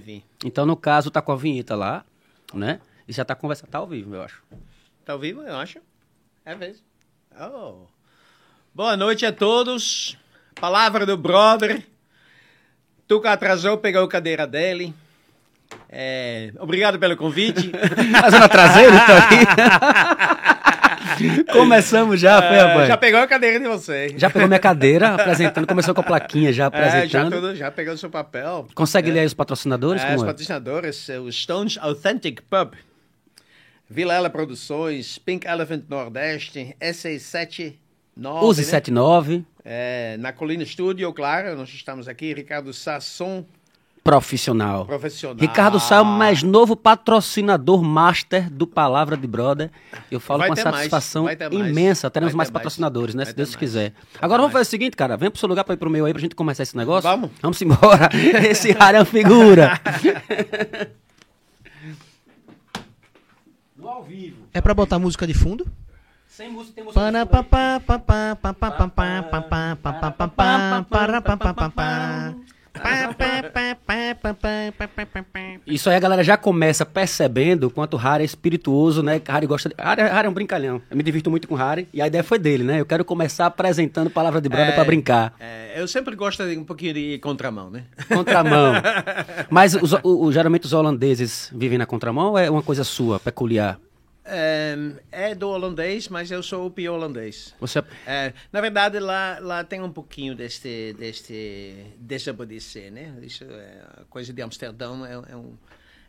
live. Então, no caso, tá com a vinheta lá, né? E já tá conversando, tá ao vivo, eu acho. Tá ao vivo, eu acho? É mesmo. Oh. Boa noite a todos. Palavra do brother. Tuca atrasou, pegou a cadeira dele. É, obrigado pelo convite. Fazendo a traseira, então aí. Começamos já, foi, É, rapaz? já pegou a cadeira de você. Já pegou minha cadeira, apresentando, começou com a plaquinha já É, já, apresentando. tudo, já pegou o seu papel. Consegue ler aí os patrocinadores? É, os é? patrocinadores, é, o Stones Authentic Pub, Vilela Produções, Pink Elephant Nordeste, S79. Use né? 79, É, na Colina Studio, claro, nós estamos aqui, Ricardo Sasson, profissional. profissional. Ricardo Sá é o mais novo patrocinador master do Palavra de Brother. Eu falo Vai com satisfação mais. imensa. Teremos mais mais. patrocinadores, né? Vai Se Deus mais. quiser. Vai Agora vamos fazer o seguinte, cara. Vem pro seu lugar pra ir pro meu aí pra gente começar esse negócio. Vamos. Vamos embora. Esse cara é uma figura. No ao vivo. É pra botar música de fundo? Sem música, tem música. Pá, pá. Isso aí a galera já começa percebendo o quanto o Harry é espirituoso, né? Harry gosta de... Harry, Harry é um brincalhão. Eu me divirto muito com o Harry e a ideia foi dele, né? Eu quero começar apresentando palavra de brother É, pra brincar. é, eu sempre gosto de um pouquinho de contramão, né? Contramão. Mas os- o- o- geralmente os holandeses vivem na contramão ou é uma coisa sua, peculiar? É, é do holandês, mas eu sou o pior holandês. Você É, na verdade, lá, lá tem um pouquinho deste, deste desobedecer, né? Isso é a coisa de Amsterdão, é, é, um,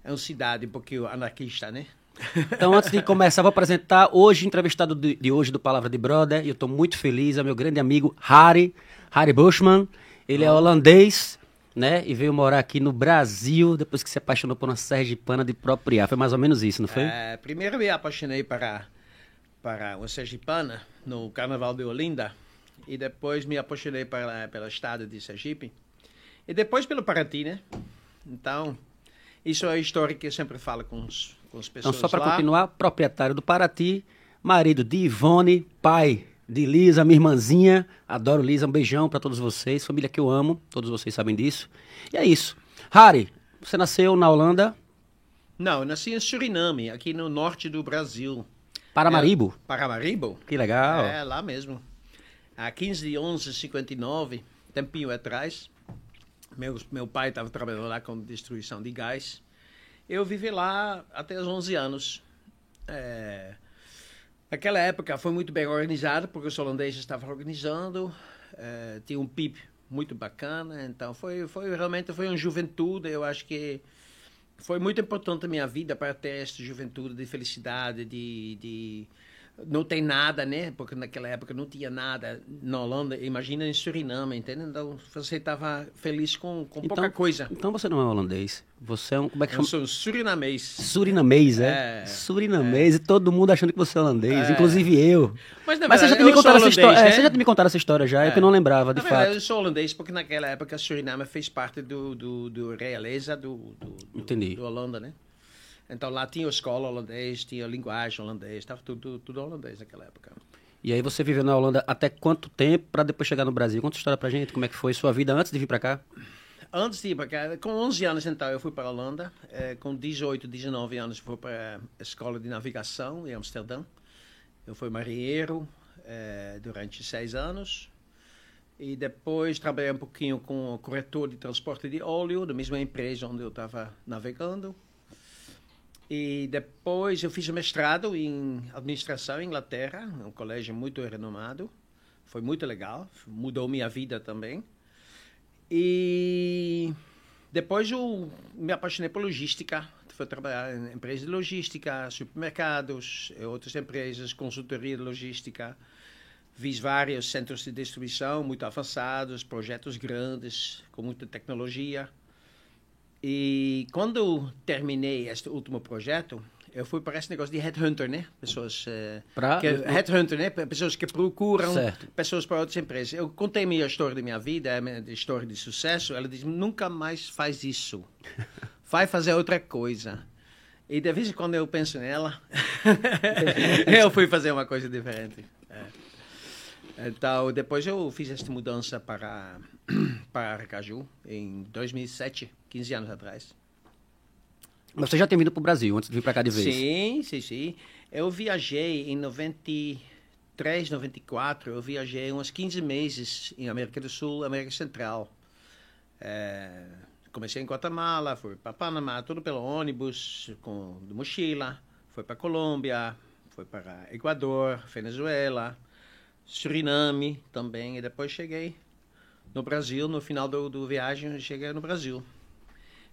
é uma cidade um pouquinho anarquista, né? Então, antes de começar, vou apresentar hoje, entrevistado de, de hoje do Palavra de Brother, e eu estou muito feliz, é meu grande amigo Harry, Harry Bushman. Ele é holandês, né? E veio morar aqui no Brasil depois que se apaixonou por uma sergipana de propriar. Foi mais ou menos isso, não foi? É, primeiro me apaixonei para, para uma sergipana no Carnaval de Olinda, e depois me apaixonei pela, pela estado de Sergipe, e depois pelo Paraty, né? Então, isso é a história que eu sempre falo com, os, com as Então, pessoas só para continuar, proprietário do Paraty, marido de Ivone, pai de Lisa, minha irmãzinha. Adoro Lisa, um beijão para todos vocês, família que eu amo, todos vocês sabem disso. E é isso. Harry, você nasceu na Holanda, Não, eu nasci em Suriname, aqui no norte do Brasil. Paramaribo. Paramaribo? Que legal. É, lá mesmo. A 15 de 11 de 59, tempinho atrás, meu, meu pai estava trabalhando lá com destruição de gás. Eu vivi lá até os 11 anos. É, naquela época foi muito bem organizado, porque os holandeses estavam organizando. é, tinha um PIB muito bacana, então foi, foi realmente foi uma juventude, eu acho que foi muito importante na minha vida para ter esta juventude de felicidade, de, de não tem nada, né? Porque naquela época não tinha nada na Holanda. Imagina em Suriname, entende? Então você estava feliz com, com pouca coisa. Então você não é holandês. Você é um. Como é que Eu chama? sou surinamês. Surinamês, é? É, Surinamês, e todo mundo achando que você é holandês, É. inclusive eu. Mas, na Mas você já verdade, me eu contado essa história. é, né? você já me contado essa história já, é, É. que eu não lembrava, de Na verdade, fato. eu sou holandês porque naquela época Suriname fez parte do, do, do realeza do, do, do, Entendi. do Holanda, né? Então lá tinha escola holandês, tinha linguagem holandês, estava tudo, tudo holandês naquela época. E aí você viveu na Holanda até quanto tempo pra depois chegar no Brasil? Conta a história pra gente, como é que foi sua vida antes de vir pra cá? Antes de ir para cá, com 11 anos então eu fui para a Holanda, eh, com 18, 19 anos fui para a escola de navegação em Amsterdã. Eu fui marinheiro eh, durante seis anos e depois trabalhei um pouquinho com o corretor de transporte de óleo da mesma empresa onde eu estava navegando. E depois eu fiz mestrado em administração em Inglaterra, um colégio muito renomado. Foi muito legal, mudou minha vida também. E depois eu me apaixonei por logística. Fui trabalhar em empresas de logística, supermercados, e outras empresas, consultoria de logística. Fiz vários centros de distribuição muito avançados, projetos grandes, com muita tecnologia. E quando terminei este último projeto, eu fui para esse negócio de headhunter, né? Pessoas eh, Pra- que, headhunter, né? Pessoas que procuram Certo. pessoas para outras empresas. Eu contei minha história da minha vida, a minha história de sucesso. Ela disse: nunca mais faz isso. Vai fazer outra coisa. E de vez em quando eu penso nela, eu fui fazer uma coisa diferente. Então, depois eu fiz esta mudança para, para Aracaju em 2007, 15 anos atrás. Mas você já tinha vindo pro Brasil antes de vir pra cá de vez? Sim, sim, sim. Eu viajei em 93, 94, eu viajei uns 15 meses em América do Sul, América Central. É, comecei em Guatemala, fui para Panamá, tudo pelo ônibus, com mochila. Fui para Colômbia, fui para Equador, Venezuela, Suriname também. E depois cheguei no Brasil, no final do, do viagem, cheguei no Brasil.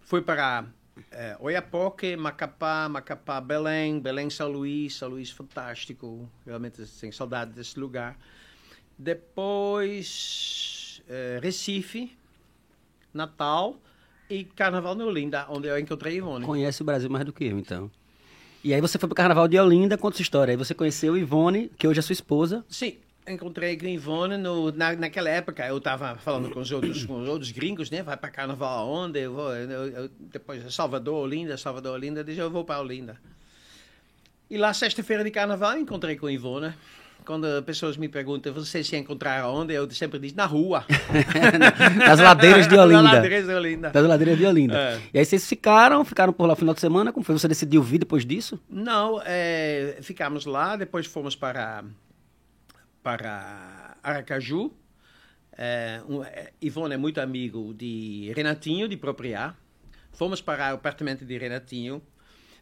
Fui para é, Oiapoque, Macapá, Macapá, Belém, Belém, São Luís, São Luís fantástico, realmente tenho saudade desse lugar. Depois é, Recife, Natal e Carnaval de Olinda, onde eu encontrei Ivone. Conhece o Brasil mais do que eu, então. E aí você foi pro Carnaval de Olinda, conta sua história. Aí você conheceu Ivone, que hoje é sua esposa. Sim, encontrei com Ivone no, na, naquela época. Eu estava falando com os outros, com os outros gringos, né? Vai para Carnaval aonde? Eu vou, eu, eu, depois Salvador, Olinda, Salvador, Olinda. Diz, eu vou para Olinda. E lá, sexta-feira de Carnaval, encontrei com Ivone. Quando pessoas me perguntam, você se encontrar onde? Eu sempre digo, na rua. Nas ladeiras de Olinda. Nas ladeiras de Olinda. Das ladeiras de Olinda. É. E aí vocês ficaram, ficaram por lá no final de semana. Como foi? Você decidiu vir depois disso? Não, é, ficamos lá, depois fomos para, para Aracaju. É, um, é, Ivone é muito amigo de Renatinho, de Propriar. Fomos para o apartamento de Renatinho.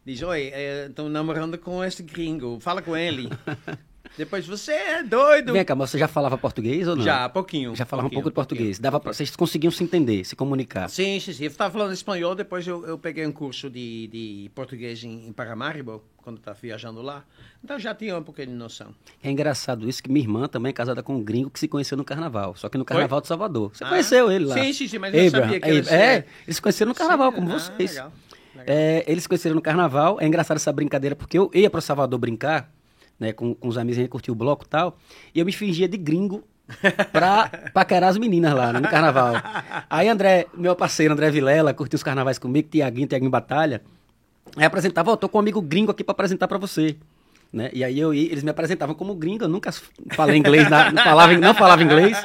Diz, oi, estou namorando com esse gringo, fala com ele. depois, você é doido. Vem cá, mas você já falava português ou não? Já, pouquinho. Já falava um pouco de português. Dava pra, vocês conseguiam se entender, se comunicar. Sim, sim, sim. Eu estava falando espanhol, depois eu, eu peguei um curso de, de português em, em Paramaribo, quando estava viajando lá. Então já tinha um pouquinho de noção. É engraçado isso que minha irmã também é casada com um gringo que se conheceu no carnaval, só que no carnaval de Salvador. Você Ah, conheceu ele lá? Sim, sim, sim, mas eu Abraham, sabia que Abraham. É, é. eles se conheceram no carnaval, Sim, como ah, vocês. legal, legal. É, eles se conheceram no carnaval. É engraçado essa brincadeira, porque eu ia para Salvador brincar, né, com, com os amigos, a gente curtia o bloco e tal, e eu me fingia de gringo pra paquerar as meninas lá, né, no carnaval. Aí André, meu parceiro André Vilela, curtiu os carnavais comigo, Tiaguinho, Tiaguinho Batalha, aí apresentava, ó, tô com um amigo gringo aqui pra apresentar pra você. Né? E aí eu, eles me apresentavam como gringo, eu nunca falei inglês, na- não, falava, não falava inglês.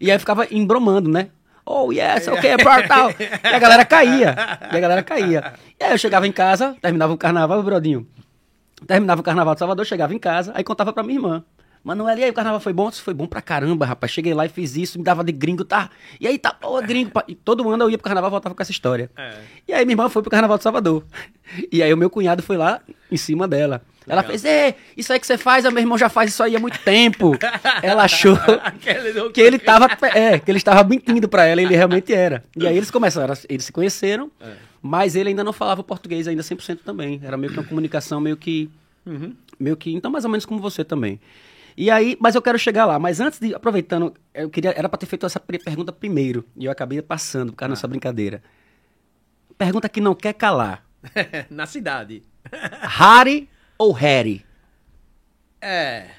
E aí eu ficava embromando, né? Oh, yes, ok, bro, tal. E a galera caía. E a galera caía. E aí eu chegava em casa, terminava o carnaval, brodinho. Terminava o carnaval de Salvador, chegava em casa, aí contava pra minha irmã. Manoel, e aí o carnaval foi bom? Isso foi bom pra caramba, rapaz. Cheguei lá e fiz isso, me dava de gringo, tá? E aí tá, pô, gringo. pá. E todo ano eu ia pro carnaval e voltava com essa história. É. E aí minha irmã foi pro carnaval de Salvador. E aí o meu cunhado foi lá em cima dela. Ela fez, é, isso aí que você faz, meu irmão já faz isso aí há muito tempo. Ela achou que ele tava, é, que ele estava mentindo pra ela, ele realmente era. E aí eles começaram, eles se conheceram, mas ele ainda não falava português ainda 100% também. Era meio que uma comunicação meio que meio que, então mais ou menos como você também. E aí, mas eu quero chegar lá, mas antes de aproveitando, eu queria era para ter feito essa pergunta primeiro, e eu acabei passando por causa dessa brincadeira. Pergunta que não quer calar. Na cidade. Harry ou Harry? É.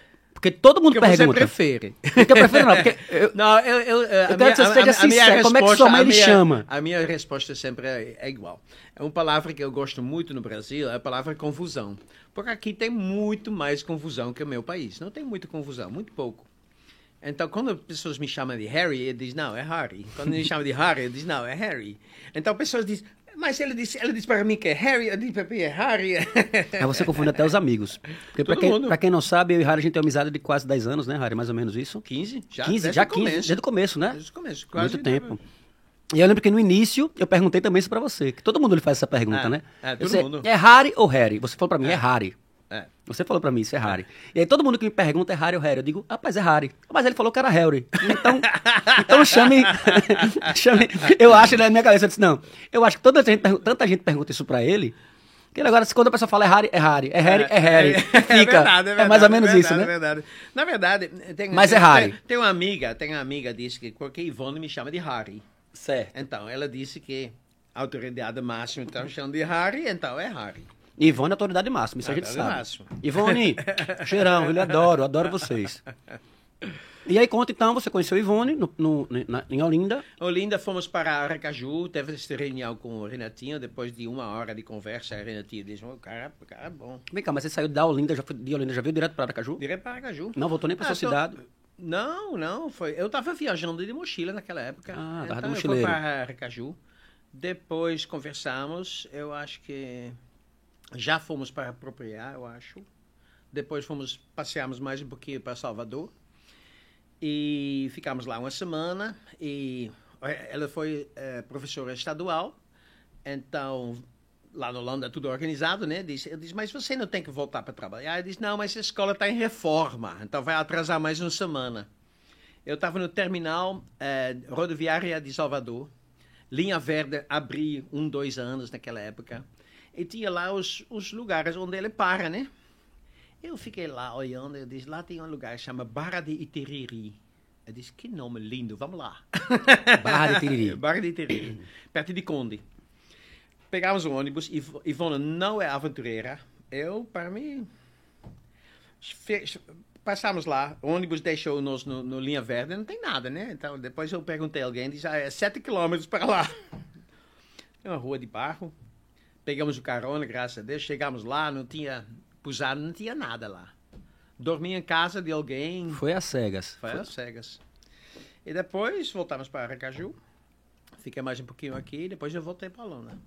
Porque todo mundo O que você pergunta. prefere? O que eu prefiro não, porque eu- Não, eu, eu, a quero que você seja sincero, como é que sua mãe lhe chama? A minha resposta sempre é, é igual. É uma palavra que eu gosto muito no Brasil, é a palavra confusão. Porque aqui tem muito mais confusão que o meu país. Não tem muita confusão, muito pouco. Então, quando as pessoas me chamam de Harry, eu digo, não, é Harry. Quando me chamam de Harry, eu digo, não, é Harry. Então, pessoas dizem, mas ele disse, ele disse para mim que é Harry, eu disse para mim é Harry. Aí você confunde até os amigos. Porque pra Todo quem, pra quem não sabe, eu e Harry a gente tem uma amizade de quase 10 anos, né, Harry? Mais ou menos isso. 15? Já, 15, desde já o 15, começo. desde o começo, né? Desde o começo, quase. Muito tempo. E eu lembro que no início eu perguntei também isso pra você, que todo mundo lhe faz essa pergunta, É, né? é, todo disse, mundo. É Harry ou Harry? Você falou pra mim, é, Harry. É. Você falou pra mim, isso é Harry. E aí todo mundo que me pergunta é Harry ou Harry. Eu digo, rapaz, é Harry. Mas ele falou que era Harry. Então, então chame, chame. Eu acho, na minha cabeça, eu disse, não. Eu acho que toda gente, tanta gente pergunta isso pra ele. Que agora, quando a pessoa fala é Harry, é Harry. É Harry, é, Harry. É, Fica. é verdade, é verdade. mais ou menos é verdade, isso, né? É verdade. Na verdade, tem, Mas é tem- Harry. Tem, tem uma amiga, tem uma amiga que disse que porque Ivone me chama de Harry. Certo. Então, ela disse que a autoridade máxima então chama de Harry, então é Harry. Ivone é autoridade máxima, isso a gente sabe. Ivone, cheirão, eu lhe adoro, adoro vocês. E aí conta então, você conheceu Ivone no, no- na- em Olinda. Olinda, fomos para Aracaju, teve essa reunião com o Renatinho, depois de uma hora de conversa, o Renatinho disse, o cara, o cara é bom. Vem cá, mas você saiu da Olinda, já foi, de Olinda, já veio direto para Aracaju? Direto para Aracaju. Não voltou nem para Ah, sua tô- cidade. Não, não, foi. Eu estava viajando de mochila naquela época. Ah, tava de então eu fui mochileiro. para Aracaju. Depois conversamos, eu acho que já fomos para apropriar, eu acho. Depois fomos, passeamos mais um pouquinho para Salvador. E ficamos lá uma semana. E eh, ela foi eh, professora estadual. Então, lá na Holanda, tudo organizado, né? Diz, eu disse, mas você não tem que voltar para trabalhar? Ele disse, não, mas a escola está em reforma. Então, vai atrasar mais uma semana. Eu estava no terminal eh, rodoviária de Salvador. Linha Verde abri um, dois anos naquela época. E tinha lá os, os lugares onde ele para, né? Eu fiquei lá olhando, eu disse, lá tem um lugar que chama Barra de Itiriri. Eu disse, que nome lindo, vamos lá. Barra de Itiriri. Barra de Itiriri, perto de Conde. Pegamos o ônibus, Iv- Ivona não é aventureira. Eu, para mim, passamos lá, o ônibus deixou-nos no, no Linha Verde, não tem nada, né? Então, depois eu perguntei a alguém, disse, ah, é sete quilômetros para lá. É uma rua de barro. Pegamos o carona, graças a Deus, chegamos lá, não tinha pousado, não tinha nada lá. Dormi em casa de alguém, Foi às cegas. foi às cegas. E depois voltamos para Aracaju. Fiquei mais um pouquinho aqui, depois eu voltei para Londres.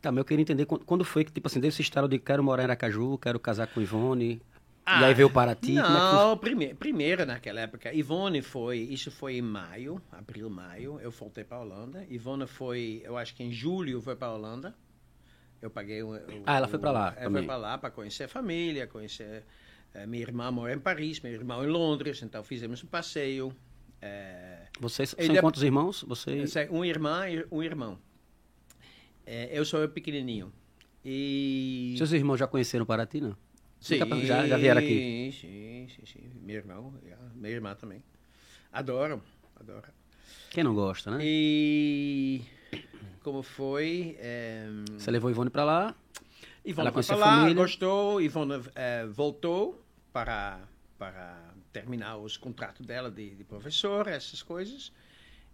Tá, mas eu queria entender quando, quando foi que, tipo assim, deu esse estalo de quero morar em Aracaju, quero casar com Ivone. e Ah, aí veio para ti. Como é foi? Não, prime primeiro naquela época. Ivone foi, isso foi em maio, abril, maio. Eu voltei para a Holanda. Ivone foi, eu acho que em julho foi para a Holanda. Eu paguei o, o- Ah, ela foi pra lá Ela também. foi para lá para conhecer a família, conhecer. eh, minha irmã mora em Paris, meu irmão em Londres, então fizemos um passeio. eh, Vocês são de- quantos irmãos? Vocês... um irmão e um irmão. Eh, eu sou pequenininho. E Seus irmãos já conheceram Paraty, não? Sim, já, já vieram aqui? Sim, sim, sim. Meu irmão, minha irmã também. Adoram, adoram. Quem não gosta, né? E como foi? É, Você levou Ivone pra lá. Ivone foi para lá, gostou. Ivone eh, voltou para, para terminar os contratos dela de, de professora, essas coisas.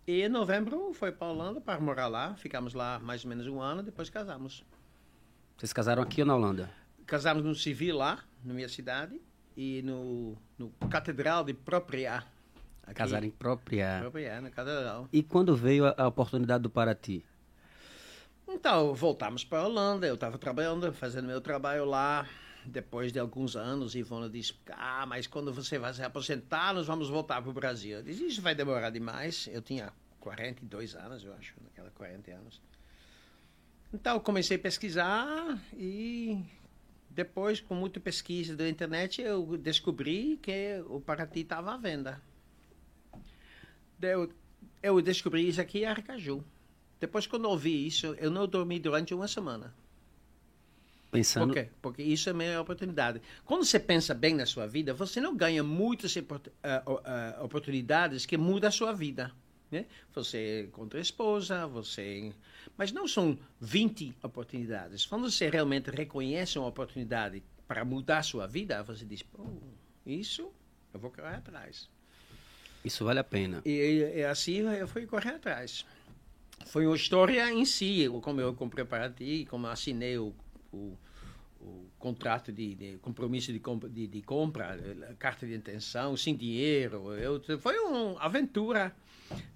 E em novembro foi para a Holanda para morar lá. Ficamos lá mais ou menos um ano, depois casamos. Vocês casaram aqui ou na Holanda? Casamos no civil lá, na minha cidade, e no, no Catedral de Propriá. aqui. Casaram em própria. Propriá, na Catedral. E quando veio a, a oportunidade do Paraty? Então, voltamos para a Holanda. Eu estava trabalhando, fazendo meu trabalho lá. Depois de alguns anos, Ivona disse: Ah, mas quando você vai se aposentar, nós vamos voltar para o Brasil. Eu disse: Isso vai demorar demais. Eu tinha 42 anos, eu acho, naquela 40 anos. Então, comecei a pesquisar e depois, com muita pesquisa da internet, eu descobri que o Paraty estava à venda. Eu, eu descobri isso aqui em Aracaju. Depois, quando eu ouvi isso, eu não dormi durante uma semana. Pensando. Por quê? Porque isso é a minha oportunidade. Quando você pensa bem na sua vida, você não ganha muitas eh, eh, oportunidades que mudam a sua vida. Né? Você encontra a esposa, você... Mas não são 20 oportunidades. Quando você realmente reconhece uma oportunidade para mudar a sua vida, você diz, isso eu vou correr atrás. Isso vale a pena. E, e assim eu fui correr atrás. Foi uma história em si, como eu comprei para ti, como assinei o, o, o contrato de, de compromisso de compra, de, de compra, carta de intenção, sem dinheiro. Eu, foi uma aventura.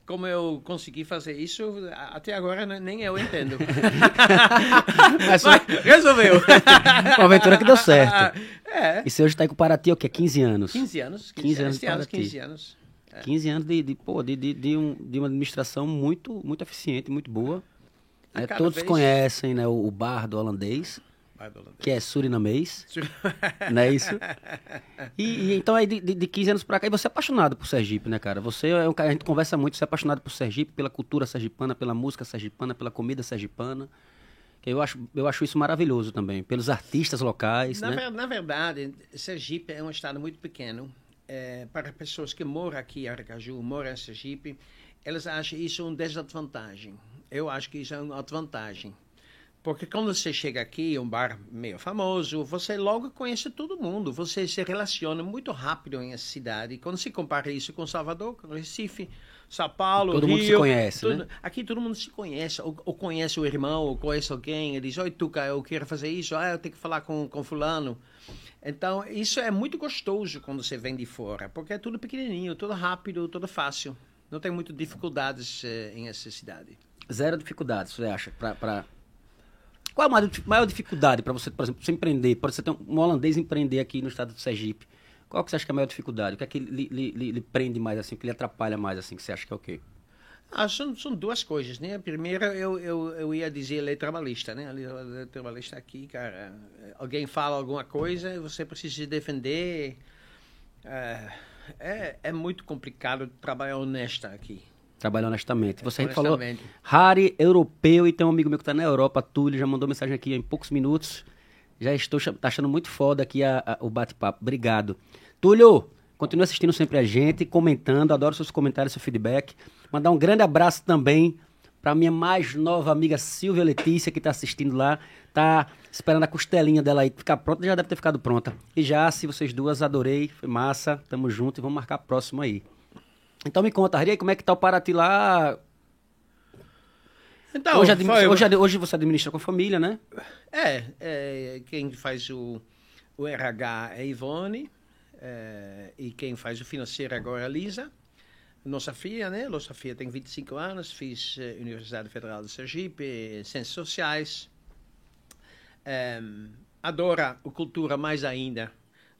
Como eu consegui fazer isso, até agora ne- nem eu entendo. Mas resolveu. Uma aventura que deu certo. É, E você hoje tá aí com o Paraty, o quê? 15 anos? 15 anos. 15, 15 anos este ano, para ti. 15 anos. 15 anos de, de, pô, de, de, de, um, de uma administração muito, muito eficiente, muito boa. Cada Todos vez- conhecem né, o, o bar do holandês, que é surinamês, não é isso? E, e então aí de, de, de 15 anos pra cá, e você é apaixonado por Sergipe, né, cara? Você é um cara, a gente conversa muito, você é apaixonado por Sergipe, pela cultura sergipana, pela música sergipana, pela comida sergipana. Que Eu acho, eu acho isso maravilhoso também, pelos artistas locais, Na, né? ver- na verdade, Sergipe é um estado muito pequeno. É, para pessoas que moram aqui em Aracaju, moram em Sergipe, elas acham isso uma desvantagem. Eu acho que isso é uma vantagem. Porque quando você chega aqui, um bar meio famoso, você logo conhece todo mundo. Você se relaciona muito rápido em essa cidade. Quando se compara isso com Salvador, com Recife, São Paulo, Todo Rio... mundo se conhece, tudo- né? Aqui todo mundo se conhece, ou, ou conhece o irmão, ou conhece alguém, e diz, oi Tuca, eu quero fazer isso, ah, eu tenho que falar com, com fulano. Então, isso é muito gostoso quando você vem de fora, porque é tudo pequenininho, tudo rápido, tudo fácil. Não tem muitas dificuldades eh, em essa cidade. Zero dificuldade, você acha? Pra, pra... Qual a maior, dif- maior dificuldade para você, por exemplo, você empreender? Por você ter um, holandês empreender aqui no estado do Sergipe. Qual que você acha que é a maior dificuldade? O que é que lhe prende mais, assim, o que lhe atrapalha mais, assim, que você acha que é o quê? Ah, são, são duas coisas, né? A primeira, eu, eu, eu ia dizer lei trabalhista, né? A lei, trabalhista aqui, cara, alguém fala alguma coisa e você precisa se defender. É, é, é muito complicado trabalhar honesta aqui. Trabalhar honestamente. Você a gente falou Honestamente. Harry, europeu, e tem um amigo meu que tá na Europa, Túlio, já mandou mensagem aqui em poucos minutos. Já estou tá achando muito foda aqui a- a- o bate-papo. Obrigado. Túlio, continue assistindo sempre a gente, comentando, adoro seus comentários, seu feedback. Mandar um grande abraço também para minha mais nova amiga Silvia Letícia, que está assistindo lá. Tá esperando a costelinha dela aí ficar pronta, já deve ter ficado pronta. E já, se vocês duas, adorei, foi massa, tamo junto e vamos marcar a próxima aí. Então me conta, Harry, como é que tá o Paraty lá? Então, hoje, foi- hoje hoje você administra com a família, né? É, é, quem faz o, o RH é Ivone, é, e quem faz o financeiro agora é a Lisa. Nossa filha, né? Nossa filha tem 25 anos, fiz eh, Universidade Federal de Sergipe, Ciências Sociais. É, adora a cultura mais ainda.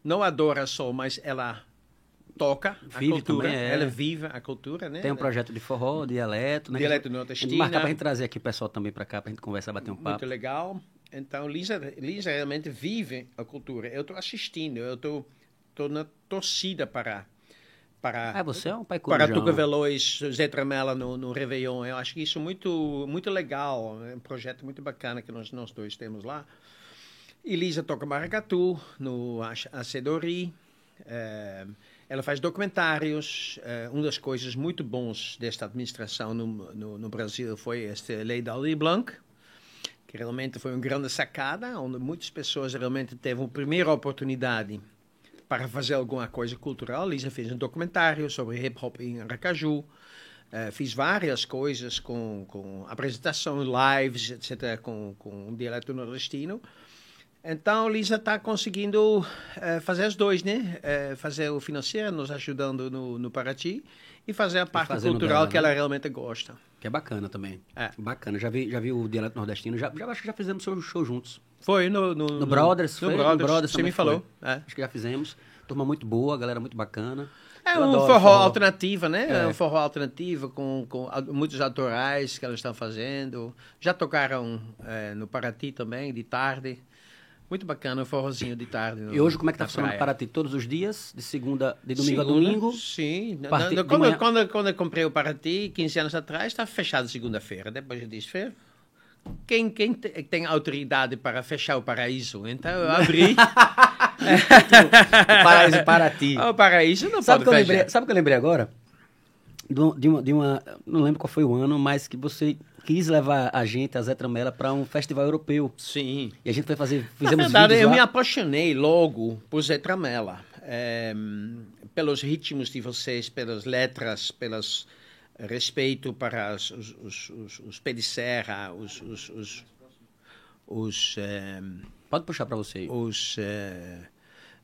Não adora só, mas ela toca Vive a cultura. também, é. Ela vive a cultura, né? Tem um projeto de forró, dialeto, né? Dialeto A nordestino. marcar pra gente trazer aqui o pessoal também pra cá, pra gente conversar, bater um Muito papo. legal. Então, Lisa, Lisa realmente vive a cultura. Eu estou assistindo, eu estou na torcida para para Ah, você é um pai para. Tuca Veloz, Zé Tramela no, no Réveillon. Eu acho que isso é muito, muito legal. É um projeto muito bacana que nós, nós dois temos lá. E Lisa toca maracatu no Acedori. Eh, ela faz documentários. Eh, uma das coisas muito bons desta administração no, no, no Brasil foi esta lei da Aldir Blanc, que realmente foi uma grande sacada, onde muitas pessoas realmente teve uma primeira oportunidade para fazer alguma coisa cultural. Lisa fez um documentário sobre hip hop em Aracaju. Eh, fiz várias coisas com, com apresentação, lives, etc., com, com o dialeto nordestino. Então, Lisa está conseguindo eh, fazer as dois, né? Eh, fazer o financeiro, nos ajudando no, no Paraty, e fazer a parte cultural que né? ela realmente gosta. Que é bacana também. É. Bacana. Já vi, já vi o dialeto nordestino, já, já acho que já fizemos show, show juntos. Foi no... No, No Brothers, no foi? Brothers, No Brothers você me falou. É. Acho que já fizemos. Turma muito boa, galera muito bacana. É Eu um adoro forró, alternativa, né? É. É. Um forró alternativo com, com muitos autorais que elas estão fazendo. Já tocaram eh, no Paraty também, de tarde. Muito bacana, um forrozinho de tarde. no- E hoje como é que tá na funcionando para ti? Todos os dias? De segunda, de domingo a Segunda, domingo? Sim. De quando, manhã. quando, quando eu comprei o Paraty, 15 anos atrás, está fechado segunda-feira. Depois eu disse, "Fê, quem, quem te- tem autoridade para fechar o paraíso? Então eu abri. O paraíso para ti. o paraíso não Sabe o pode que, eu fechar. lembrei, sabe o que eu lembrei agora? De uma, de uma- Não lembro qual foi o ano, mas que você quis levar a gente, a Zé Tramela, para um festival europeu. Sim. E a gente foi fazer. Na Fizemos verdade, vídeos eu lá. me apaixonei logo por Zé Tramela. Eh, pelos ritmos de vocês, pelas letras, pelos respeito para os, os, os, os, os de serra, os, os, os, os, eh, Pode puxar para você os eh,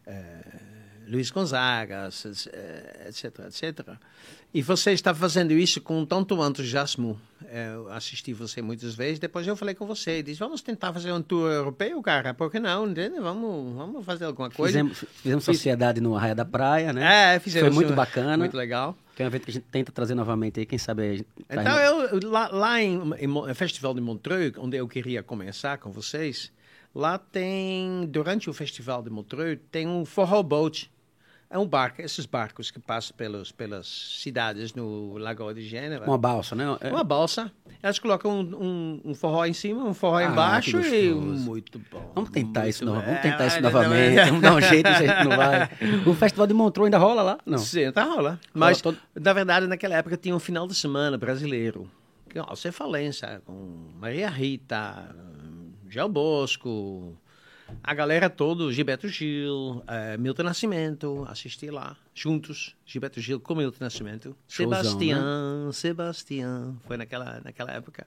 eh, Luiz Gonzaga, eh, etc, etc. E você está fazendo isso com tanto entusiasmo. Eh, Eu assisti você muitas vezes, depois eu falei com você, disse, vamos tentar fazer um tour europeu, cara, por que não, entende? Vamos, vamos fazer alguma coisa. Fizemos, fizemos sociedade no Arraia da Praia, né? É, fizemos. Foi muito um- bacana. Muito legal. Que é um evento que a gente tenta trazer novamente aí, quem sabe Então, eu, lá, lá em, em Festival de Montreux, onde eu queria começar com vocês, lá tem, durante o Festival de Montreux, tem um forró boat. É um barco, esses barcos que passam pelos, pelas cidades no Lagoa de Gênova. Uma balsa, né? É. Uma balsa. Elas colocam um, um, um forró em cima, um forró Ah, embaixo e muito bom. Vamos tentar muito isso, bom. vamos É, tentar isso mas- novamente. Vamos dar um jeito, se a gente não vai. O Festival de Montreux ainda rola lá? Não. Sim, tá rola. Mas, todo- na verdade, naquela época tinha um final de semana brasileiro. Que, você falência com Maria Rita, Gel Bosco, a galera toda, Gilberto Gil, eh, Milton Nascimento, assisti lá, juntos, Gilberto Gil com Milton Nascimento. Showzão, Sebastião, Sebastião, foi naquela, naquela época.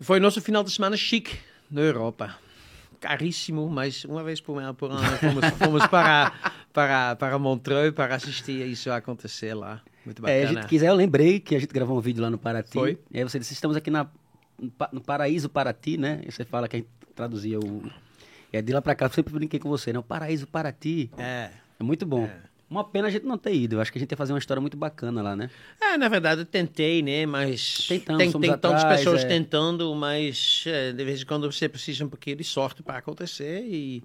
Foi nosso final de semana chique na Europa. Caríssimo, mas uma vez por, por ano fomos, fomos para, para, para Montreux para assistir isso acontecer lá. Muito É, a bacana. gente quiser, eu lembrei que a gente gravou um vídeo lá no Paraty. Foi. E aí você disse, estamos aqui na, no Paraíso Paraty, né? E você fala que a gente traduzia o... É de lá pra cá, eu sempre brinquei com você, né? O Paraíso Paraty. É. É muito bom. Uma pena a gente não ter ido. Eu acho que a gente ia fazer uma história muito bacana lá, né? É, na verdade, eu tentei, né? Mas Tentamos, tem, tem tantas pessoas é. tentando, mas é, de vez em quando você precisa um pouquinho de sorte para acontecer e,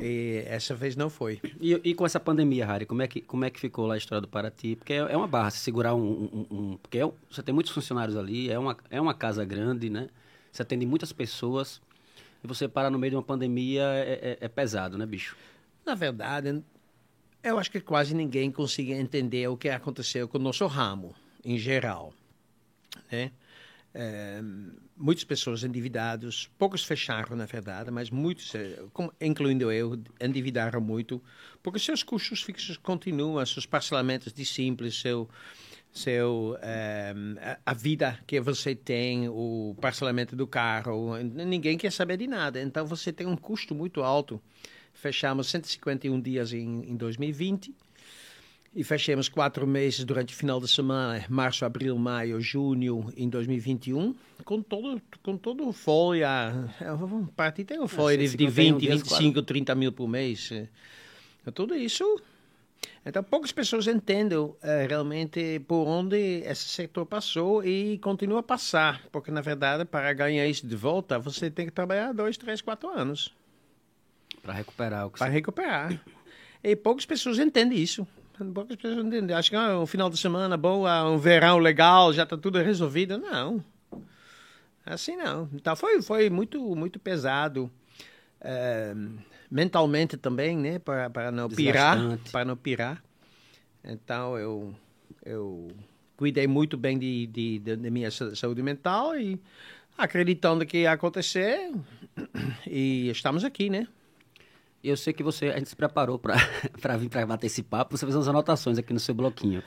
e essa vez não foi. E, e com essa pandemia, Harry, como é, que, como é que ficou lá a história do Paraty? Porque é, é uma barra, se segurar um... um- um- porque é você tem muitos funcionários ali, é uma, é uma casa grande, né? Você atende muitas pessoas. E você parar no meio de uma pandemia é, é- é pesado, né, bicho? Na verdade, eu acho que quase ninguém conseguia entender o que aconteceu com o nosso ramo, em geral. Né? É, muitas pessoas endividadas, poucos fecharam, na verdade, mas muitos, eh, incluindo eu, endividaram muito, porque seus custos fixos continuam, seus parcelamentos de simples, seu, seu, eh, a- vida que você tem, o parcelamento do carro, ninguém quer saber de nada. Então você tem um custo muito alto. Fechamos 151 dias em, em 2020 e fechamos quatro meses durante o final de semana, março, abril, maio, junho, em 2021, com todo, com todo folha. é, Um partido tem folha de, de 151 20, dias, 25, 30 mil por mês. é, Tudo isso. Então, poucas pessoas entendem eh, realmente por onde esse setor passou e continua a passar. Porque, na verdade, para ganhar isso de volta, você tem que trabalhar dois, três, quatro anos Para recuperar o que para você... recuperar. E poucas pessoas entendem isso. Poucas pessoas entendem. Acho que ah, um final de semana bom, ah, um verão legal, já está tudo resolvido. Não. Assim não. Então foi, foi muito, muito pesado. eh, mentalmente também, né? Para, para não pirar. Desgastante. Para não pirar. Então eu, eu cuidei muito bem de, de, de, de minha sa- saúde mental e acreditando que ia acontecer. E estamos aqui, né? Eu sei que você, a gente se preparou para vir para bater esse papo, você fez umas anotações aqui no seu bloquinho.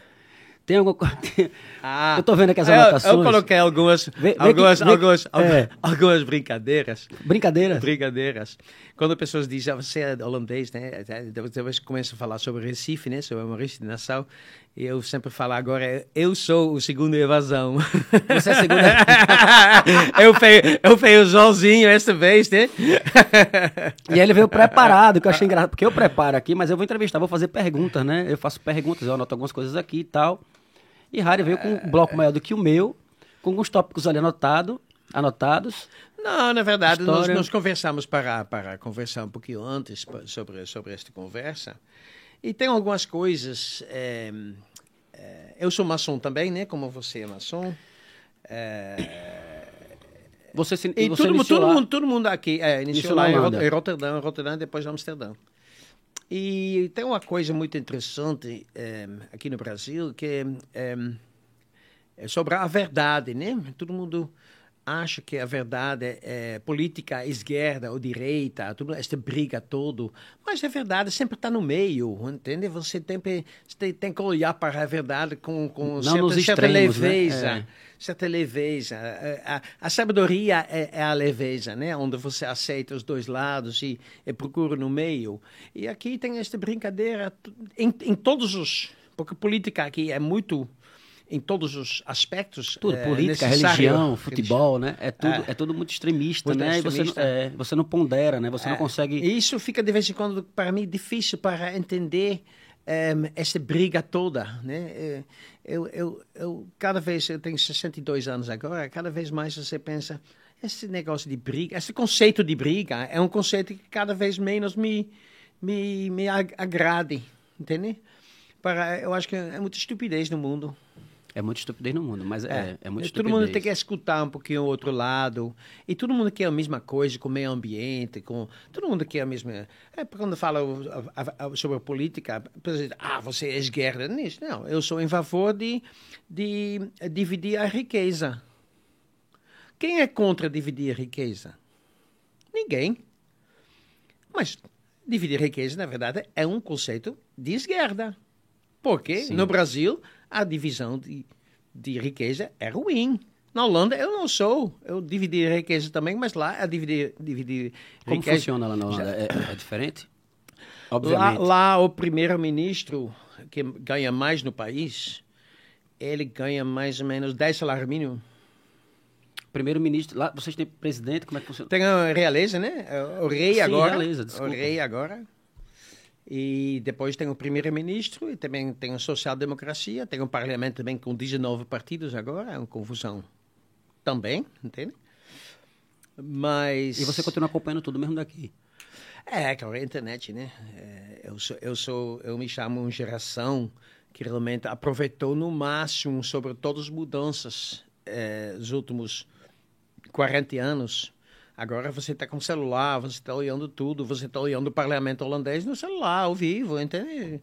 Tem alguma coisa... Ah, Eu tô vendo aqui as eu- anotações. Eu, coloquei algumas, Vê- vê algumas, que- vê- algumas, é. algumas brincadeiras. Brincadeira? Brincadeiras. Quando pessoas dizem, ah, você é holandês, né? Depois começa a falar sobre Recife, né? Sobre Maurício de Nassau. E eu sempre falo agora, eu sou o segundo evasão. Você é a segunda... eu, fei, eu fei o Joãozinho essa vez, né? E ele veio preparado, que eu achei engraçado, porque eu preparo aqui, mas eu vou entrevistar, vou fazer perguntas, né? Eu faço perguntas, eu anoto algumas coisas aqui e tal. E Harry veio com um bloco maior do que o meu, com alguns tópicos ali anotado, anotados. Não, na verdade, nós, História. nós conversamos para, para conversar um pouquinho antes sobre, sobre esta conversa. E tem algumas coisas. eh, eh, eu sou maçom também, né? Como você é maçom. Eh, Você se e você todo, todo, mundo, todo mundo aqui é, iniciou Iniciou lá em Rotterdam, Rotterdam, depois Amsterdã. E tem uma coisa muito interessante eh, aqui no Brasil que eh, é sobre a verdade, né? Todo mundo acha que a verdade é política esquerda ou direita, tudo esta briga todo, mas a verdade sempre está no meio, entende? Você você tem, tem que olhar para a verdade com, com certa, nos certa extremos, né? leveza, É. certa leveza. A, a- a sabedoria é, é a leveza, né? Onde você aceita os dois lados e, e procura no meio. E aqui tem esta brincadeira em, em todos os, porque política aqui é muito em todos os aspectos. Tudo, é, política, religião, futebol, né? É tudo, É. é. tudo muito extremista, Muito né? E você, extremista. é, você não pondera, né? Você não É, consegue... Isso fica de vez em quando para mim difícil para entender em, essa briga toda, né? Eh, Eu, eu, eu cada vez eu tenho 62 anos agora, cada vez mais você pensa esse negócio de briga, esse conceito de briga é um conceito que cada vez menos me me, me ag- agrade, entende? Para eu acho que é muita estupidez no mundo. É muito estupidez no mundo, mas é, é, muito E estupidez. Todo mundo tem que escutar um pouquinho o outro lado. E todo mundo quer a mesma coisa com o meio ambiente, com todo mundo quer a mesma. É quando fala sobre a política, ah, você é esquerda nisso. Não, eu sou em favor de, de dividir a riqueza. Quem é contra dividir a riqueza? Ninguém. Mas dividir a riqueza, na verdade, é um conceito de esquerda. Porque Sim. no Brasil a divisão de, de riqueza é ruim. Na Holanda eu não sou. Eu dividi riqueza também, mas lá a dividir, dividir Como riqueza. funciona lá na Holanda? É, é diferente? Lá, Obviamente. lá o primeiro-ministro que ganha mais no país ele ganha mais ou menos 10 salários mínimos. Primeiro-ministro, lá vocês têm presidente, como é que funciona? Tem a realeza, né? O rei Sim, agora. realeza, o rei agora. E depois tem o primeiro-ministro e também tem a social-democracia. Tem um parlamento também com 19 partidos agora. É uma confusão também, entende? Mas... E você continua acompanhando tudo mesmo daqui. É, cara, a internet, né? É, eu, sou, eu, sou, eu me chamo uma geração que realmente aproveitou no máximo sobre todas as mudanças é, dos últimos 40 anos. Agora você está com celular, você está olhando tudo, você está olhando o parlamento holandês no celular, ao vivo, entende?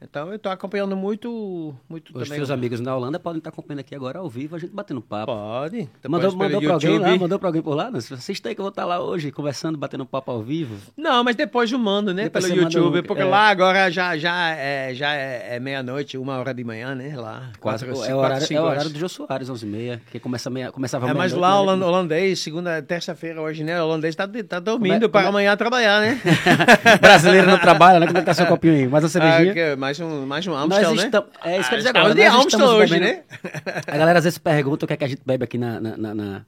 Então eu estou acompanhando muito, muito Os seus amigos na Holanda podem estar acompanhando aqui agora ao vivo, a gente batendo papo. Pode. Mandou, Depois mandou pelo pra alguém lá? Mandou pra alguém por lá? Não, Assista aí que eu vou estar lá hoje, conversando, batendo papo ao vivo. Não, mas depois eu mando, né? Depois pelo YouTube, um, porque é. lá agora já, já é, já é, é meia-noite, uma hora de manhã, né? Lá. Quatro, é, cinco, o horário, cinco é o horário do Jô Soares, 11h30, que começa meia, começava É, mas lá né? holand- holandês, segunda, terça-feira hoje, né? O holandês tá, tá dormindo é- para é- amanhã trabalhar, né? Brasileiro não trabalha, né? Como é que tá seu copinho aí? Mais uma Ah, cervejinha? Mais um, mais um Nós Amstel, né? estamos, é isso que eu ia dizer Ah, agora. de nós Amstel hoje, bebendo- né? A galera às vezes pergunta o que é que a gente bebe aqui na... na, na- na-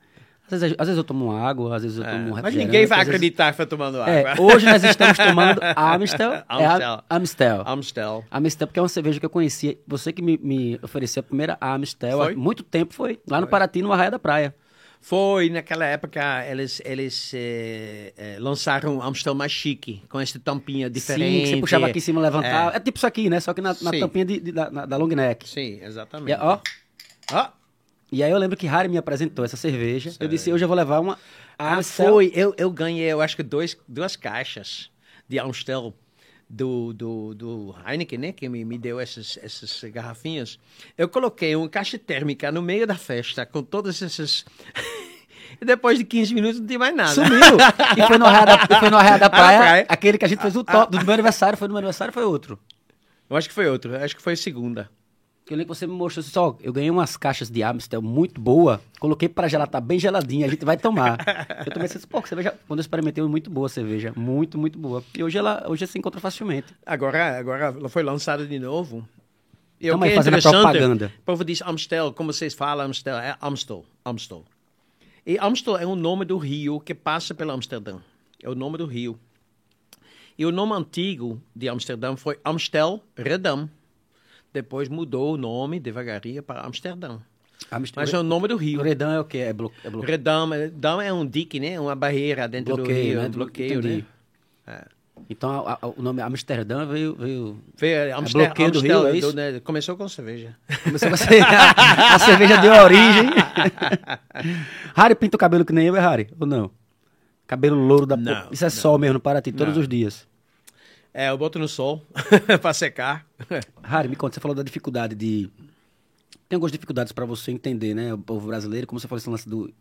Às, vezes, às vezes eu tomo água, às vezes eu tomo um É, mas ninguém vai às vezes- acreditar que tá tomando água. É, hoje nós estamos tomando Amstel. É Amstel. a- Amstel. Amstel. Amstel, porque é uma cerveja que eu conhecia. Você que me, me ofereceu a primeira Amstel Foi? há muito tempo foi lá no Paraty, no Arraia da Praia. Foi, naquela época, eles, eles eh, eh, lançaram um Amstel mais chique, com essa tampinha diferente. Sim, que você puxava aqui em cima, levantava. É, tipo isso aqui, né? Só que na, na Sim. tampinha de, de- da, na- da long neck. Sim, E, exatamente. ó, Ó, e aí eu lembro que Harry me apresentou essa cerveja. Eu disse, hoje eu vou levar uma Ah, Amstel. foi. Eu, eu ganhei, eu acho que dois, duas caixas de Amstel do, do, do Heineken, né? Que me, me deu essas, essas garrafinhas. Eu coloquei uma caixa térmica no meio da festa com todas essas... e depois de 15 minutos não tinha mais nada. Sumiu! e foi no Arraia da, foi no Arraia da praia, praia. aquele que a gente fez o top, do meu aniversário, foi no meu aniversário, foi outro. Eu acho que foi outro. Acho que foi segunda. Eu lembro que você me mostrou assim, só, eu ganhei umas caixas de Amstel muito boa, coloquei pra gelar, tá bem geladinha, a gente vai tomar. eu tomei essa, pô, que cerveja, quando eu experimentei, muito boa a cerveja, muito, muito boa. E hoje ela, hoje se encontra facilmente. Agora, agora ela foi lançada de novo. E que aí é fazendo a propaganda. O povo diz Amstel, como vocês falam Amstel, é Amstel, Amstel. E Amstel é o nome do rio que passa pela Amsterdã. É o nome do rio. E o nome antigo de Amsterdã foi Amstel Redam. Depois mudou o nome devagarinho para Amsterdã. Amstel, Mas é o nome do rio. Redão é o quê? É, blo, é blo, Redam, Redam é um dique, né? Uma barreira dentro do bloqueio, rio. né? um bloqueio, Entendi. né? Então a- a- o nome Amsterdã veio... veio... Veio Amstel, bloqueio do Amstel, rio, é isso? né? Começou com cerveja. Começou a, ser- a cerveja deu origem. Harry pinta o cabelo que nem eu, é Harry? Ou não? Cabelo louro da Não. Isso é não. sol mesmo para ti, todos Não. os dias. É, eu boto no sol para secar. Harry, me conta, você falou da dificuldade de. Tem algumas dificuldades para você entender, né? O povo brasileiro, como você falou esse lance do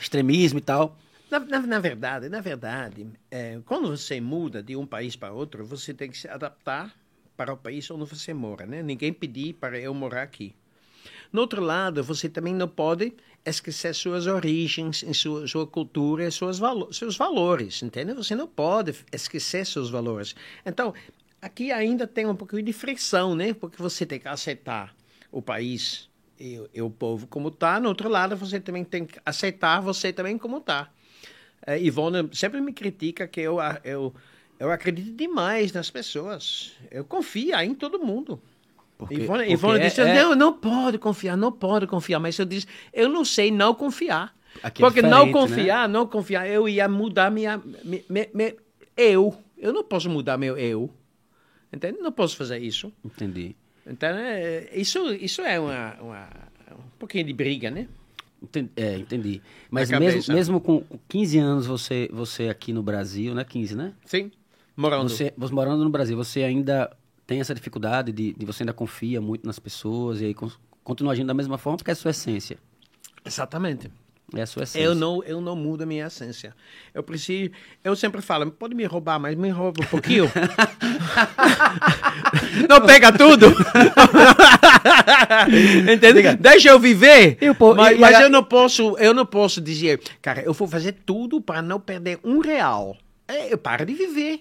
extremismo e tal. Na, na, na verdade, na verdade, é, quando você muda de um país para outro, você tem que se adaptar para o país onde você mora, né? Ninguém pediu para eu morar aqui. No outro lado, você também não pode esquecer suas origens, sua, sua cultura suas valo seus valores, entende? Você não pode esquecer seus valores. Então, aqui ainda tem um pouquinho de fricção, né? Porque você tem que aceitar o país e, e o povo como está. No outro lado, você também tem que aceitar você também como está. É, Ivone sempre me critica que eu, eu, eu acredito demais nas pessoas. Eu confio em todo mundo. Porque- Ivone, porque Ivone é- disse, é- não, não pode confiar, não pode confiar. Mas eu disse, eu não sei não confiar. Aqui é Porque não diferente, confiar, não confiar, eu ia mudar minha, mi- mi- mi- eu. Eu não posso mudar meu eu. Entende? Não posso fazer isso. Entendi. Então, é, isso, isso é uma, uma- um pouquinho de briga, né? Entendi. É, entendi. Mas mesmo, mesmo com 15 anos, você, você aqui no Brasil, né? 15, né? Sim. Morando. Você, você morando no Brasil, você ainda tem essa dificuldade de, de você ainda confia muito nas pessoas e aí con- continua agindo da mesma forma porque é a sua essência. Exatamente. É a sua essência. Eu não, eu não mudo a minha essência. Eu preciso. Eu sempre falo, pode me roubar, mas me rouba um pouquinho. não pega tudo. Entendeu? Deixa eu viver. E o povo- mas mas a- eu não posso, eu não posso dizer, cara, eu vou fazer tudo para não perder um real. É, eu paro de viver.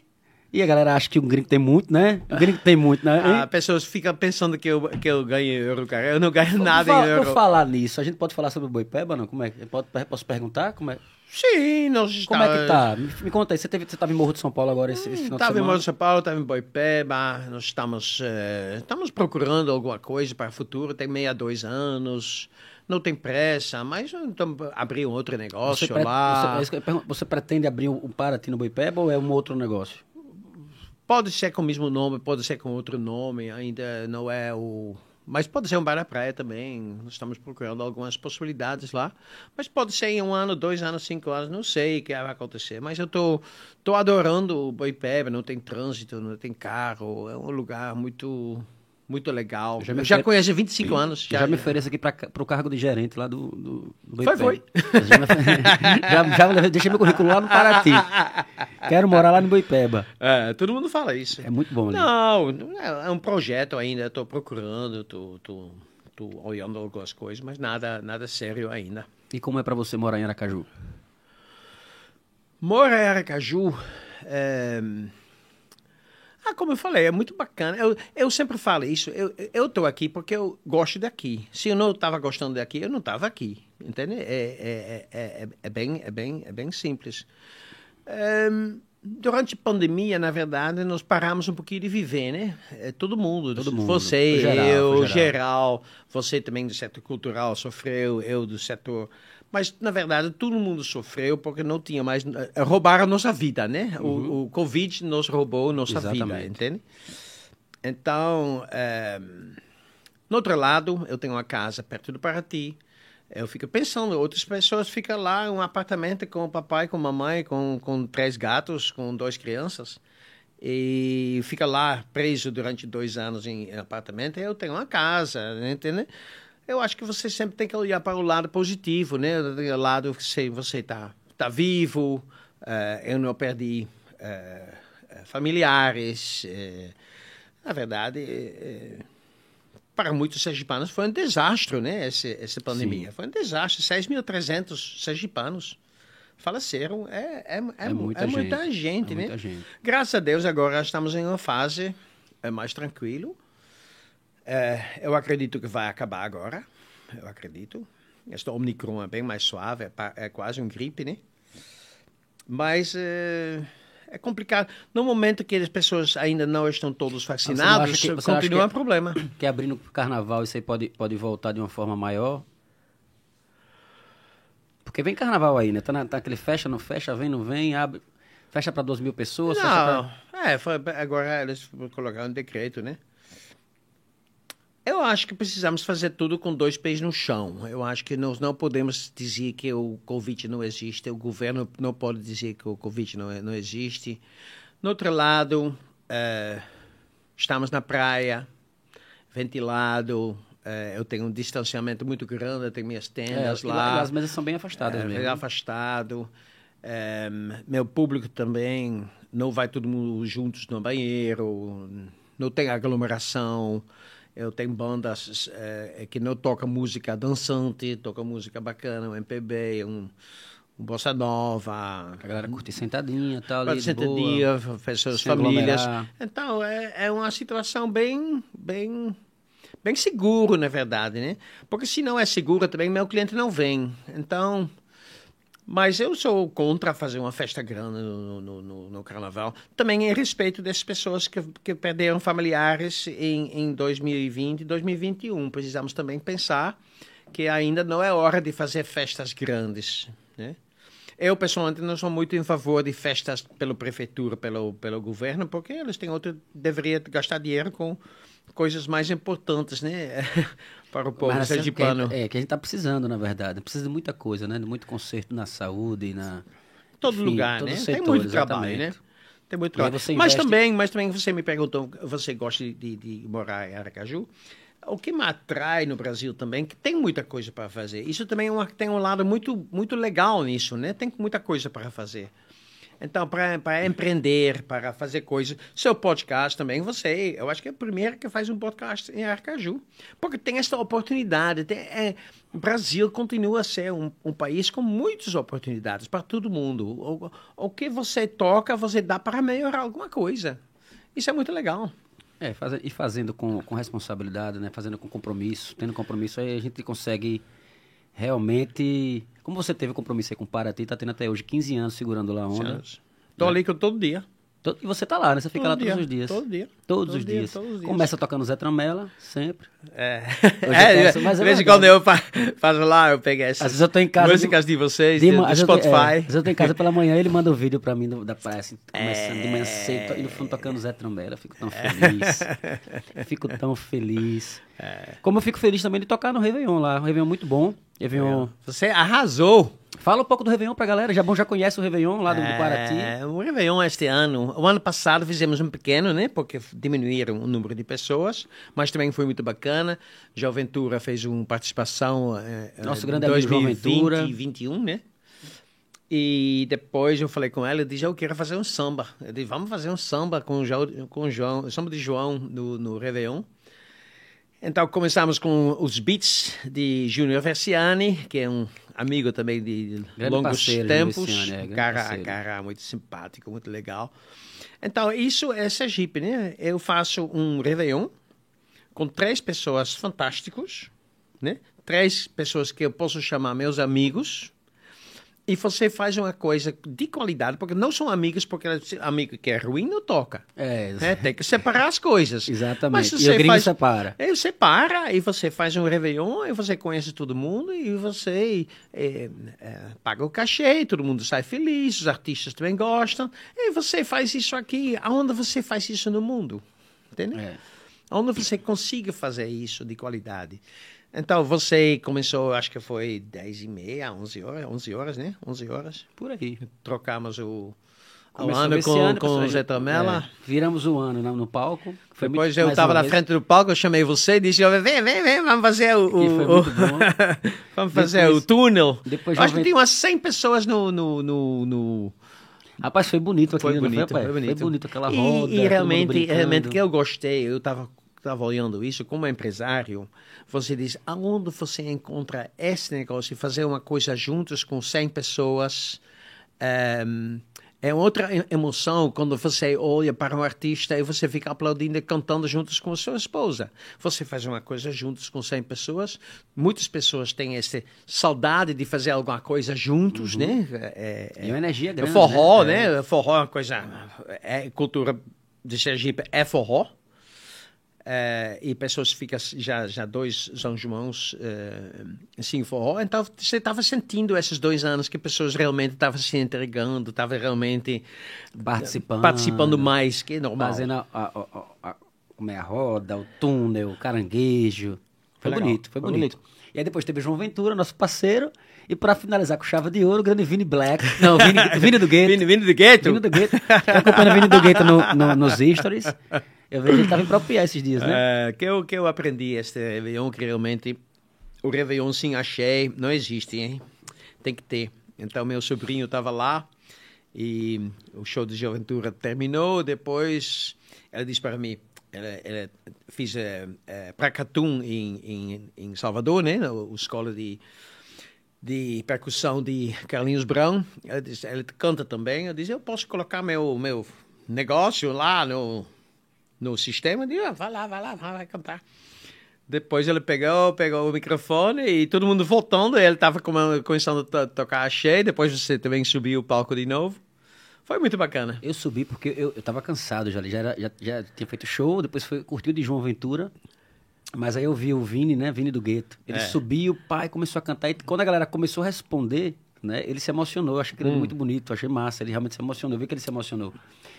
E a galera acha que o gringo tem muito, né? O gringo tem muito, né? Ah, hein? pessoas ficam pensando que eu, que eu ganho euro, cara. Eu não ganho nada em euro. Por falar nisso, a gente pode falar sobre o Boipeba, não? Como é? que- Pode, posso perguntar? Como é, Sim, nós como é que tá? Me, me conta aí, você, teve, você tava em Morro de São Paulo agora esse, esse final de Estava em semana? Morro de São Paulo, estava em Boipeba, nós estamos, eh, estamos procurando alguma coisa para o futuro, tem 62 anos, não tem pressa, mas então, abrir um outro negócio Você, pre- lá. você- eu pergunto, você pretende abrir um Paraty no Boipeba ou é um outro negócio? Pode ser com o mesmo nome, pode ser com outro nome, ainda não é o. Mas pode ser um bar da praia também. Estamos procurando algumas possibilidades lá. Mas pode ser em um ano, dois anos, cinco anos, não sei o que vai acontecer. Mas eu tô, tô adorando o Boipeba, não tem trânsito, não tem carro. É um lugar muito, muito legal. Já me eu já conheço há 25 anos. Já, me ofereço aqui para o cargo de gerente lá do, do, do Foi, foi. Já, me já, já deixei meu currículo lá no Paraty. Quero morar lá no Boipeba. É, todo mundo fala isso. É muito bom ali. Não, é é um projeto ainda, estou procurando, estou olhando algumas coisas, mas nada, nada sério ainda. E como é para você morar em Aracaju? Mora em Aracaju, é... ah, como eu falei, é muito bacana. Eu, eu sempre falo isso, eu eu estou aqui porque eu gosto daqui. Se eu não estava gostando daqui, eu não estava aqui, entende? É, é, é, é, é bem, é, bem, é bem simples. Ehm, durante a pandemia, na verdade, nós paramos um pouquinho de viver, né? É, todo mundo. Todo mundo. Você, geral, eu, geral. geral. Você também do setor cultural sofreu, eu do setor... Mas, na verdade, todo mundo sofreu porque não tinha mais... eh, Roubaram a nossa vida, né? O, o Covid nos roubou a nossa vida, Exatamente. entende? Então, eh, no outro lado, eu tenho uma casa perto do Paraty. Eu fico pensando, outras pessoas ficam lá em um apartamento com o papai, com a mamãe, com, com três gatos, com duas crianças. E fica lá preso durante dois anos em apartamento. Eu tenho uma casa, entende? Eu acho que você sempre tem que olhar para o lado positivo, né? O lado que você está tá vivo, eh, eu não perdi eh, familiares. eh, na verdade, para muitos sergipanos foi um desastre, né? Esse, essa pandemia. Foi um desastre. 6.300 sergipanos faleceram. É, é, é, É muita é muita gente. gente, É né? muita gente. Graças a Deus, agora estamos em uma fase mais tranquilo. É, eu acredito que vai acabar agora. Eu acredito. Este Omicron é bem mais suave, é, é quase um gripe, né? Mas é, é complicado. No momento que as pessoas ainda não estão todos vacinados, que- continua um problema. Que abrindo o carnaval isso aí pode, pode voltar de uma forma maior? Porque vem carnaval aí, né? Tá, na, tá aquele fecha, não fecha, vem, não vem, abre. Fecha para 2 mil pessoas, Não, pra... é, foi, agora eles colocaram um decreto, né? Eu acho que precisamos fazer tudo com dois pés no chão. Eu acho que nós não podemos dizer que o Covid não existe, o governo não pode dizer que o Covid não, não existe. No outro lado, eh, estamos na praia, ventilado, eh, eu tenho um distanciamento muito grande, eu tenho minhas É, tendas acho que lá. as mesas são bem afastadas É, mesmo. bem afastado. É, meu público também não vai todo mundo juntos no banheiro, não tem aglomeração. Eu tenho bandas é, que não tocam música dançante, tocam música bacana, um MPB, um, um bossa nova, A galera curte sentadinha e tal, Pode ali boa. dia, pessoas, sem famílias. aglomerar. Então, é, é uma situação bem, bem, bem seguro, na verdade, né? Porque se não é segura também, meu cliente não vem. Então, mas eu sou contra fazer uma festa grande no, no, no, no carnaval. Também em respeito dessas pessoas que, que perderam familiares em, em 2020 e 2021. Precisamos também pensar que ainda não é hora de fazer festas grandes, né? Eu, pessoalmente, não sou muito em favor de festas pela prefeitura, pelo, pelo governo, porque eles têm outro... Deveria gastar dinheiro com coisas mais importantes, né? Para o povo Mas, assim, sergipano. que- É, que a gente tá precisando, na verdade. Precisa de muita coisa, né? De muito conserto na saúde na... todo Enfim, lugar, né? setor, Tem muito trabalho, exatamente. né? Tem muito trabalho. você Mas investe- também, mas também você me perguntou, você gosta de, de morar em Aracaju? O que me atrai no Brasil também, que tem muita coisa para fazer. Isso também é uma- tem um lado muito, muito legal nisso, né? Tem muita coisa para fazer. Então, para empreender, para fazer coisas. Seu podcast também, você, eu acho que é o primeiro que faz um podcast em Aracaju. Porque tem essa oportunidade. Tem, é, o Brasil continua a ser um, um país com muitas oportunidades para todo mundo. O, o que você toca, você dá para melhorar alguma coisa. Isso é muito legal. É, faz, e fazendo com, com responsabilidade, né? Fazendo com compromisso. Tendo compromisso, aí a gente consegue realmente. Como você teve compromisso aí com o Paraty, tá tendo até hoje 15 anos segurando lá a onda. Tô ali que eu todo dia. E você tá lá, né? Você fica Todo lá dia, todos os dias. todo dia. Todos Todo os dia, dias. todos os dias. Começa tocando Zé Tramela, sempre. É, é mas de é vez quando eu fa- faço lá, eu pego essas Às vezes eu tô em casa. músicas de vocês, de do, eu é, Spotify. às vezes eu tô em casa pela manhã, ele manda um vídeo pra mim do- da praia, assim, começando de É. manhã cedo, e no fundo tocando Zé Trambela, eu fico tão feliz. fico tão feliz. É. Como eu fico feliz também de tocar no Réveillon lá, um Réveillon muito bom. Réveillon... Você arrasou. Fala um pouco do Réveillon pra galera, já bom, já conhece o Réveillon lá do, do Paraty. É, o Réveillon este ano, o ano passado fizemos um pequeno, né? Porque diminuíram o número de pessoas, mas também foi muito bacana. João Ventura fez uma participação é, Nosso é, grande amigo João 2020 Ventura. e 21, né? E depois eu falei com ela, eu disse, eu quero fazer um samba. Eu disse, vamos fazer um samba com o João, com o João samba de João no, no Réveillon. Então começamos com os beats de Júnior Versiani, que é um amigo também de Grande longos parceiro, tempos, Versiani, é, cara, parceiro. cara muito simpático, muito legal. Então isso é Sergipe, né? Eu faço um Réveillon com três pessoas fantásticos, né? Três pessoas que eu posso chamar meus amigos. E você faz uma coisa de qualidade, porque não são amigos, porque amigo que é ruim não toca. É, né? Tem que separar as coisas. exatamente. Mas E você o gringo faz- separa. Aí você para e você faz um Réveillon e você conhece todo mundo e você é, é, paga o cachê, todo mundo sai feliz, os artistas também gostam. E você faz isso aqui, aonde você faz isso no mundo? Entendeu? É. Onde você consiga fazer isso de qualidade. Então, você começou, acho que foi 10 e meia, 11 horas, 11 horas, né? 11 horas. Por aí. Trocamos o, o ano com, ano, com o Zé Tamela. é, viramos o ano no, no palco. Foi Depois muito- eu estava na vez. frente do palco, eu chamei você e disse, vem, vem, vem, vamos fazer o... E o- o- vamos fazer Depois- o túnel. depois acho que tinha umas 100 pessoas no... no, no, no- Rapaz, foi bonito aquilo, Foi bonito, foi bonito. Foi bonito aquela E- roda. E, mundo realmente, realmente que eu gostei, eu estava tava olhando isso como empresário, você diz, aonde você encontra esse negócio, fazer uma coisa juntos com 100 pessoas, ehm, é outra emoção quando você olha para um artista e você fica aplaudindo e cantando juntos com a sua esposa. Você faz uma coisa juntos com 100 pessoas. Muitas pessoas têm essa saudade de fazer alguma coisa juntos, né? É, é- E uma energia é grande. forró, né? né? Forró é uma coisa. É, cultura de Sergipe é forró. É, e pessoas ficam já, já dois São Joãos é, assim, forró. Então você estava sentindo esses dois anos que pessoas realmente estavam se entregando, estavam realmente Participando. participando mais que normal. Fazendo a, a, a- a- é, a roda, o túnel, o caranguejo. Foi, Foi bonito, foi, foi bonito. E aí depois teve João Ventura, nosso parceiro. E pra finalizar com chave de ouro, o grande Vini Black. Não, Vini, Vini do Gueto. Vindo, vindo do gueto? Vini do Gueto. Tá acompanhando o Vini do Gueto no, no- nos stories. Eu vejo que ele tava em próprio esses dias, né? É, que, eu, que eu aprendi este Réveillon, que realmente o Réveillon sim achei, não existe, hein? Tem que ter. Então, meu sobrinho estava lá e o show de Juventura terminou. Depois, ela disse para mim, ela, ela fiz é, é, Pracatum em, em, em Salvador, né? Na escola de, de percussão de Carlinhos Brown. Ela ela canta também. Eu disse, eu posso colocar meu, meu negócio lá no, no sistema. Eu disse, ah, vai lá, vai lá, vai, cantar. Depois ele pegou, pegou o microfone e todo mundo voltando. Ele estava começando a to- tocar axé. Depois você também subiu o palco de novo. Foi muito bacana. Eu subi porque eu, eu tava cansado já, já, era- já, já tinha feito show, depois foi, curtiu de João Ventura. Mas aí eu vi o Vini, né? Vini do Gueto. Ele É. subiu, o pai começou a cantar. E quando a galera começou a responder, né? Ele se emocionou. Eu achei aquilo muito bonito, achei massa. Ele realmente se emocionou. Eu vi que ele se emocionou.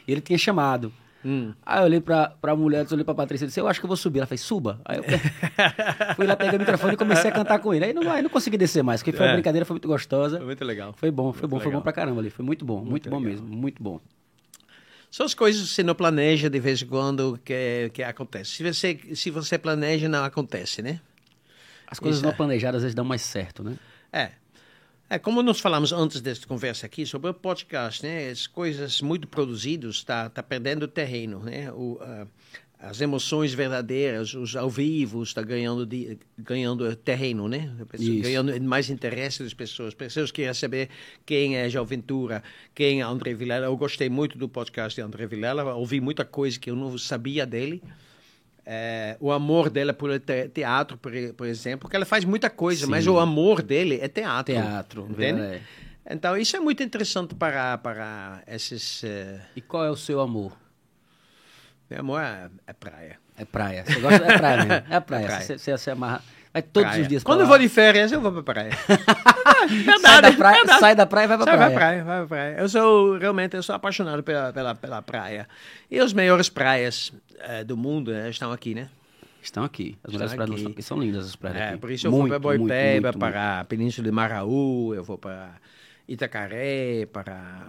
E ele tinha chamado. Hum. Aí eu olhei pra, pra mulher, eu olhei pra Patrícia e disse, eu acho que eu vou subir. Ela fez, suba. Aí eu fui lá, peguei o microfone e comecei a cantar com ele. Aí não, aí não consegui descer mais, porque foi uma É. brincadeira, foi muito gostosa. Foi muito legal. Foi bom, foi Muito bom, foi legal. bom pra caramba ali. Foi muito bom, muito, bom legal. mesmo, muito bom. São as coisas que você não planeja de vez em quando que, que acontece. Se você, se você planeja, não acontece, né? As coisas Isso não é. planejadas às vezes dão mais certo, né? É. É, como nós falamos antes desta conversa aqui sobre o podcast, né? As coisas muito produzidas está tá perdendo terreno, né? O, ah, as emoções verdadeiras, os ao vivo, está ganhando de, ganhando terreno, né? Ganhando mais interesse das pessoas. As pessoas querem saber quem é João Ventura, quem é André Vilela. Eu gostei muito do podcast de André Vilela, ouvi muita coisa que eu não sabia dele. É, o amor dela por te- teatro, por, por exemplo, porque ela faz muita coisa, mas o amor dele é teatro. Teatro, entende? é. Então isso é muito interessante para para esses. eh, E qual é o seu amor? Meu amor é, é praia. É praia. Você gosta é praia mesmo. É praia. É praia. Você, você se amarra. Vai todos Praia. os dias pra Quando eu vou de férias, eu vou para praia. verdade, sai da praia, verdade. sai da praia e vai pra Sai praia. pra praia, vai pra praia. Eu sou, realmente, eu sou apaixonado pela, pela, pela praia. E as melhores praias eh, do mundo eh, estão aqui, né? Estão aqui. As melhores praias aqui. estão aqui. São lindas as praias É, aqui. por isso eu vou Muito, para Boipeba, muito, muito, para a Península de Maraú, eu vou para Itacaré, para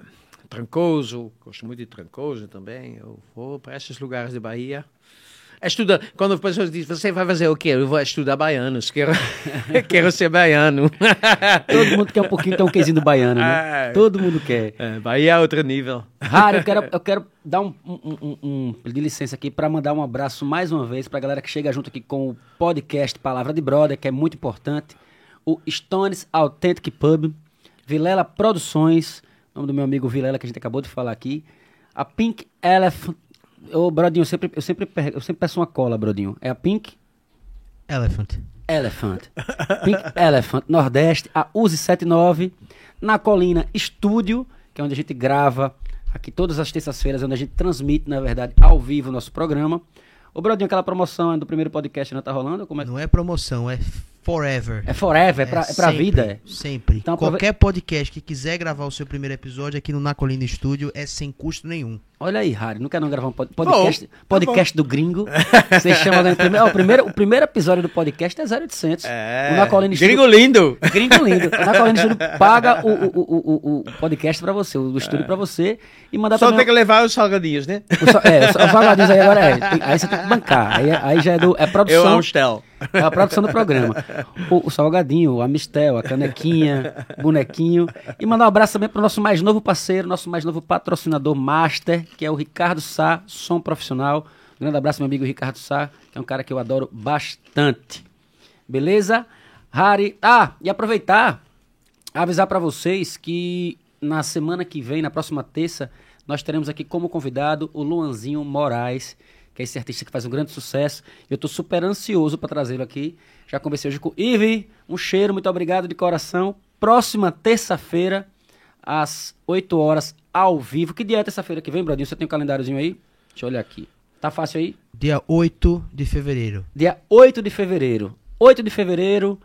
Trancoso, gosto muito de Trancoso também. Eu vou para esses lugares de Bahia. Estuda, quando as pessoas dizem, você vai fazer o quê? Eu vou estudar baianos, quero, quero ser baiano. Todo mundo quer um pouquinho ter um quezinho do baiano, né? É. Todo mundo quer. É, Bahia é outro nível. Raro, eu quero, eu quero dar um, um, um, um- pedir licença aqui para mandar um abraço mais uma vez para a galera que chega junto aqui com o podcast Palavra de Brother, que é muito importante. O Stones Authentic Pub, Vilela Produções, nome do meu amigo Vilela que a gente acabou de falar aqui. A Pink Elephant. Ô, Brodinho, eu sempre, eu, sempre, eu sempre peço uma cola, Brodinho. É a Pink Elephant. Elephant. Pink Elephant, Nordeste, a Uzi 79, na Colina Estúdio, que é onde a gente grava aqui todas as terças-feiras, onde a gente transmite, na verdade, ao vivo o nosso programa. Ô, Brodinho, aquela promoção do primeiro podcast não tá rolando? Como é? Não é promoção, é forever. É forever, é pra, é pra sempre, vida. é. Sempre. Então, Qualquer podcast que quiser gravar o seu primeiro episódio aqui no Na Colina Estúdio é sem custo nenhum. Olha aí, Harry, não quer não gravar um pod- podcast, tá podcast do gringo? Você chama alguém primeiro, ó, o primeiro, o primeiro episódio do podcast é 0800. O Na Colina Estúdio- Gringo lindo. Gringo lindo. O Na Colina Estúdio paga o, o, o, o, podcast pra você, o estúdio pra você e mandar Só também... tem que levar os salgadinhos, né? É, os os salgadinhos aí agora é. tem- aí você tem que bancar. Aí, aí já é, do, é Eu produção. Amstel. É a produção do programa. O, o salgadinho, a Mistel, a canequinha, bonequinho. E mandar um abraço também pro nosso mais novo parceiro, nosso mais novo patrocinador master, que é o Ricardo Sá, som profissional. Um grande abraço, meu amigo Ricardo Sá, que é um cara que eu adoro bastante. Beleza? Harry. Ah, e aproveitar, avisar pra vocês que na semana que vem, na próxima terça, nós teremos aqui como convidado o Luanzinho Moraes, que é esse artista que faz um grande sucesso. Eu tô super ansioso para trazê-lo aqui. Já conversei hoje com o Ivi. Um cheiro, muito obrigado de coração. Próxima terça-feira, às 8 horas, ao vivo. Que dia é terça-feira que vem, Brodinho? Você tem um calendáriozinho aí? Deixa eu olhar aqui. Tá fácil aí? Dia 8 de fevereiro. Dia 8 de fevereiro. 8 de fevereiro,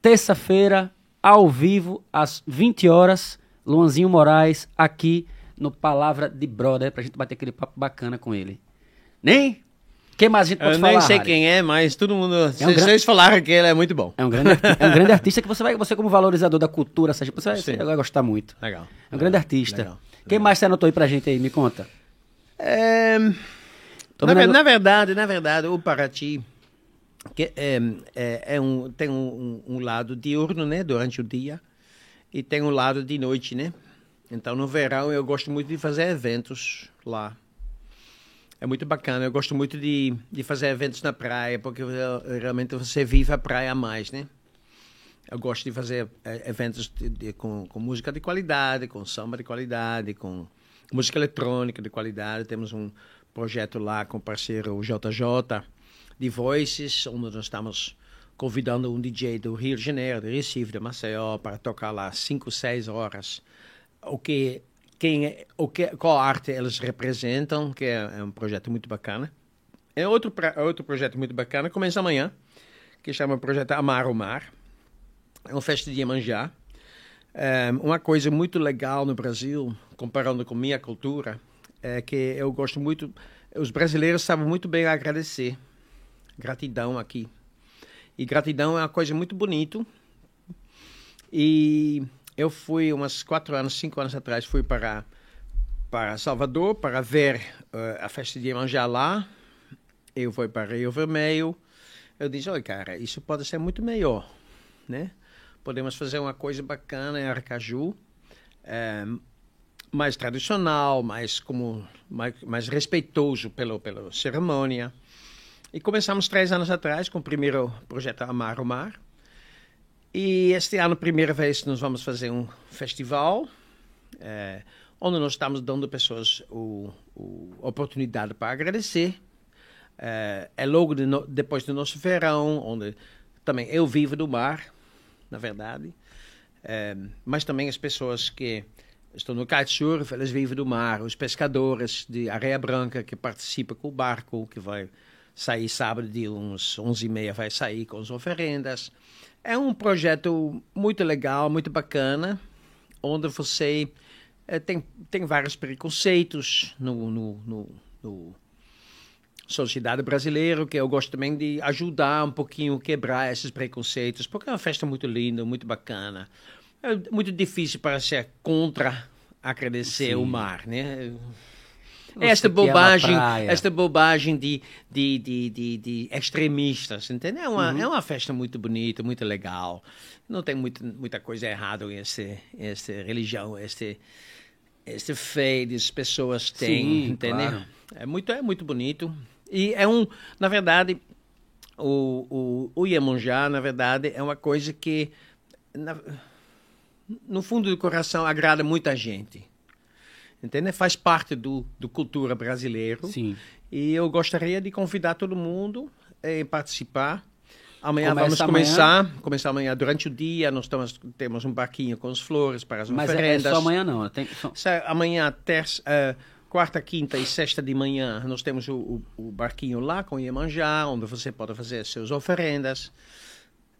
terça-feira, ao vivo, às 20 horas, Luanzinho Moraes, aqui no Palavra de Brother, pra gente bater aquele papo bacana com ele. Nem? Quem mais a gente pode Eu falar? nem sei Harry? quem é, mas todo mundo. É um vocês gran- falaram que ele é muito bom. É um grande, é um grande artista que você vai, você como valorizador da cultura, Sérgio, você vai, você vai gostar muito. Legal. É um grande artista. legal, Quem mais você anotou aí pra gente aí? Me conta. É, na, vendo na verdade, na verdade, o Paraty que é, é, é um, tem um, um- um lado diurno, né, durante o dia, e tem um lado de noite, né? Então, no verão, eu gosto muito de fazer eventos lá. É muito bacana. Eu gosto muito de, de fazer eventos na praia, porque realmente você vive a praia mais, né? Eu gosto de fazer eh, eventos de- de- com, com música de qualidade, com samba de qualidade, com música eletrônica de qualidade. Temos um projeto lá com o parceiro JJ de Voices, onde nós estamos convidando um DJ do Rio de Janeiro, de Recife, de Maceió, para tocar lá 5, 6 horas. O que, quem, é- o que, qual arte eles representam, que é, é um projeto muito bacana. É outro, pra- outro projeto muito bacana, começa amanhã, que chama projeto Amar o Mar. É uma festa de Iemanjá. É, uma coisa muito legal no Brasil, comparando com minha cultura, é que eu gosto muito. Os brasileiros sabem muito bem agradecer. Gratidão aqui. E gratidão é uma coisa muito bonita. E eu fui, umas quatro anos, cinco anos atrás, fui para, para Salvador para ver eh, a festa de Iemanjá lá. Eu fui para Rio Vermelho. Eu disse, olha, cara, isso pode ser muito melhor, né? podemos fazer uma coisa bacana em Aracaju, é, mais tradicional, mais como mais, mais respeitoso pelo pela cerimônia. E começamos três anos atrás com o primeiro projeto Amar o Mar. E este ano, primeira vez, nós vamos fazer um festival, é, onde nós estamos dando pessoas o, o oportunidade para agradecer. É, é logo de no, depois do nosso verão, onde também eu vivo do mar, na verdade. É, mas também as pessoas que estão no kitesurf, elas vivem do mar. Os pescadores de areia branca que participam com o barco, que vai sair sábado de uns 11 e meia, vai sair com as oferendas. É um projeto muito legal, muito bacana, onde você é, tem, tem vários preconceitos no, no, no, no sociedade brasileira, que eu gosto também de ajudar um pouquinho, quebrar esses preconceitos, porque é uma festa muito linda, muito bacana. É muito difícil para ser contra agradecer Sim. o mar, né? Esta bobagem, esta bobagem de, de, de, de, de extremistas, entendeu? É uma, uhum. é uma festa muito bonita, muito legal. Não tem muito, muita coisa errada em essa religião, esse, esse fé que as pessoas têm, Sim, entendeu? Claro. É muito, é muito bonito. E é um, na verdade, o, o, o Iemonjá, na verdade, é uma coisa que, na, no fundo do coração, agrada muita gente. Entende? Faz parte do, do cultura brasileiro. Sim. E eu gostaria de convidar todo mundo a participar. Amanhã Começa vamos começar, amanhã. começar amanhã durante o dia. Nós temos um barquinho com as flores para as Mas oferendas. Mas é, só amanhã não? Tem... Amanhã, terça, uh, quarta, quinta e sexta de manhã, nós temos o, o, o barquinho lá com Iemanjá, onde você pode fazer suas oferendas.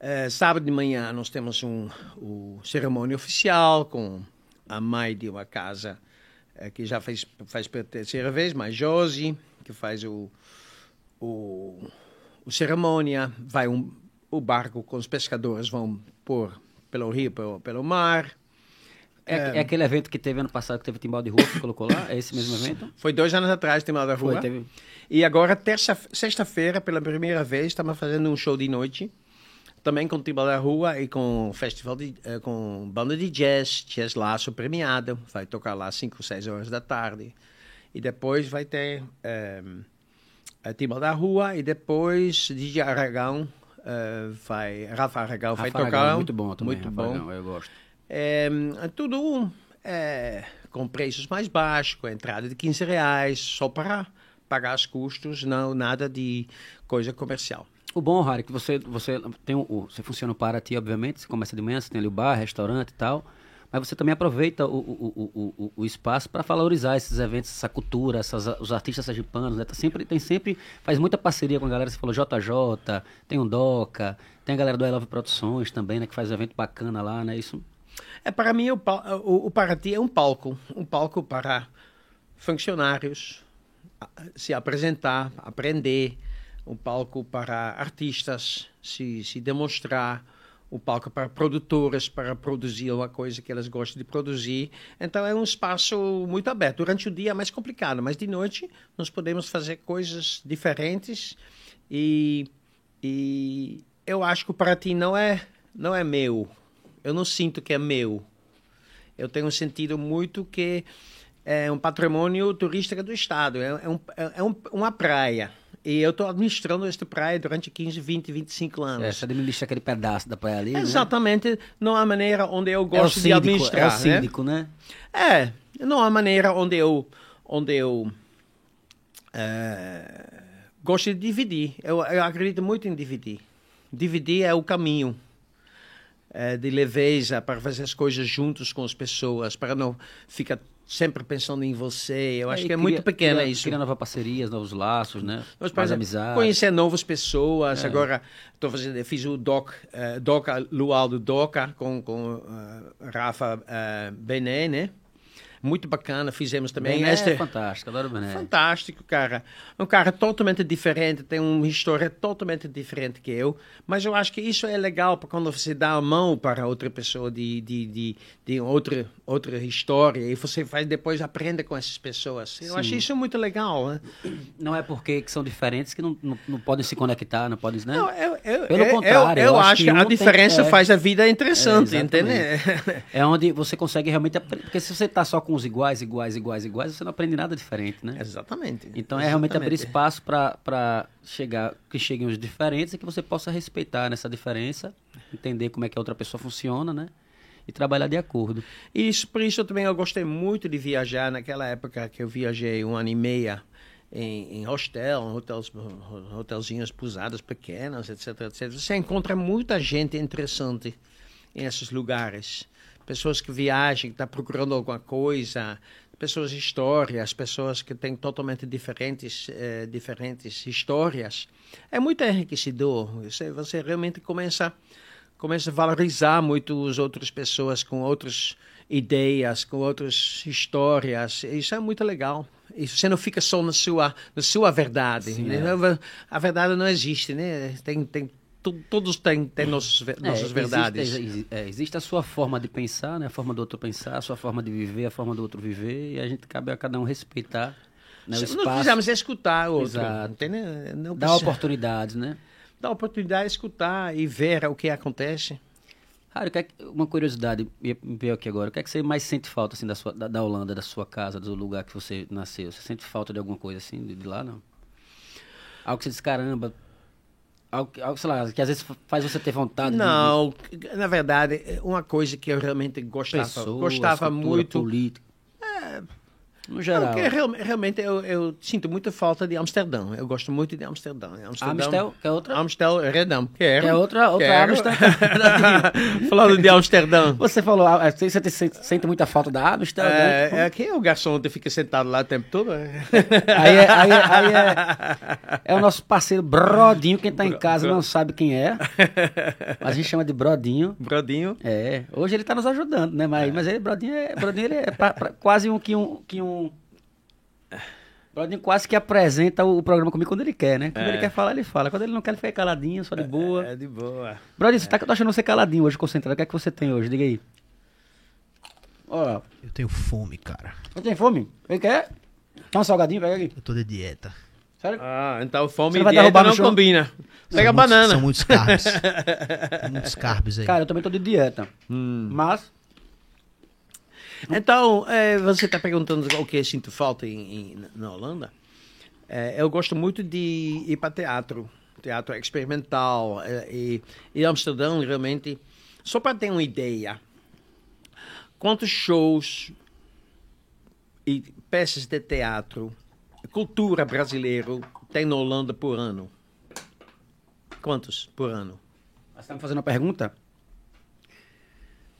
Uh, sábado de manhã nós temos um, o cerimônia oficial com a mãe de uma casa que já fez, faz pela terceira vez, mas Josi, que faz o, o, o cerimônia, vai um, o barco com os pescadores vão por pelo rio, pelo, pelo mar. É, é, é, aquele evento que teve ano passado, que teve Timbal de Rua, que colocou lá? É esse mesmo evento? Foi dois anos atrás, Timbal da Rua. Foi, teve... E agora, terça, sexta-feira, pela primeira vez, estamos fazendo um show de noite. Também com Timbal da Rua e com festival de, uh, com banda de jazz, Jazz Laço premiado. Vai tocar lá 5, 6 horas da tarde. E depois vai ter um, a Timbal da Rua e depois DJ Aragão uh, vai... Rafa Aragão vai tocar. Aragão, muito bom também, muito Rafa bom. Aragão, eu gosto. É, tudo é, com preços mais baixos, com entrada de 15 reais, só para pagar os custos, não nada de coisa comercial. O bom, Harry, que você, você tem o, você funciona para ti, obviamente, você começa de manhã, você tem ali o bar, restaurante e tal, mas você também aproveita o, o, o, o espaço para valorizar esses eventos, essa cultura, essas, os artistas sergipanos, né? Tá sempre, tem sempre, faz muita parceria com a galera, você falou JJ, tem o Doca, tem a galera do I Love Produções também, né? Que faz evento bacana lá, né? Isso é, para mim, o, o, o Paraty é um palco. Um palco para funcionários se apresentar, aprender. Um palco para artistas se, se demonstrar. Um palco para produtoras, para produzir uma coisa que elas gostam de produzir. Então, é um espaço muito aberto. Durante o dia é mais complicado, mas de noite nós podemos fazer coisas diferentes. E, e eu acho que o Paraty não é, não é meu eu não sinto que é meu. Eu tenho sentido muito que é um patrimônio turístico do Estado, é, é, um, é, é um, uma praia. E eu estou administrando esta praia durante 15, 20, 25 anos. É, você administra aquele pedaço da praia ali, né? Exatamente, né? não há maneira onde eu gosto é síndico, de administrar. É o síndico, né? né? É, não há maneira onde eu, onde eu é, gosto de dividir. Eu, eu acredito muito em dividir. Dividir é o caminho é, de leveza para fazer as coisas juntos com as pessoas, para não ficar sempre pensando em você. Eu acho é, que é cria, muito pequena cria, isso. Criar novas parcerias, novos laços, né? Mas, Mais amizade. Conhecer novas pessoas. É. Agora, tô fazendo, fiz o Doc, uh, Doca, Luau do Doca com, com uh, Rafa uh, Bené, né? Muito bacana. Fizemos também Bené este é fantástico, adoro Bené. Fantástico, cara. Um cara totalmente diferente, tem uma história totalmente diferente que eu. Mas eu acho que isso é legal para quando você dá a mão para outra pessoa de, de, de, de outra, outra história e você vai depois aprender com essas pessoas. Eu Sim. acho isso muito legal, né? Não é porque que são diferentes que não, não, não podem se conectar, não podem, né? Não, eu, eu, Pelo eu- contrário, eu, eu acho que a um tem- diferença é. faz a vida interessante, É, entende? É onde você consegue realmente aprender. Porque se você tá só com os iguais, iguais, iguais, iguais, você não aprende nada diferente, né? Exatamente. Então é realmente abrir espaço para chegar, que cheguem os diferentes e que você possa respeitar nessa diferença, entender como é que a outra pessoa funciona, né? E trabalhar de acordo. Isso, por isso também eu gostei muito de viajar naquela época que eu viajei um ano e meia em, em hostel, hotels, hotelzinhos, pousadas pequenas, etc, etc. Você encontra muita gente interessante nesses lugares. Pessoas que viajam, que estão procurando alguma coisa, pessoas histórias, pessoas que têm totalmente diferentes, eh, diferentes histórias. É muito enriquecedor. Você, você realmente começa começa a valorizar muito as outras pessoas com outras ideias, com outras histórias. Isso é muito legal. E você não fica só na sua, na sua verdade. Sim, né? é. A verdade não existe, né? Tem, tem, todos têm, têm nossos, É, nossas verdades. Existe, exi- é, existe a sua forma de pensar, né? A forma do outro pensar, a sua forma de viver, a forma do outro viver, e a gente cabe a cada um respeitar né, o Nós espaço, precisamos escutar o outro. Exato. Entende? Não dar oportunidades, né? dar oportunidade de escutar e ver o que acontece. Rário, o que é uma curiosidade veio aqui agora. O que é que você mais sente falta assim, da, sua, da, da Holanda, da sua casa, do lugar que você nasceu? Você sente falta de alguma coisa assim, de, de lá, não? Algo que você diz, caramba, algo, sei lá, que às vezes faz você ter vontade de- Não, na verdade, uma coisa que eu realmente de gostava, pessoas, gostava cultura, muito. política. No Não, geral. porque real- realmente eu, eu sinto muita falta de Amsterdã. Eu gosto muito de Amsterdã. Amsterdã Amstel, que é outra? Amsterdã, quero. Que é outra- outra quero. Amsterdã. Falando de Amsterdã. Você falou, ah, você sente, muita falta da Amstel? né? É, é que o garçom que fica sentado lá o tempo todo. é. Aí, é, aí, é- aí é, é o nosso parceiro Brodinho, quem tá em casa não sabe quem é. Mas a gente chama de Brodinho. Brodinho. É, hoje ele tá nos ajudando, né? Mas, mas ele, Brodinho, é, Brodinho ele é pra- pra- quase um que um. Que um Brodinho quase que apresenta o, programa comigo quando ele quer, né? Quando É. ele quer falar, ele fala. Quando ele não quer, ele fica caladinho, só de boa. É de boa. Brodinho, você tá achando você caladinho hoje, concentrado. O que é que você tem hoje? Diga aí. Ó, Eu tenho fome, cara. não tem fome? Ele quer? Quer um salgadinho? Pega aqui. Eu tô de dieta. Sério? Ah, então fome Você e vai dieta derrubar no não combina. Pega São muitos- banana. São muitos carbs. Muitos carbs aí. Cara, eu também tô de dieta. Hum. Mas, Então, eh, você está perguntando o que eu sinto falta em, em- na Holanda. Eh, eu gosto muito de ir para teatro, teatro experimental. eh, e, e Amsterdã, realmente, só para ter uma ideia, quantos shows e peças de teatro, cultura brasileira tem na Holanda por ano? Quantos por ano? você tá me fazendo uma pergunta?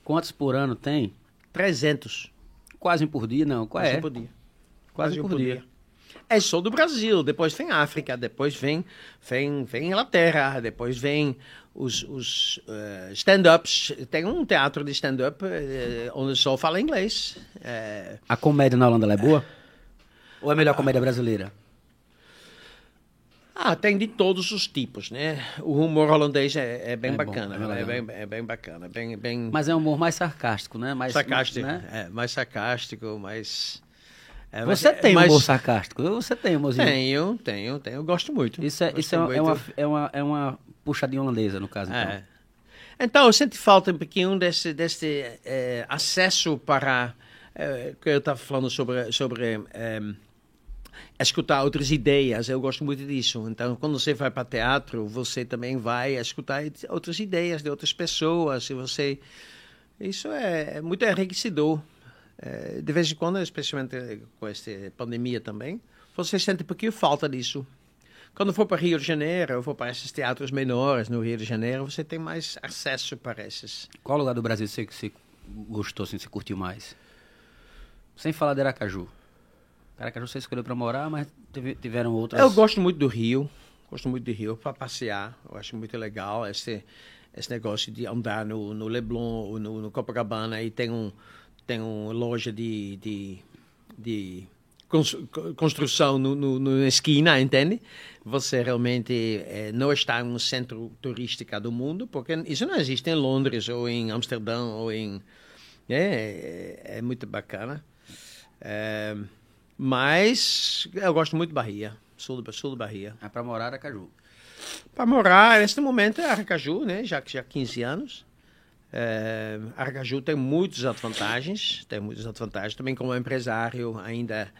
Quantos por ano tem? 300. Quase um por dia, não. Quase é? um por dia. Quase um por dia. É só do Brasil, depois vem África, depois vem, vem, vem Inglaterra, depois vem os, os eh, stand-ups. Tem um teatro de stand-up eh, onde só fala inglês. Eh, A comédia na Holanda é boa? Ou é melhor a comédia brasileira? Ah, tem de todos os tipos, né? O humor holandês é, é bem É bom, bacana, é é, legal. bem, é bem bacana, bem, bem Mas é um humor mais sarcástico, né? Mais, sarcástico, Né? é, mais sarcástico, mais... é, Você mas- tem mas- humor sarcástico? Você tem humorzinho? Tenho, tenho, tenho, eu gosto muito. Isso é, Gosto isso é, uma- é, muito. uma, é, uma, é uma puxadinha holandesa, no caso. Então. É. Então, eu sinto falta um pouquinho desse, desse acesso para. que eu estava falando sobre, sobre eh, escutar outras ideias. Eu gosto muito disso. Então, quando você vai para teatro, você também vai escutar outras ideias de outras pessoas. E você. Isso é, é muito enriquecedor. Eh, de vez em quando, especialmente com esta pandemia também, você sente um pouquinho falta disso. Quando for para Rio de Janeiro, ou for para esses teatros menores no Rio de Janeiro, você tem mais acesso para esses. Qual lugar do Brasil você, você gostou, assim, você curtiu mais? Sem falar de Aracaju. Aracaju você escolheu pra morar, mas tiveram outras... Eu gosto muito do Rio, gosto muito do Rio para passear. Eu acho muito legal esse esse negócio de andar no, no Leblon no, no Copacabana e tem um tem uma loja de, de, de cons- co- construção no, no, no- na esquina, entende? Você realmente eh, não está em um centro turístico do mundo, porque isso não existe em Londres ou em Amsterdã ou em... É, é, é muito bacana. É, mas eu gosto muito de Bahia, sul do, sul do Bahia. É pra morar Aracaju. Para morar, neste momento, é Aracaju, né? Já que já há 15 anos. É, Aracaju tem muitas vantagens, tem muitas vantagens. Também como empresário, ainda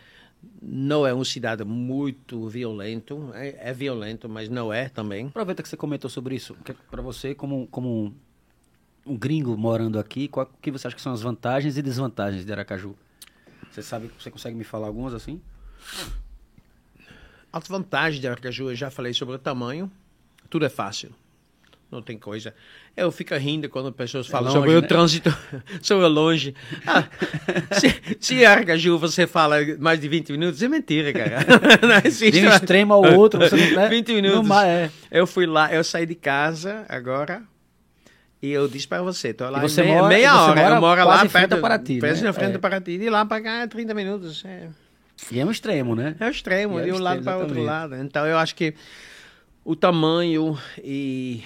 não é uma cidade muito violento. É, é violento, mas não é também. Aproveita que você comentou sobre isso. Que para você, como, como um gringo morando aqui, qual que você acha que são as vantagens e desvantagens de Aracaju? Você sabe, você consegue me falar algumas assim? As vantagens de Aracaju, eu já falei sobre o tamanho. Tudo é fácil. Não tem coisa. Eu fico rindo quando pessoas falam longe, sobre o né? trânsito, sobre longe. Ah, se, se em Aracaju você fala mais de 20 minutos, é mentira, cara. Não De um extremo ao outro, você não né? 20 minutos. No mar, é. Eu fui lá, eu saí de casa agora e eu disse para você, tô lá E você em meia, mora- meia você hora. mora eu moro lá perto Paraty, perto né? na frente É. do Paraty. De lá para cá é 30 minutos. É, E é um extremo, né? é o extremo, E é de um lado extremo, para outro lado. Então eu acho que o tamanho e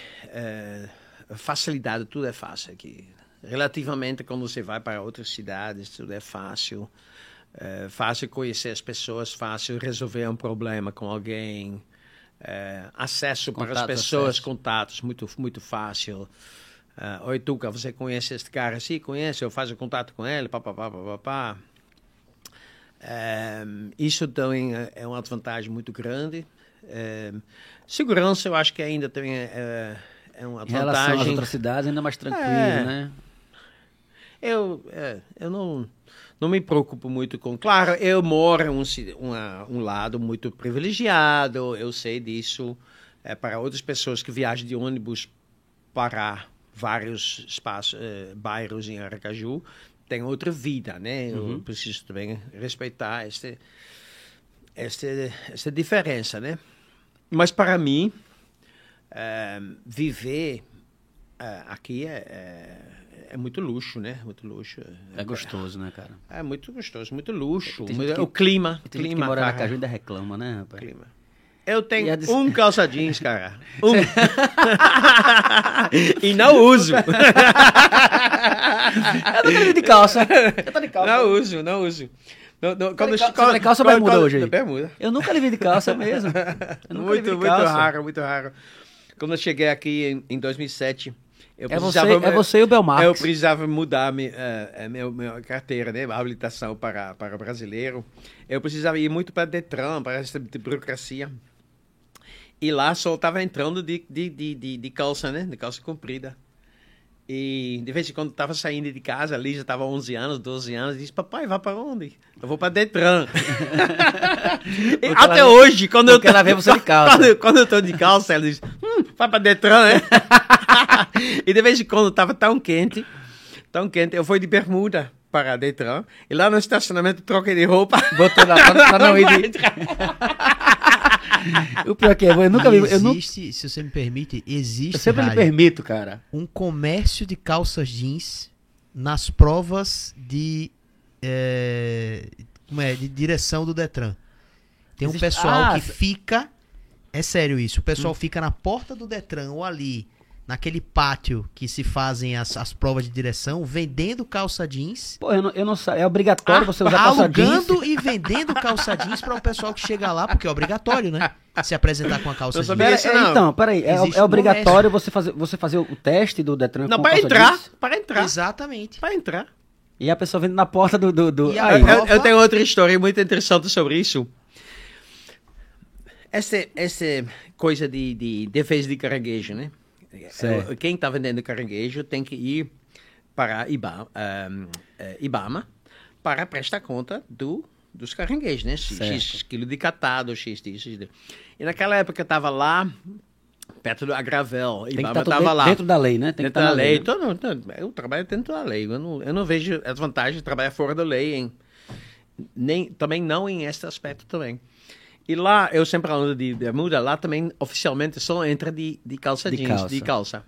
a facilidade, tudo é fácil aqui. Relativamente quando você vai para outras cidades, tudo é fácil. É fácil conhecer as pessoas, fácil resolver um problema com alguém. É, acesso para as Contato, pessoas, acesso. contatos, muito, muito fácil. Ah, Oi, Tuca, você conhece este cara? Sim, conhece, eu faço contato com ele, papapá, papapá. É, isso também é- é uma vantagem muito grande. É, segurança, eu acho que ainda também é, é uma Em relação às vantagem. outras cidades, ainda mais tranquilo, É. né? Eu, é, eu não, não me preocupo muito com. Claro, eu moro em um, uma- um lado muito privilegiado, eu sei disso. É, para outras pessoas que viajam de ônibus para vários espaços, eh, bairros em Aracaju, tem outra vida, né? Eu preciso também respeitar este, este, esta diferença, né? Mas para mim, eh, viver eh, aqui é, é, é muito luxo, né? Muito luxo. É gostoso, né, cara? É muito gostoso, muito luxo. Que- o clima, tem gente que clima, mora em cara, Aracaju ainda reclama, né, rapaz? clima. Eu tenho des- um calça jeans, cara. Um. e não uso. Eu tô de calça. Eu tô de calça. Não uso, não uso. Não, não, cal- você tá de calça ou bermuda hoje aí? Bermuda. Eu nunca lhe vi de calça mesmo. Lhe vi Muito, muito calça. raro, muito raro. Quando eu cheguei aqui em, em 2007, eu É você, precisava... é você e o Belmarx. Eu precisava mudar mi, eh, eh, meu, minha carteira, né? A habilitação para, para brasileiro. Eu precisava ir muito para Detran, para essa burocracia. E lá só estava entrando de, de, de, de, de calça, né? De calça comprida. E de vez em quando estava saindo de casa, a Lígia estava 11 anos, 12 anos, e disse, papai, vai para onde? Eu vou para Detran. Até hoje, quando eu ela vê você de calça. Quando, quando eu estou de calça, ela diz, hum, vai para Detran, né? e de vez em quando estava tão quente, tão quente, eu fui de bermuda para Detran, e lá no estacionamento troquei de roupa. Botou pra, pra não ir de... O pior que é, eu nunca vi... Eu, existe, se você me permite, existe eu sempre lhe Rádio, permito, cara. um comércio de calças jeans nas provas de, é, como é, de direção do Detran. Tem um Existe- pessoal Ah, que fica. É sério isso. O pessoal Hum. fica na porta do Detran ou ali, naquele pátio que se fazem as, as provas de direção, vendendo calça jeans. Pô, eu não, eu não sei. É obrigatório você usar calça jeans. alugando e vendendo calça jeans para o pessoal que chega lá, porque é obrigatório, né? Se apresentar com a calça Eu jeans. Pera, é, não. então, peraí. É, é um obrigatório você fazer, você fazer o teste do Detran Não, com para calça entrar, jeans? para entrar, Exatamente. para entrar. E a pessoa vendo na porta do... do, do... E Aí, eu- eu tenho outra história muito interessante sobre isso. Essa, essa coisa de, de defesa de caranguejo, né? Certo. Quem está vendendo caranguejo tem que ir para Iba, ahm, eh, Ibama para prestar conta do, dos caranguejos, né? X. X quilo de catado, X. X disso. E naquela época eu estava lá, perto do Agravel. tem que Ibama estar estava dentro, lá. dentro da lei, né? Tem Dentro estar da na lei. né? Todo- todo- eu trabalho dentro da lei. Eu não, eu não vejo as vantagens de trabalhar fora da lei. Em, nem, também não em este aspecto também. E lá, eu sempre ando de bermuda, lá também oficialmente só entra de, de calça De jeans, calça. de calça.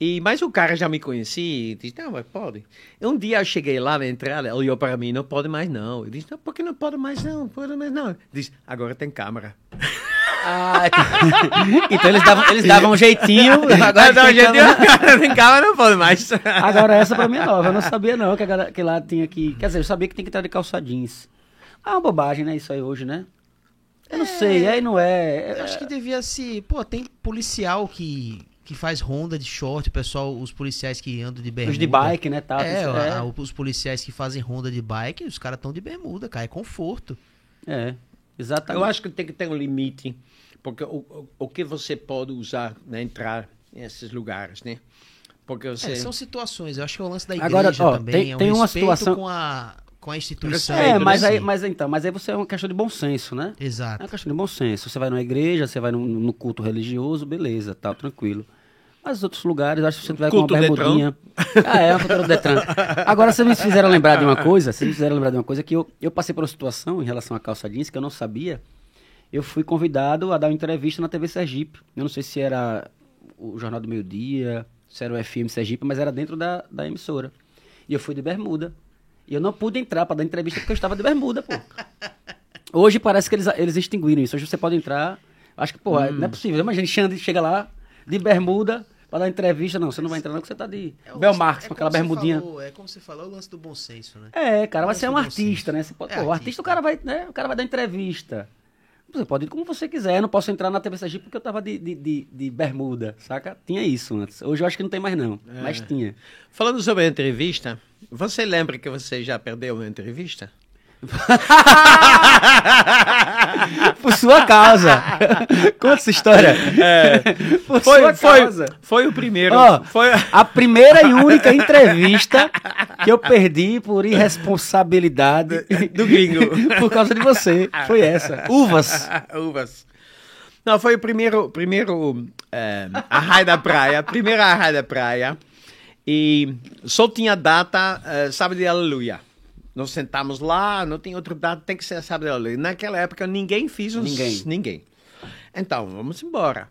E, mas o cara já me conhecia e disse, não, mas pode. E um dia eu cheguei lá na entrada, ele olhou para mim, não pode mais não. Eu disse, não, por que não pode mais não? Pode mais não. Ele disse, agora tem câmera. Ah, então, eles davam, eles davam um jeitinho. Agora, Agora, tem câmera. agora tem câmera, não pode mais. Agora essa pra mim é nova. Eu não sabia não que, a que lá tinha que... Quer dizer, eu sabia que tem que estar de calça jeans. Ah, uma bobagem, né? Isso aí hoje, né? Eu não sei, aí não é... Eu acho que devia se. Pô, tem policial que, que faz ronda de short, o pessoal, os policiais que andam de bermuda. Os de bike, né? Tal, É, tem- a- os policiais que fazem ronda de bike, os caras estão de bermuda, cara. É conforto. é, exatamente. Eu acho que tem que ter um limite, porque o, o, o que você pode usar na entrar nesses lugares, né? Porque você... É, são situações. Eu acho que é o lance da igreja Agora, ó, também. tem- é um tem uma respeito situação- com a, com a instituição. É, mas aí, mas então, mas aí você é uma questão de bom senso, né? É Exato. uma questão de bom senso. Você vai numa igreja, você vai num, no culto religioso, beleza, tal, tranquilo. Mas outros lugares, acho que se você tiver com uma bermudinha. Ah, é, uma cultura do Detran. Agora, vocês me fizeram lembrar de uma coisa, vocês me fizeram lembrar de uma coisa que eu, eu passei por uma situação em relação à calça jeans que eu não sabia. Eu fui convidado a dar uma entrevista na TV Sergipe. Eu não sei se era o Jornal do Meio Dia, se era o FM Sergipe, mas era dentro da, da emissora. E eu fui de bermuda. E eu não pude entrar para dar entrevista porque eu estava de bermuda, pô. Hoje parece que eles, eles extinguiram isso. Hoje você pode entrar. Acho que, pô, não é possível. Imagina, Xande chega lá de bermuda para dar entrevista. Não, você não vai entrar, não, porque você tá de É o- Belmarx, é com aquela bermudinha. falou, é como você falou, é o lance do bom senso, né? É, cara, você é um artista, senso. né? Você pode, É pô, o artista. artista, o cara vai, né? O cara vai dar entrevista. Você pode ir como você quiser. Eu não posso entrar na TV Sergipe porque eu tava de, de, de, de bermuda, saca? Tinha isso antes. Hoje eu acho que não tem mais, não. Mas tinha. Falando sobre a entrevista, você lembra que você já perdeu uma entrevista? Por sua causa. Conta essa história. Por Foi, sua foi, causa. foi o primeiro. Ó, foi... a primeira e única entrevista que eu perdi por irresponsabilidade Do gringo. por causa de você. Foi essa. Uvas. Uvas. Não, foi o primeiro, primeiro eh, arraio da praia, primeiro arraio da praia. E só tinha data eh, sábado de aleluia. Nós sentamos lá, não tem outra data, tem que ser sábado. Naquela época ninguém fez uns... Ninguém. Ninguém. Então, vamos embora.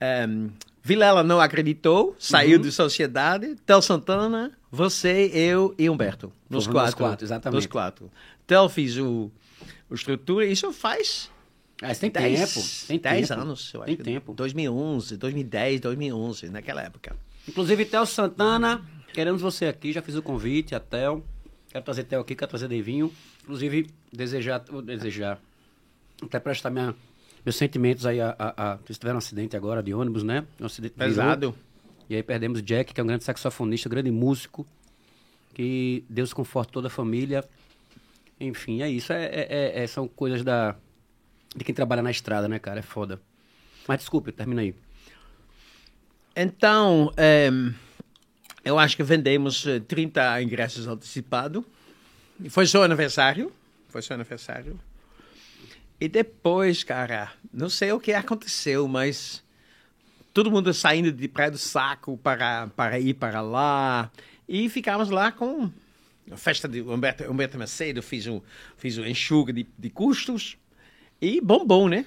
Em, Vilela não acreditou, saiu de sociedade. Tel Santana, você, eu e Humberto. Nos Fomos nós quatro. quatro, exatamente. Nos quatro. Tel fez o, o estrutura, isso faz Mas tem Dez- tempo. Tem dez tempo. anos, eu Tem acho. tempo. 2011, 2010, 2011, naquela época. Inclusive, Theo Santana, queremos você aqui. Já fiz o convite a Theo. Quero trazer Theo aqui, quero trazer Devinho. Inclusive, desejar, desejar, até prestar minha, meus sentimentos aí a, a, a- Vocês tiveram um acidente agora de ônibus, né? Um acidente virou. Pesado. E aí perdemos Jack, que é um grande saxofonista, um grande músico. Que Deus conforte toda a família. Enfim, é isso. É, é- é- é- são coisas da de quem trabalha na estrada, né, cara? É foda. Mas desculpe, termina aí. Então, em, eu acho que vendemos eh, 30 ingressos antecipados. Foi seu aniversário. Foi seu aniversário. E depois, cara, não sei o que aconteceu, mas todo mundo saindo de Praia do Saco para, para ir para lá. E ficamos lá com a festa de Humberto, Humberto Macedo, fiz um, fiz um enxuga de, de custos. E bombom, né?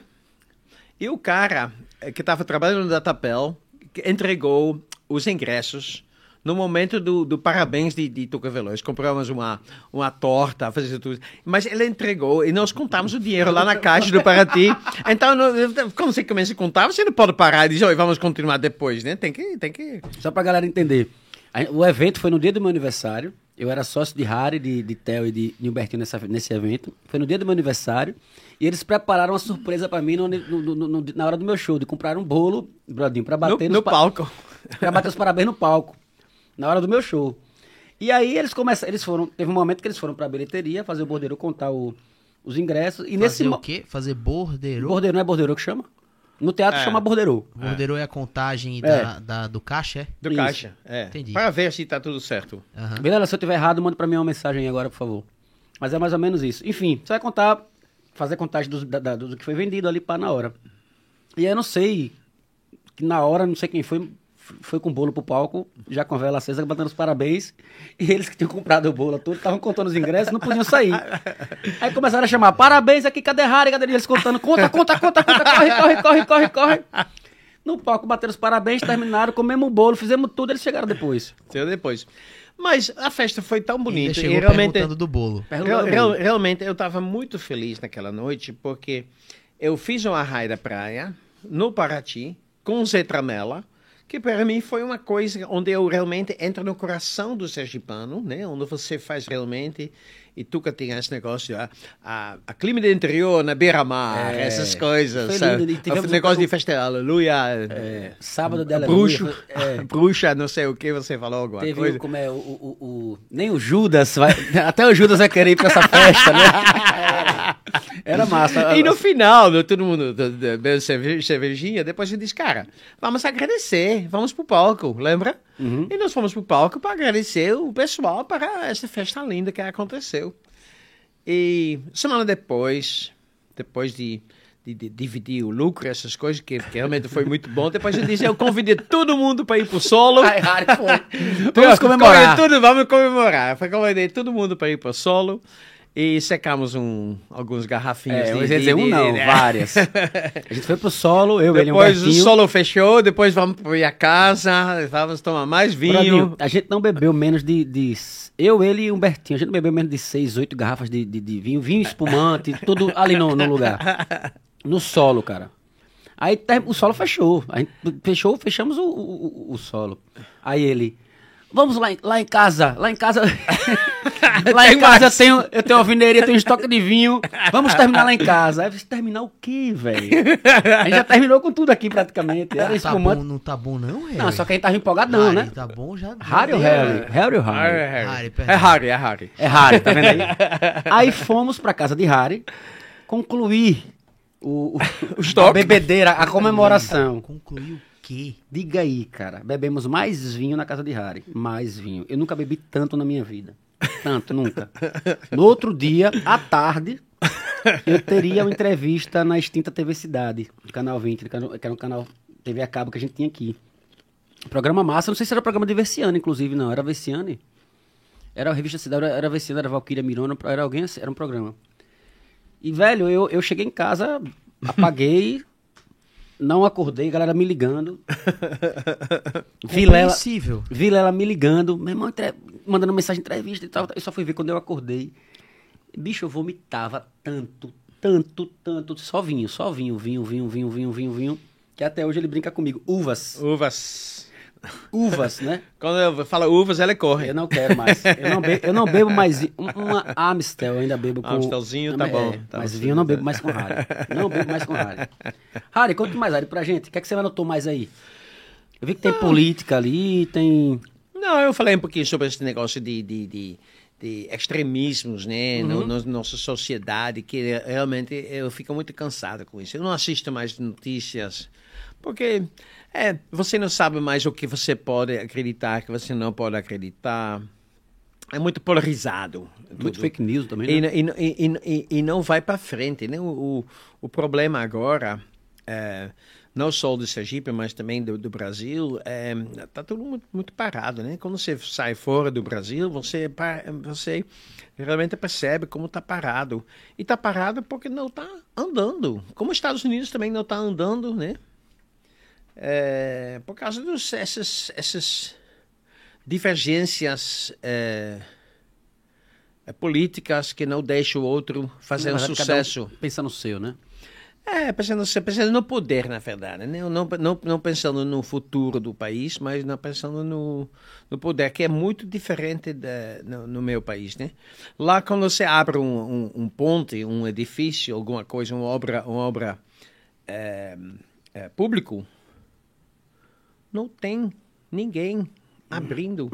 E o cara eh, que estava trabalhando no Datapel que entregou os ingressos no momento do, do parabéns de, de Tuca Veloz. Compramos uma, uma torta, fazer tudo. Mas ele entregou e nós contamos o dinheiro lá na caixa do Paraty. Então, quando você começa a contar, você não pode parar e dizer, vamos continuar depois, né? Tem que... Tem que... Só pra galera entender. O evento foi no dia do meu aniversário. Eu era sócio de Harry, de, de Theo e de Gilbertinho nessa, nesse evento. Foi no dia do meu aniversário. E eles prepararam uma surpresa pra mim no- no- no- no- na hora do meu show, de comprar um bolo, Brodinho, No, bater no pa- palco. pra bater os parabéns no palco. Na hora do meu show. E aí eles começaram, eles foram, teve um momento que eles foram pra bilheteria fazer o bordeiro contar o- os ingressos. E nesse Fazer mo- o quê? Fazer bordeiro? bordeiro não é bordeiro que chama? No teatro É. chama bordeiro. Bordeiro é a contagem É. da, da- do caixa, é? Do Isso. caixa. É. Entendi. Para ver se tá tudo certo. Aham. Beleza, se eu tiver errado, manda pra mim uma mensagem aí agora, por favor. Mas é mais ou menos isso. Enfim, você vai contar, fazer contagem dos- da- da- do, que foi vendido ali para na hora. E aí eu não sei, que na hora, não sei quem foi, foi com o bolo pro palco, já com a vela acesa, batendo os parabéns. E eles que tinham comprado o bolo todo, estavam contando os ingressos, não podiam sair. Aí começaram a chamar, parabéns aqui, cadê Harry? Cadê eles contando? Conta, conta, conta, conta, corre, corre, corre, corre, corre. No palco bateram os parabéns, terminaram, comemos o bolo, fizemos tudo, eles chegaram depois. Saiu depois. Mas a festa foi tão bonita. chegou E realmente, perguntando do bolo. real- real- realmente eu estava muito feliz naquela noite, porque eu fiz uma raia da praia no Paraty com Zé Tramela, que para mim foi uma coisa onde eu realmente entro no coração do sergipano, né? Onde você faz realmente e Tuca tem esse negócio, a, a, a clima do interior na beira-mar, É, essas coisas, sabe? o negócio um- de festa, aleluia, É, sábado de a aleluia, bruxo, é, bruxa, não sei o que você falou alguma Teve coisa. como é, o, o, o- Nem o Judas vai. Até o Judas vai querer ir pra essa festa, né? Era massa. E no final, né, todo mundo do- do- bebeu cerve- cervejinha, depois a gente disse, cara, vamos agradecer, vamos pro palco, lembra? Uhum. E nós fomos pro palco para agradecer o pessoal para essa festa linda que aconteceu. E semana depois, depois de, de- de dividir o lucro, essas coisas, que, que realmente foi muito bom, depois gente disse, eu convidei todo mundo para ir pro solo. Ai. Então, Vamos comemorar. Tudo, vamos comemorar. Foi convidei todo mundo para ir pro solo. E secamos um, alguns garrafinhos É, de, ia de- dizer um não, de- várias. A gente foi pro solo, eu, ele e o Depois o solo fechou, depois vamos para a casa, vamos tomar mais vinho. Brodinho, a gente não bebeu menos de, de- Eu, ele e o Bertinho, a gente não bebeu menos de seis, oito garrafas de, de, de vinho, vinho espumante, tudo ali no, no lugar. No solo, cara. Aí o solo fechou. A gente fechou, fechamos o, o- o solo. Aí ele. Vamos lá, em- lá em casa, lá em casa. lá em casa eu tenho, eu tenho alvineria, tenho estoque de vinho. Vamos terminar lá em casa. Aí eu disse, terminar o quê, velho? A gente já terminou com tudo aqui praticamente. Era tá espumante. bom, não tá bom não, Harry? Não, só que a gente tava empolgadão, Harry, né? Tá bom já. Harry ou Harry? né? Harry ou Harry? Harry, Harry. Harry, É. Harry, é Harry. É Harry, tá vendo aí? aí fomos pra casa de Harry concluir o, o, a estoque. bebedeira, a comemoração. Concluiu o Diga aí, cara. Bebemos mais vinho na casa de Harry. Mais vinho. Eu nunca bebi tanto na minha vida. Tanto, nunca. No outro dia, à tarde, eu teria uma entrevista na extinta TV Cidade, do Canal 20, que era um canal TV a cabo que a gente tinha aqui. Programa massa, não sei se era programa de Versiane, inclusive, não. Era Versiane? Era a revista Cidade, era, Versiane, era Valquíria Mirona, era alguém, era um programa. E, velho, eu, eu cheguei em casa, apaguei, não acordei, galera me ligando. Vilela. Vilela me ligando, meu irmão entre- mandando mensagem de entrevista e tal. Eu só fui ver quando eu acordei. Bicho, eu vomitava tanto, tanto, tanto. Só vinho, só vinho, vinho, vinho, vinho, vinho, vinho, vinho. Que até hoje ele brinca comigo. Uvas. Uvas. Uvas, né? Quando eu falo uvas, ela corre. Eu não quero mais. Eu não bebo, eu não bebo mais. Um- Uma Amstel eu ainda bebo com... Amstelzinho tá É, bom, tá mas vinho eu não bebo mais com Harry. Não bebo mais com Harry. Harry, conta mais, Harry, pra gente. O que, é que você anotou mais aí? Eu vi que tem política ali, tem... Não, eu falei um pouquinho sobre esse negócio de, de, de, de extremismos, né, no, no- nossa sociedade, que realmente eu fico muito cansado com isso. Eu não assisto mais notícias, porque é, você não sabe mais o que você pode acreditar, que você não pode acreditar. É muito polarizado. Muito tudo. fake news também, né? e, e, e, e não vai para frente. Né? O, o, o problema agora, é, não só do Sergipe, mas também do, do Brasil, está tudo muito, muito parado. Né? Quando você sai fora do Brasil, você, você realmente percebe como está parado. E está parado porque não está andando. Como os Estados Unidos também não está andando, né? É, por causa dessas essas divergências é, é, políticas que não deixam o outro fazer um cada um sucesso. Pensa no seu, né? É, pensando, pensando no poder, na verdade. Né? Não, não, não pensando no futuro do país, mas não pensando no, no poder, que é muito diferente da, no, no meu país. Né? Lá, quando você abre um, um, um ponte, um edifício, alguma coisa, uma obra, uma obra é, é, público, não tem ninguém abrindo.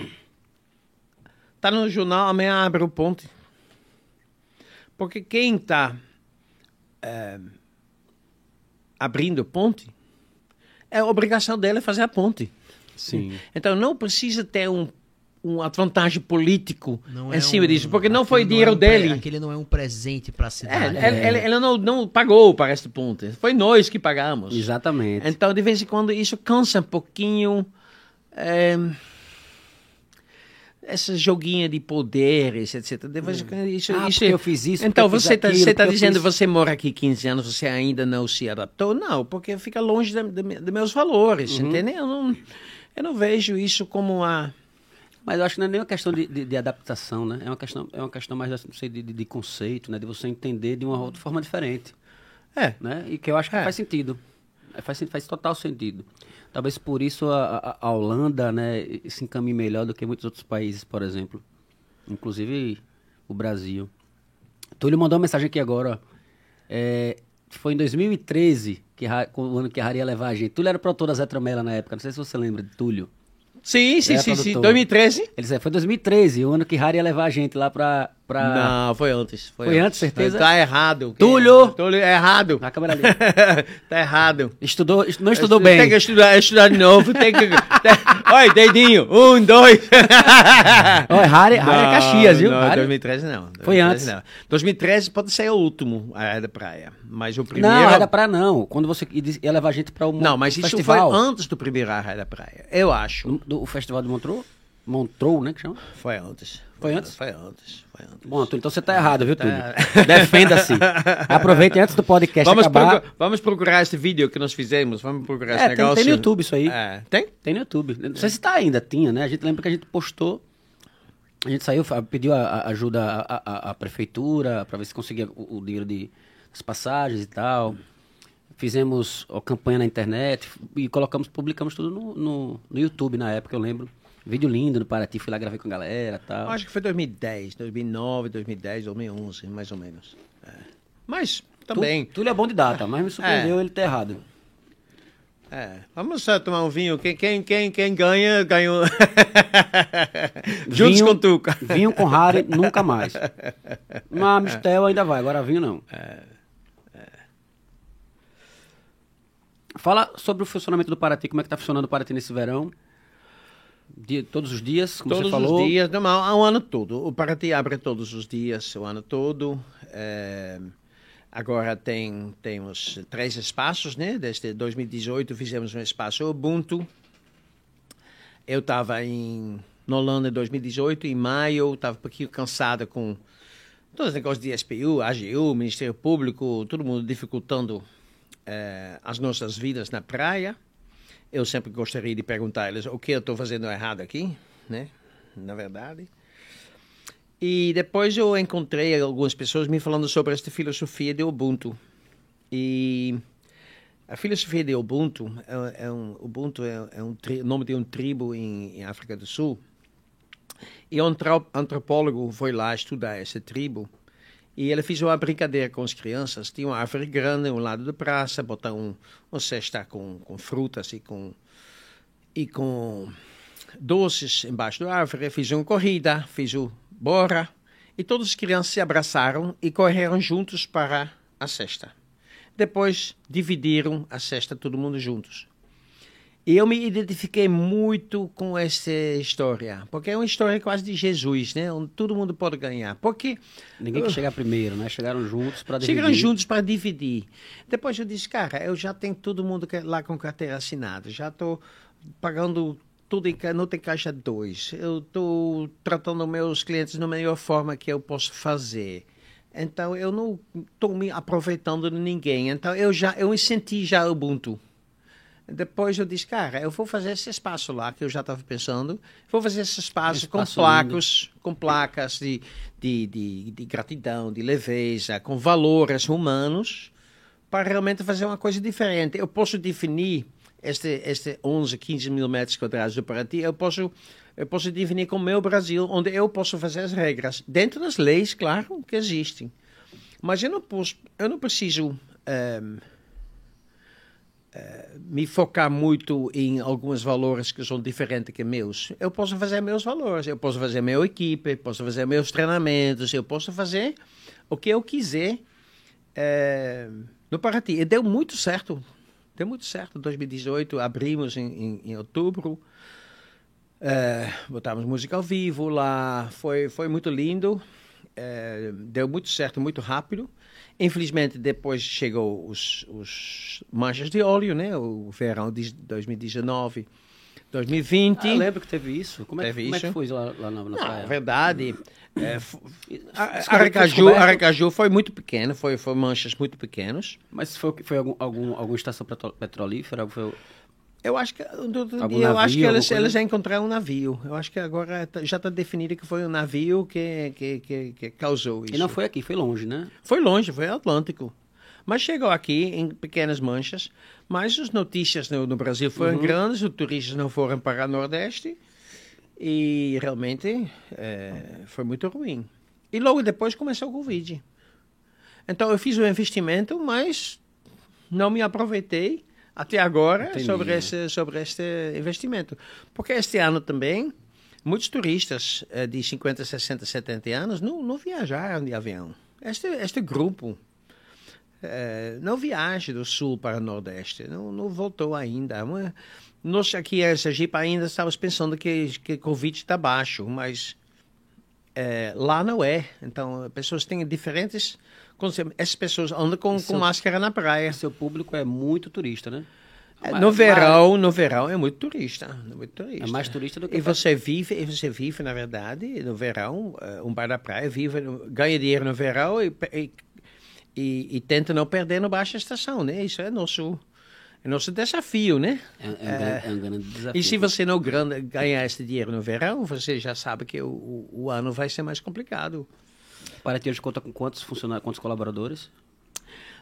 Tá no jornal, amanhã abre o ponte. Porque quem está abrindo ponte, é a obrigação dela fazer a ponte. Sim. Então não precisa ter um, uma vantagem político Não em é cima um- disso, porque não foi dinheiro é um pre- dele. Aquele não é um presente pra É, cidade. ela- ela não, não pagou para esta ponte, foi nós que pagamos. Exatamente. Então, de vez em quando, isso cansa um pouquinho. é, essa joguinha de poderes, etc. Depois, isso, Ah, isso eu fiz isso, Então você está tá dizendo fiz- você mora aqui 15 anos, você ainda não se adaptou? Não, porque fica longe dos meus valores, Uhum. entendeu? Eu não, eu não vejo isso como uma... Mas eu acho que não é nem uma questão de, de- de adaptação, né? É uma questão, é uma questão mais não sei, de, de- conceito, né? De você entender de uma outra forma diferente, É, né? E que eu acho que É. faz sentido. É, Faz, faz total sentido. Talvez por isso a, a- Holanda, né, se encaminhe melhor do que muitos outros países, por exemplo. Inclusive o Brasil. Túlio mandou uma mensagem aqui agora. É, foi em 2013, que, o ano que a Rari ia levar a gente. Túlio era produtor da Zé Tramela na época, não sei se você lembra de Túlio. Sim, sim, É, sim, sim. produtor. 2013? Ele disse, foi 2013, o ano que Harry ia levar a gente lá pra... pra... Não, foi antes. Foi, Foi antes, certeza? Tá errado. Túlio! Túlio, é errado. Na câmera ali. tá errado. Estudou, não estudou Tem que bem. estudar, estudar de novo. Tem que. Olha, dedinho. Um, dois. Olha, Harry, Harry é Caxias, viu? Não, Harry- 2013 não. Foi 2013 antes. Não. 2013 pode ser o último, a Área da Praia. Mas o primeiro. Não, era pra não. Quando você ia levar a gente pra o Não, mas isso festival. foi antes do primeiro Arraia da Praia. Eu acho. Do, do- o festival de Montreux? Montreux, né, que chama? Foi antes. Foi antes? Foi antes. Bom, então você tá errado, viu, Túlio? Tá. Defenda-se. Aproveite antes do podcast Vamos, acabar. procu- vamos procurar esse vídeo que nós fizemos. Vamos procurar esse É, tem, negócio. tem no YouTube isso aí. É, tem? Tem no YouTube. Não sei se tá ainda, tinha, né? A gente lembra que a gente postou. A gente saiu, pediu a, a ajuda à, à- à prefeitura para ver se conseguia o, o dinheiro de, das passagens e tal. Fizemos a campanha na internet e colocamos, publicamos tudo no, no, no YouTube na época, eu lembro. Vídeo lindo no Paraty, fui lá gravei com a galera e tal. Acho que foi 2010, 2009, 2010, 2011, mais ou menos. É. Mas, também. Tu, Túlio é bom de data, mas me surpreendeu ele ter errado. É. Vamos só tomar um vinho. Quem, quem, quem, quem ganha, ganhou. Juntos Vinho- com Tuca. Vinho com Harry, nunca mais. Mas Mistel ainda vai, agora vinho não. Fala sobre o funcionamento do Paraty, como é que tá funcionando o Paraty nesse verão? Dia- todos os dias, como todos você falou. os dias, não, ao ano todo. O Paraty abre todos os dias, o ano todo. É, agora tem, temos três espaços, né? Desde 2018 fizemos um espaço Ubuntu. Eu estava em na Holanda em 2018, em maio, estava um pouquinho cansado com todos os negócios de SPU, AGU, Ministério Público, todo mundo dificultando eh, as nossas vidas na praia. Eu sempre gostaria de perguntar a eles o que eu estou fazendo errado aqui, né? Na verdade. E depois eu encontrei algumas pessoas me falando sobre esta filosofia de Ubuntu. E a filosofia de Ubuntu é, é um Ubuntu é, é um tri, nome de um tribo em, em África do Sul. E um antropólogo foi lá estudar essa tribo e ele fez uma brincadeira com as crianças. Tinha uma árvore grande um lado da praça, botar um, um cesta com, com frutas e com, e com doces embaixo da árvore. Fiz uma corrida, fiz o bora e todas as crianças se abraçaram e correram juntos para a cesta. Depois dividiram a cesta todo mundo juntos. E eu me identifiquei muito com essa história, porque é uma história quase de Jesus, né? Onde todo mundo pode ganhar. Porque Ninguém que chegar primeiro, né? Chegaram juntos para dividir. chegaram juntos para dividir. Depois eu disse, cara, eu já tenho todo mundo lá com carteira assinada, já estou pagando tudo em não tem caixa 2. Eu estou tratando meus clientes da melhor forma que eu posso fazer. Então eu não estou me aproveitando de ninguém. Então eu já eu senti já Ubuntu. Depois eu disse, cara, eu vou fazer esse espaço lá que eu já estava pensando. Vou fazer esse espaço, com Espaço placas, com placas de, de, de, de gratidão, de leveza, com valores humanos, para realmente fazer uma coisa diferente. Eu posso definir este, este 11, 15 mil metros quadrados do Paraty, eu posso, eu posso definir como meu Brasil, onde eu posso fazer as regras, dentro das leis, claro, que existem. Mas eu não, posso, eu não preciso ehm, me focar muito em alguns valores que são diferentes que meus. Eu posso fazer meus valores, eu posso fazer minha equipe, posso fazer meus treinamentos, eu posso fazer o que eu quiser eh, no Paraty. E deu muito certo. Deu muito certo. Em 2018 abrimos em, em, em outubro. Eh, botamos música ao vivo lá. Foi, foi muito lindo. Eh, deu muito certo, muito rápido. Infelizmente, depois chegou os, os manchas de óleo, né? O verão de 2019 2020. Ah, lembro que teve isso. Como, é, que- Teve como é isso? que foi lá, lá na, na Não, praia? na verdade, é, Aracaju, descoberto- Aracaju foi muito pequeno, foi, foi manchas muito pequenos. Mas foi, foi algum, algum, alguma estação petro- petrolífera? Foi, Eu acho que dia, eu acho que eles, já encontraram um navio. Eu acho que agora tá- já está definido que foi um navio que, que, que, que causou isso. e não foi aqui, foi longe, né? Foi longe, foi Atlântico. Mas chegou aqui em pequenas manchas. Mas as notícias no, no Brasil foram grandes, os turistas não foram para o Nordeste. E realmente eh, foi muito ruim. E logo depois começou o Covid. Então eu fiz o investimento, mas não me aproveitei até agora Entendi. sobre esse, sobre este investimento. Porque este ano também, muitos turistas eh, de 50, 60, 70 anos não, não viajaram de avião. Este, este grupo eh, não viaja do sul para o nordeste, não, não voltou ainda. Nós aqui em Sergipe ainda estávamos pensando que, que Covid está baixo, mas eh, lá não é. Então, as pessoas têm diferentes... Essas pessoas andam com, Isso- com máscara na praia. Seu público é muito turista, né? É, Mas- no verão, no verão é muito turista, é muito turista. É mais turista do que E você vive, e você vive na verdade no verão, eh, um bar da praia vive, ganha dinheiro no verão e, e, e, e tenta não perder no baixa estação, né? Isso é nosso é nosso desafio, né? É, é um, grande, é um grande desafio. E se você não ganhar esse dinheiro no verão, você já sabe que o, o, o ano vai ser mais complicado. Paraty hoje conta com quantos funcionários, quantos colaboradores?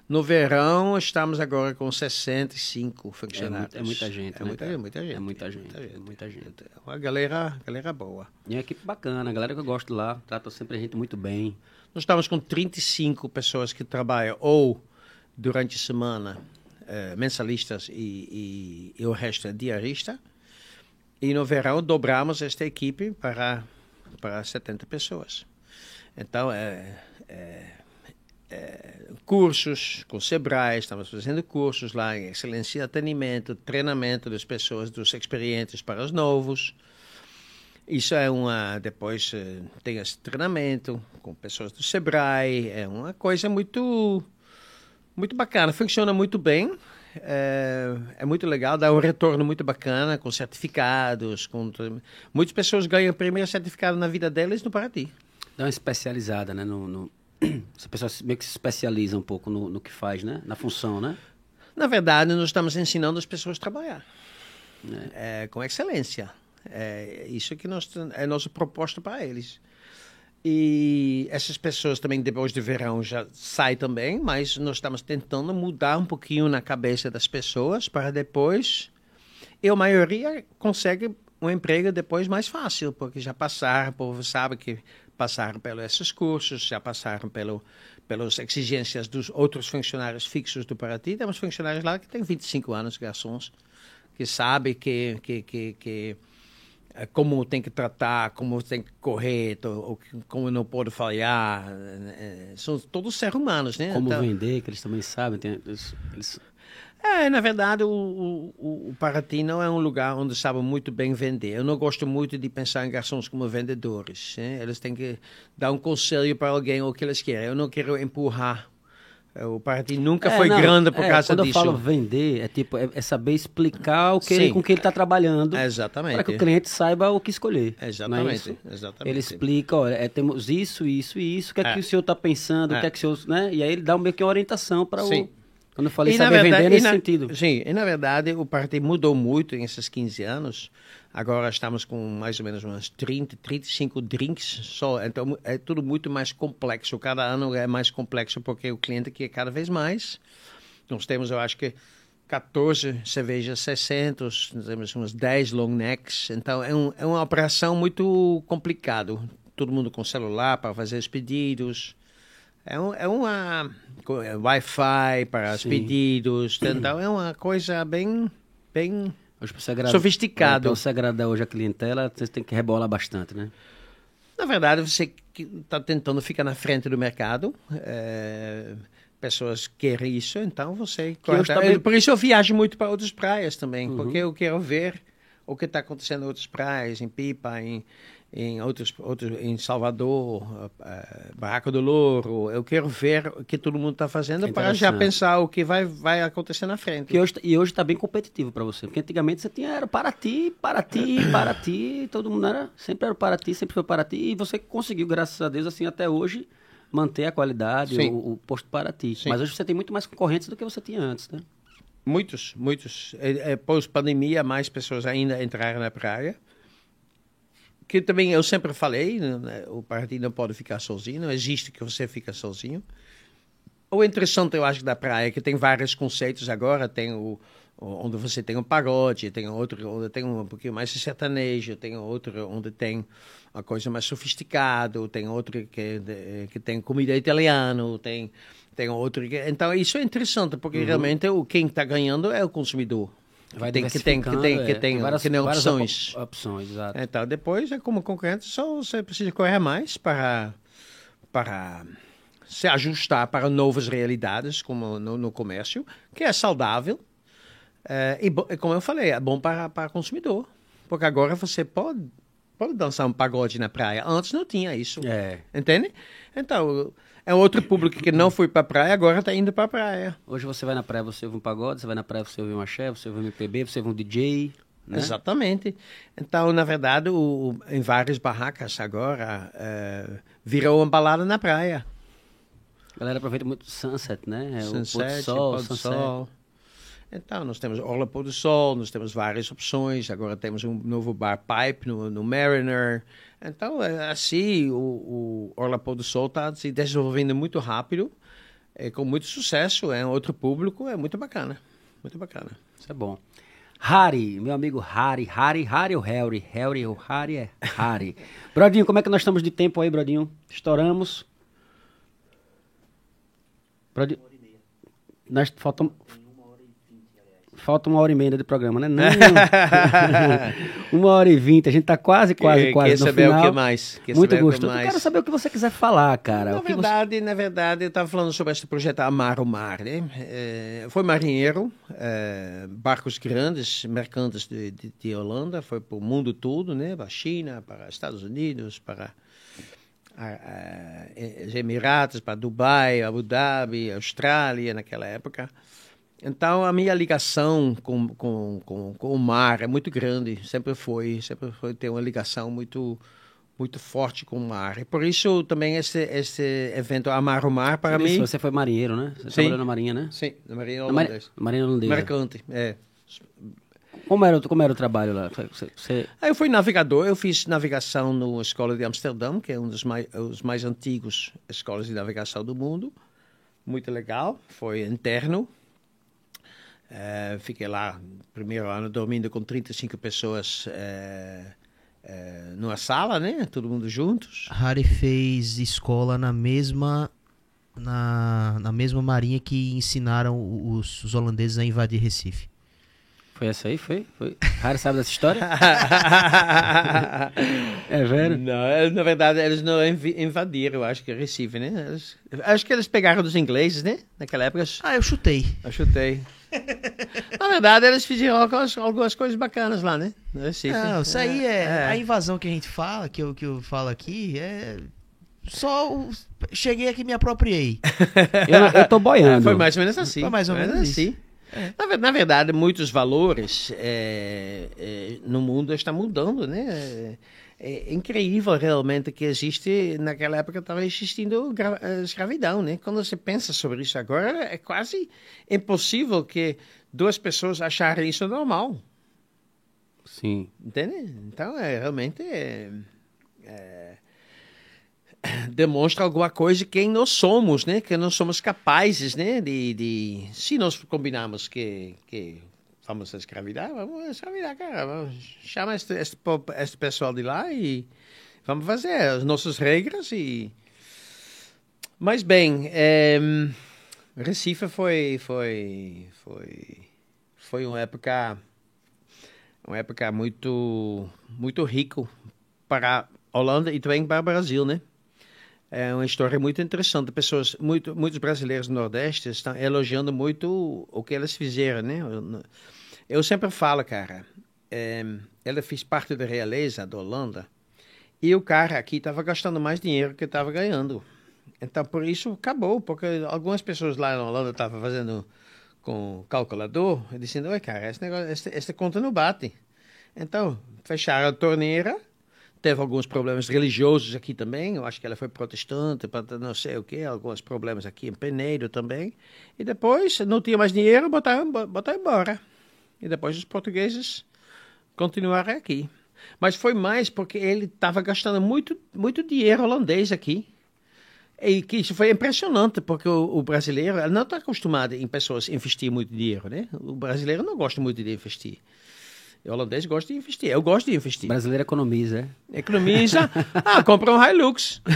No verão, estamos agora com 65 funcionários. é muita gente, É né, muita, cara? muita gente. É muita gente, é muita gente. É uma galera, galera boa. E é uma equipe bacana, a galera que eu gosto lá, trata sempre a gente muito bem. Nós estamos com 35 pessoas que trabalham ou durante a semana, eh, mensalistas e, e, e o resto é diarista. E no verão dobramos esta equipe para, para 70 pessoas. Então, é, é, é, cursos com o Sebrae, estamos fazendo cursos lá em excelência de atendimento, treinamento das pessoas, dos experientes para os novos. Isso é uma. Depois eh, tem esse treinamento com pessoas do Sebrae. É uma coisa muito. Muito bacana. Funciona muito bem. É, é muito legal, dá um retorno muito bacana com certificados. Com, muitas pessoas ganham o primeiro certificado na vida delas no Paraty. Dá uma especializada, né? No, no... As pessoas meio que se especializam um pouco no, no que faz, né? Na função, né? Na verdade, nós estamos ensinando as pessoas a trabalhar é, com excelência. É isso que nós, é a nossa proposta para eles. E essas pessoas também, depois do verão, já saem também, mas nós estamos tentando mudar um pouquinho na cabeça das pessoas para depois. E a maioria consegue um emprego depois mais fácil, porque já passaram, o povo sabe que passaram pelos esses cursos, já passaram pelo, pelas exigências dos outros funcionários fixos do Paraty. Temos funcionários lá que têm 25 anos, garçons, que sabem que, que, que, que eh, como tem que tratar, como tem que correr, como não pode falhar. eh, São todos seres humanos, né? Como Então- vender, que eles também sabem. tem- eles, eles- é, na verdade, o, o, o- Paraty não é um lugar onde sabem muito bem vender. Eu não gosto muito de pensar em garçons como vendedores. né? Eles têm que dar um conselho para alguém o que eles querem. Eu não quero empurrar. Eh, O Paraty nunca É, foi não, grande por é, causa quando disso. eu falo vender, é tipo, é, é saber explicar o que ele- com que ele está trabalhando. Exatamente. Para que o cliente saiba o que escolher. é Exatamente, exatamente. Ele explica, olha, é, temos isso, isso e isso, o que é, É. que o senhor está pensando, o É. que é que o senhor. Né? E aí ele dá meio que orientação para o. Sim. Quando eu falei E, saber verdade- vender nesse na- sentido. Sim, e na verdade o partido mudou muito em esses 15 anos. Agora estamos com mais ou menos umas 30, 35 drinks só. Então é tudo muito mais complexo. Cada ano é mais complexo porque o cliente quer cada vez mais. Nós temos, eu acho que 14 cervejas 600, nós temos uns 10 long necks. Então é, um, é uma operação muito complicado. Todo mundo com celular para fazer os pedidos. É, um, é uma é Wi-Fi para os Sim. pedidos, então é uma coisa bem, bem Hoje, agradar, Sofisticado. Para você agradar hoje a clientela, você tem que rebolar bastante, né? Na verdade, você está tentando ficar na frente do mercado. é, pessoas querem isso, então você. também- Por isso eu viajo muito para outras praias também, porque eu quero ver o que está acontecendo em outras praias, em Pipa, em, em outros, outros em Salvador, uh, Barraca do Louro. Eu quero ver o que todo mundo está fazendo para já pensar o que vai, vai acontecer na frente. E hoje, e hoje está bem competitivo para você, porque antigamente você tinha era para ti, para ti, para ti, todo mundo era sempre era para ti, sempre foi para ti e você conseguiu, graças a Deus, assim até hoje manter a qualidade, o, o, posto para ti. Sim. Mas hoje você tem muito mais concorrentes do que você tinha antes, né? Muitos, muitos. É, é, Pós-pandemia, mais pessoas ainda entraram na praia. Que também eu sempre falei, né, o partido não pode ficar sozinho, não existe que você fica sozinho. O interessante, eu acho, da praia é que tem vários conceitos agora. Tem o, onde você tem um pagode, tem outro onde tem um pouquinho mais sertanejo, tem outro onde tem uma coisa mais sofisticada, tem outro que, que tem comida italiana, tem tem outro que... Então, isso é interessante, porque uhum. realmente o, quem está ganhando é o consumidor. Vai tem, que tem que tem que tem, é, várias, que tem opções. opções, exato. Então, depois, é como concorrente, só você precisa correr mais para para se ajustar para novas realidades, como no, no comércio, que é saudável. É, e, como eu falei, é bom para, para consumidor. Porque agora você pode, pode dançar um pagode na praia. Antes não tinha isso. É. Entende? Então, é outro público que não foi para praia, agora está indo para praia. Hoje você vai na praia, você ouve um pagode, você vai na praia, você ouve um axé, você ouve um MPB, você ouve um DJ. Né? Exatamente. Então, na verdade, o, em várias barracas agora, é, virou uma balada na praia. A galera aproveita muito o sunset, né? É sunset, o sol, pôr do sol. Então, nós temos Orla Pôr do Sol, nós temos várias opções. Agora temos um novo bar Pipe no, no Mariner. Então, é, assim, o, o Orla Pôr do Sol está se desenvolvendo muito rápido, é, com muito sucesso. É um outro público, é muito bacana. Muito bacana. Isso é bom. Harry, meu amigo Harry, Harry, Harry ou Harry? Harry ou Harry é Harry. Brodinho, como é que nós estamos de tempo aí, Brodinho? Estouramos? Brodinho, nós faltam Falta uma hora e meia de programa, né? Não. uma hora e vinte. A gente tá quase, quase, que, quase quer no saber final. o que mais? Quer Muito gostoso. Eu quero saber o que você quiser falar, cara. Na verdade, você... na verdade, eu estava falando sobre este projeto Amar o Mar, né? É, foi marinheiro, é, barcos grandes, mercantes de, de, de Holanda, foi para o mundo todo, né? Para a China, para os Estados Unidos, para os Emirados, para Dubai, Abu Dhabi, Austrália, naquela época. Então, a minha ligação com, com, com, com, o mar é muito grande, sempre foi, sempre foi ter uma ligação muito muito forte com o mar. E por isso também esse, esse evento Amar o Mar, para mim... Você foi marinheiro, né? Você Sim. trabalhou na marinha, né? Sim, na marinha holandesa. Na marinha holandesa. Mercante, é. Como era, como era o trabalho lá? Você, você... Eu fui navegador, eu fiz navegação na Escola de Amsterdã, que é um dos mais, os mais antigos escolas de navegação do mundo. Muito legal, foi interno, Uh, fiquei lá, primeiro ano, dormindo com 35 pessoas uh, uh, numa sala, né? Todo mundo juntos. Harry fez escola na mesma na, na mesma marinha que ensinaram os, os holandeses a invadir Recife. Foi essa aí? Foi? Foi? Harry sabe dessa história? é velho? Não, na verdade eles não invadiram, eu acho que Recife, né? Eles, acho que eles pegaram dos ingleses, né? Naquela época. Ah, eu chutei. Eu chutei. Na verdade, eles fizeram algumas, algumas coisas bacanas lá, né? Recife. Não, isso aí é, é, A invasão que a gente fala, que eu, que eu falo aqui, é. Só. O... Cheguei aqui e me apropriei. eu, eu tô boiando. Foi mais ou menos assim. Foi mais ou menos assim. É. Na, na, verdade, muitos valores é, é, no mundo estão mudando, né? É, incrível realmente que existe, naquela época estava existindo escravidão, né? Quando você pensa sobre isso agora, é quase impossível que duas pessoas acharem isso normal. Sim. Entende? Então, é, realmente é, é, demonstra alguma coisa quem nós somos, né? Que nós somos capazes, né? De, de se nós combinamos que, que vamos escravidar, vamos escravidar, cara. Chama este, este, este pessoal de lá e vamos fazer as nossas regras e... Mas bem, é, Recife foi, foi, foi, foi uma época, uma época muito, muito rico para a Holanda e também para o Brasil, né? É uma história muito interessante. Pessoas, muito, muitos brasileiros do Nordeste estão elogiando muito o que eles fizeram, né? Eu sempre falo, cara, é, ela fez parte da realeza da Holanda E o cara aqui estava gastando mais dinheiro que estava ganhando. Então, por isso, acabou, porque algumas pessoas lá na Holanda estavam fazendo com calculador, dizendo, oi, cara, esse negócio, esse, essa conta não bate. Então, fecharam a torneira, teve alguns problemas religiosos aqui também, eu acho que ela foi protestante, não sei o quê, alguns problemas aqui em Peneiro também. E depois, não tinha mais dinheiro, botaram, botaram embora. E depois os portugueses continuaram aqui. Mas foi mais porque ele estava gastando muito, muito dinheiro holandês aqui. E que isso foi impressionante, porque o, o brasileiro não está acostumado em pessoas investir muito dinheiro, né? O brasileiro não gosta muito de investir. O holandês gosta de investir. Eu gosto de investir. Brasileiro economiza, é? Economiza. ah, compra um Hilux.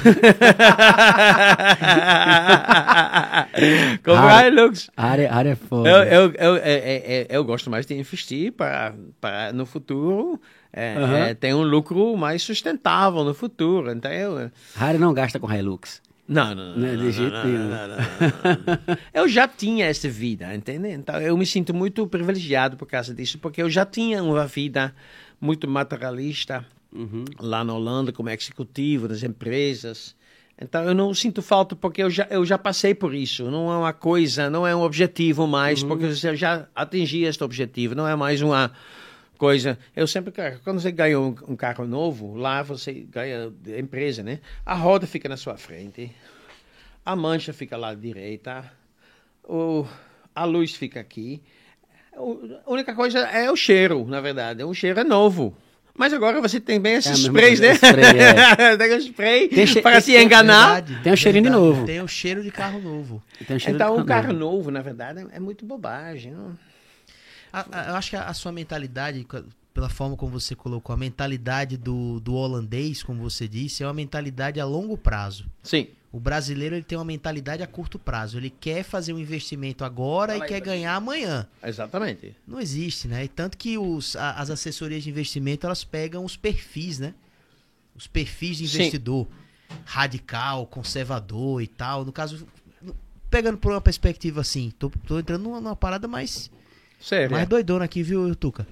compra um Área- Hilux. Área, área é foda. Eu, eu, eu, é- é- eu gosto mais de investir para, para no futuro é, Aham. é, ter um lucro mais sustentável no futuro. Então, eu, Harry não gasta com Hilux. Não, não, não. É de jeito nenhum. Eu já tinha essa vida, entende? Então eu me sinto muito privilegiado por causa disso, porque eu já tinha uma vida muito materialista Uhum. lá na Holanda como executivo das empresas. Então eu não sinto falta porque eu já, eu já passei por isso. Não é uma coisa, não é um objetivo mais, porque eu já atingi este objetivo. Não é mais uma coisa. Eu sempre, quando você ganha um, um carro novo, lá você ganha de empresa, né? A roda fica na sua frente, a mancha fica lá à direita, o, a luz fica aqui. O- a única coisa é o cheiro, na verdade. O cheiro é novo. Mas agora você tem bem esses É, sprays, né? spray, é. tem um spray Tem para se enganar. Verdade, Tem um cheirinho de verdade. novo. Tem o cheiro de carro novo. Tem um cheiro Então, de o carro canela. novo, na verdade, é muito bobagem. não? A- a- eu acho que a, a sua mentalidade, pela forma como você colocou, a mentalidade do, do holandês, como você disse, é uma mentalidade a longo prazo. Sim. O brasileiro ele tem uma mentalidade a curto prazo. Ele quer fazer um investimento agora e quer ganhar amanhã. Exatamente. Não existe, né? E tanto que os, a- as assessorias de investimento elas pegam os perfis, né? Os perfis de Sim. investidor radical, conservador e tal. No caso, pegando por uma perspectiva assim, tô, tô entrando numa, numa parada mais, Sério. mais doidona aqui, viu, Tuca?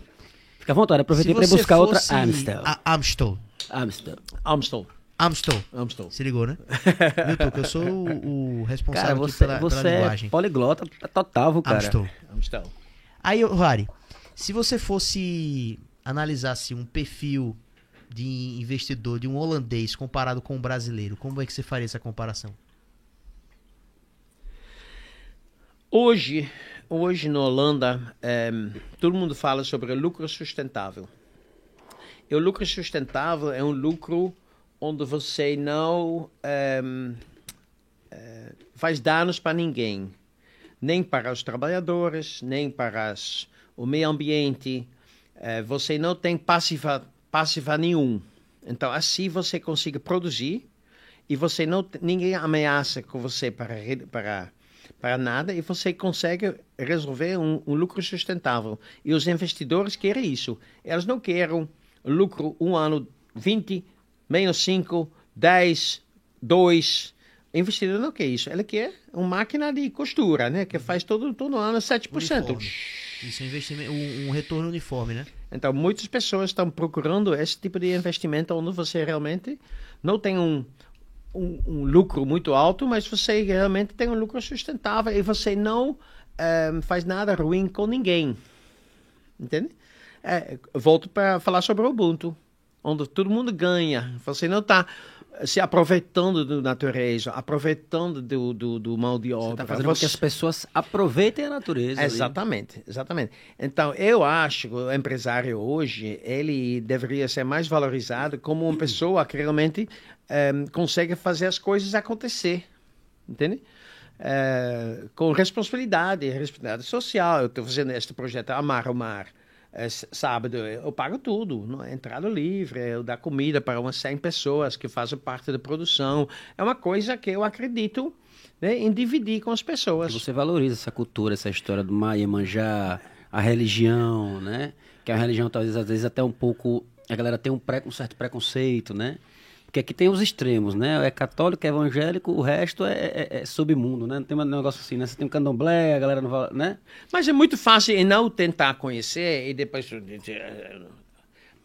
Fica à vontade, aproveitei Se para buscar outra Amstel. a- Amstel. Amstel. Amstel. Amstel. Amstel. Se ligou, né? Viu, Tuca? Eu sou o, o responsável Cara, aqui você, pela, você pela é linguagem. poliglota total, viu, cara. Amstel. Amstel. Aí, Rari, se você fosse analisasse um perfil de investidor de um holandês comparado com um brasileiro, como é que você faria essa comparação? Hoje, hoje na Holanda, em, todo mundo fala sobre lucro sustentável. E o lucro sustentável é um lucro onde você não eh, faz danos para ninguém, nem para os trabalhadores, nem para as- o meio ambiente. Eh, você não tem passiva, passiva nenhum. Então, assim você consegue produzir e você não ninguém ameaça com você para para para nada e você consegue resolver um, um lucro sustentável. E os investidores querem isso. Eles não querem lucro um ano 20, menos 5, 10, 2. O investidor não quer isso. Ele quer uma máquina de costura, né? Que faz todo, todo ano 7%. Uniforme. Isso é um investimento, um, um retorno uniforme, né? Então, muitas pessoas estão procurando esse tipo de investimento onde você realmente não tem um, um, um lucro muito alto, mas você realmente tem um lucro sustentável e você não eh, faz nada ruim com ninguém. Entende? É, volto para falar sobre o Ubuntu, onde todo mundo ganha. Você não está se aproveitando da natureza, aproveitando do, do, do mal de obra. Você tá fazendo com que as pessoas aproveitem a natureza. ali. Exatamente, exatamente. Então, eu acho que o empresário hoje, ele deveria ser mais valorizado como uma pessoa que realmente eh, consegue fazer as coisas acontecer, entende? Eh, com responsabilidade, responsabilidade social. Eu estou fazendo este projeto Amar o Mar. S- sábado eu pago tudo, é? entrada livre, eu dar comida para umas 100 pessoas que fazem parte da produção. É uma coisa que eu acredito né, em dividir com as pessoas. Você valoriza essa cultura, essa história do Maia manjar, a religião, né? Que a religião talvez às vezes até um pouco a galera tem um, pré, um certo preconceito, né? Porque aqui tem os extremos, né? É católico, é evangélico, o resto é, é, é submundo, né? Não tem um negócio assim, né? Você tem um candomblé, a galera não fala, né? Mas é muito fácil não tentar conhecer e depois.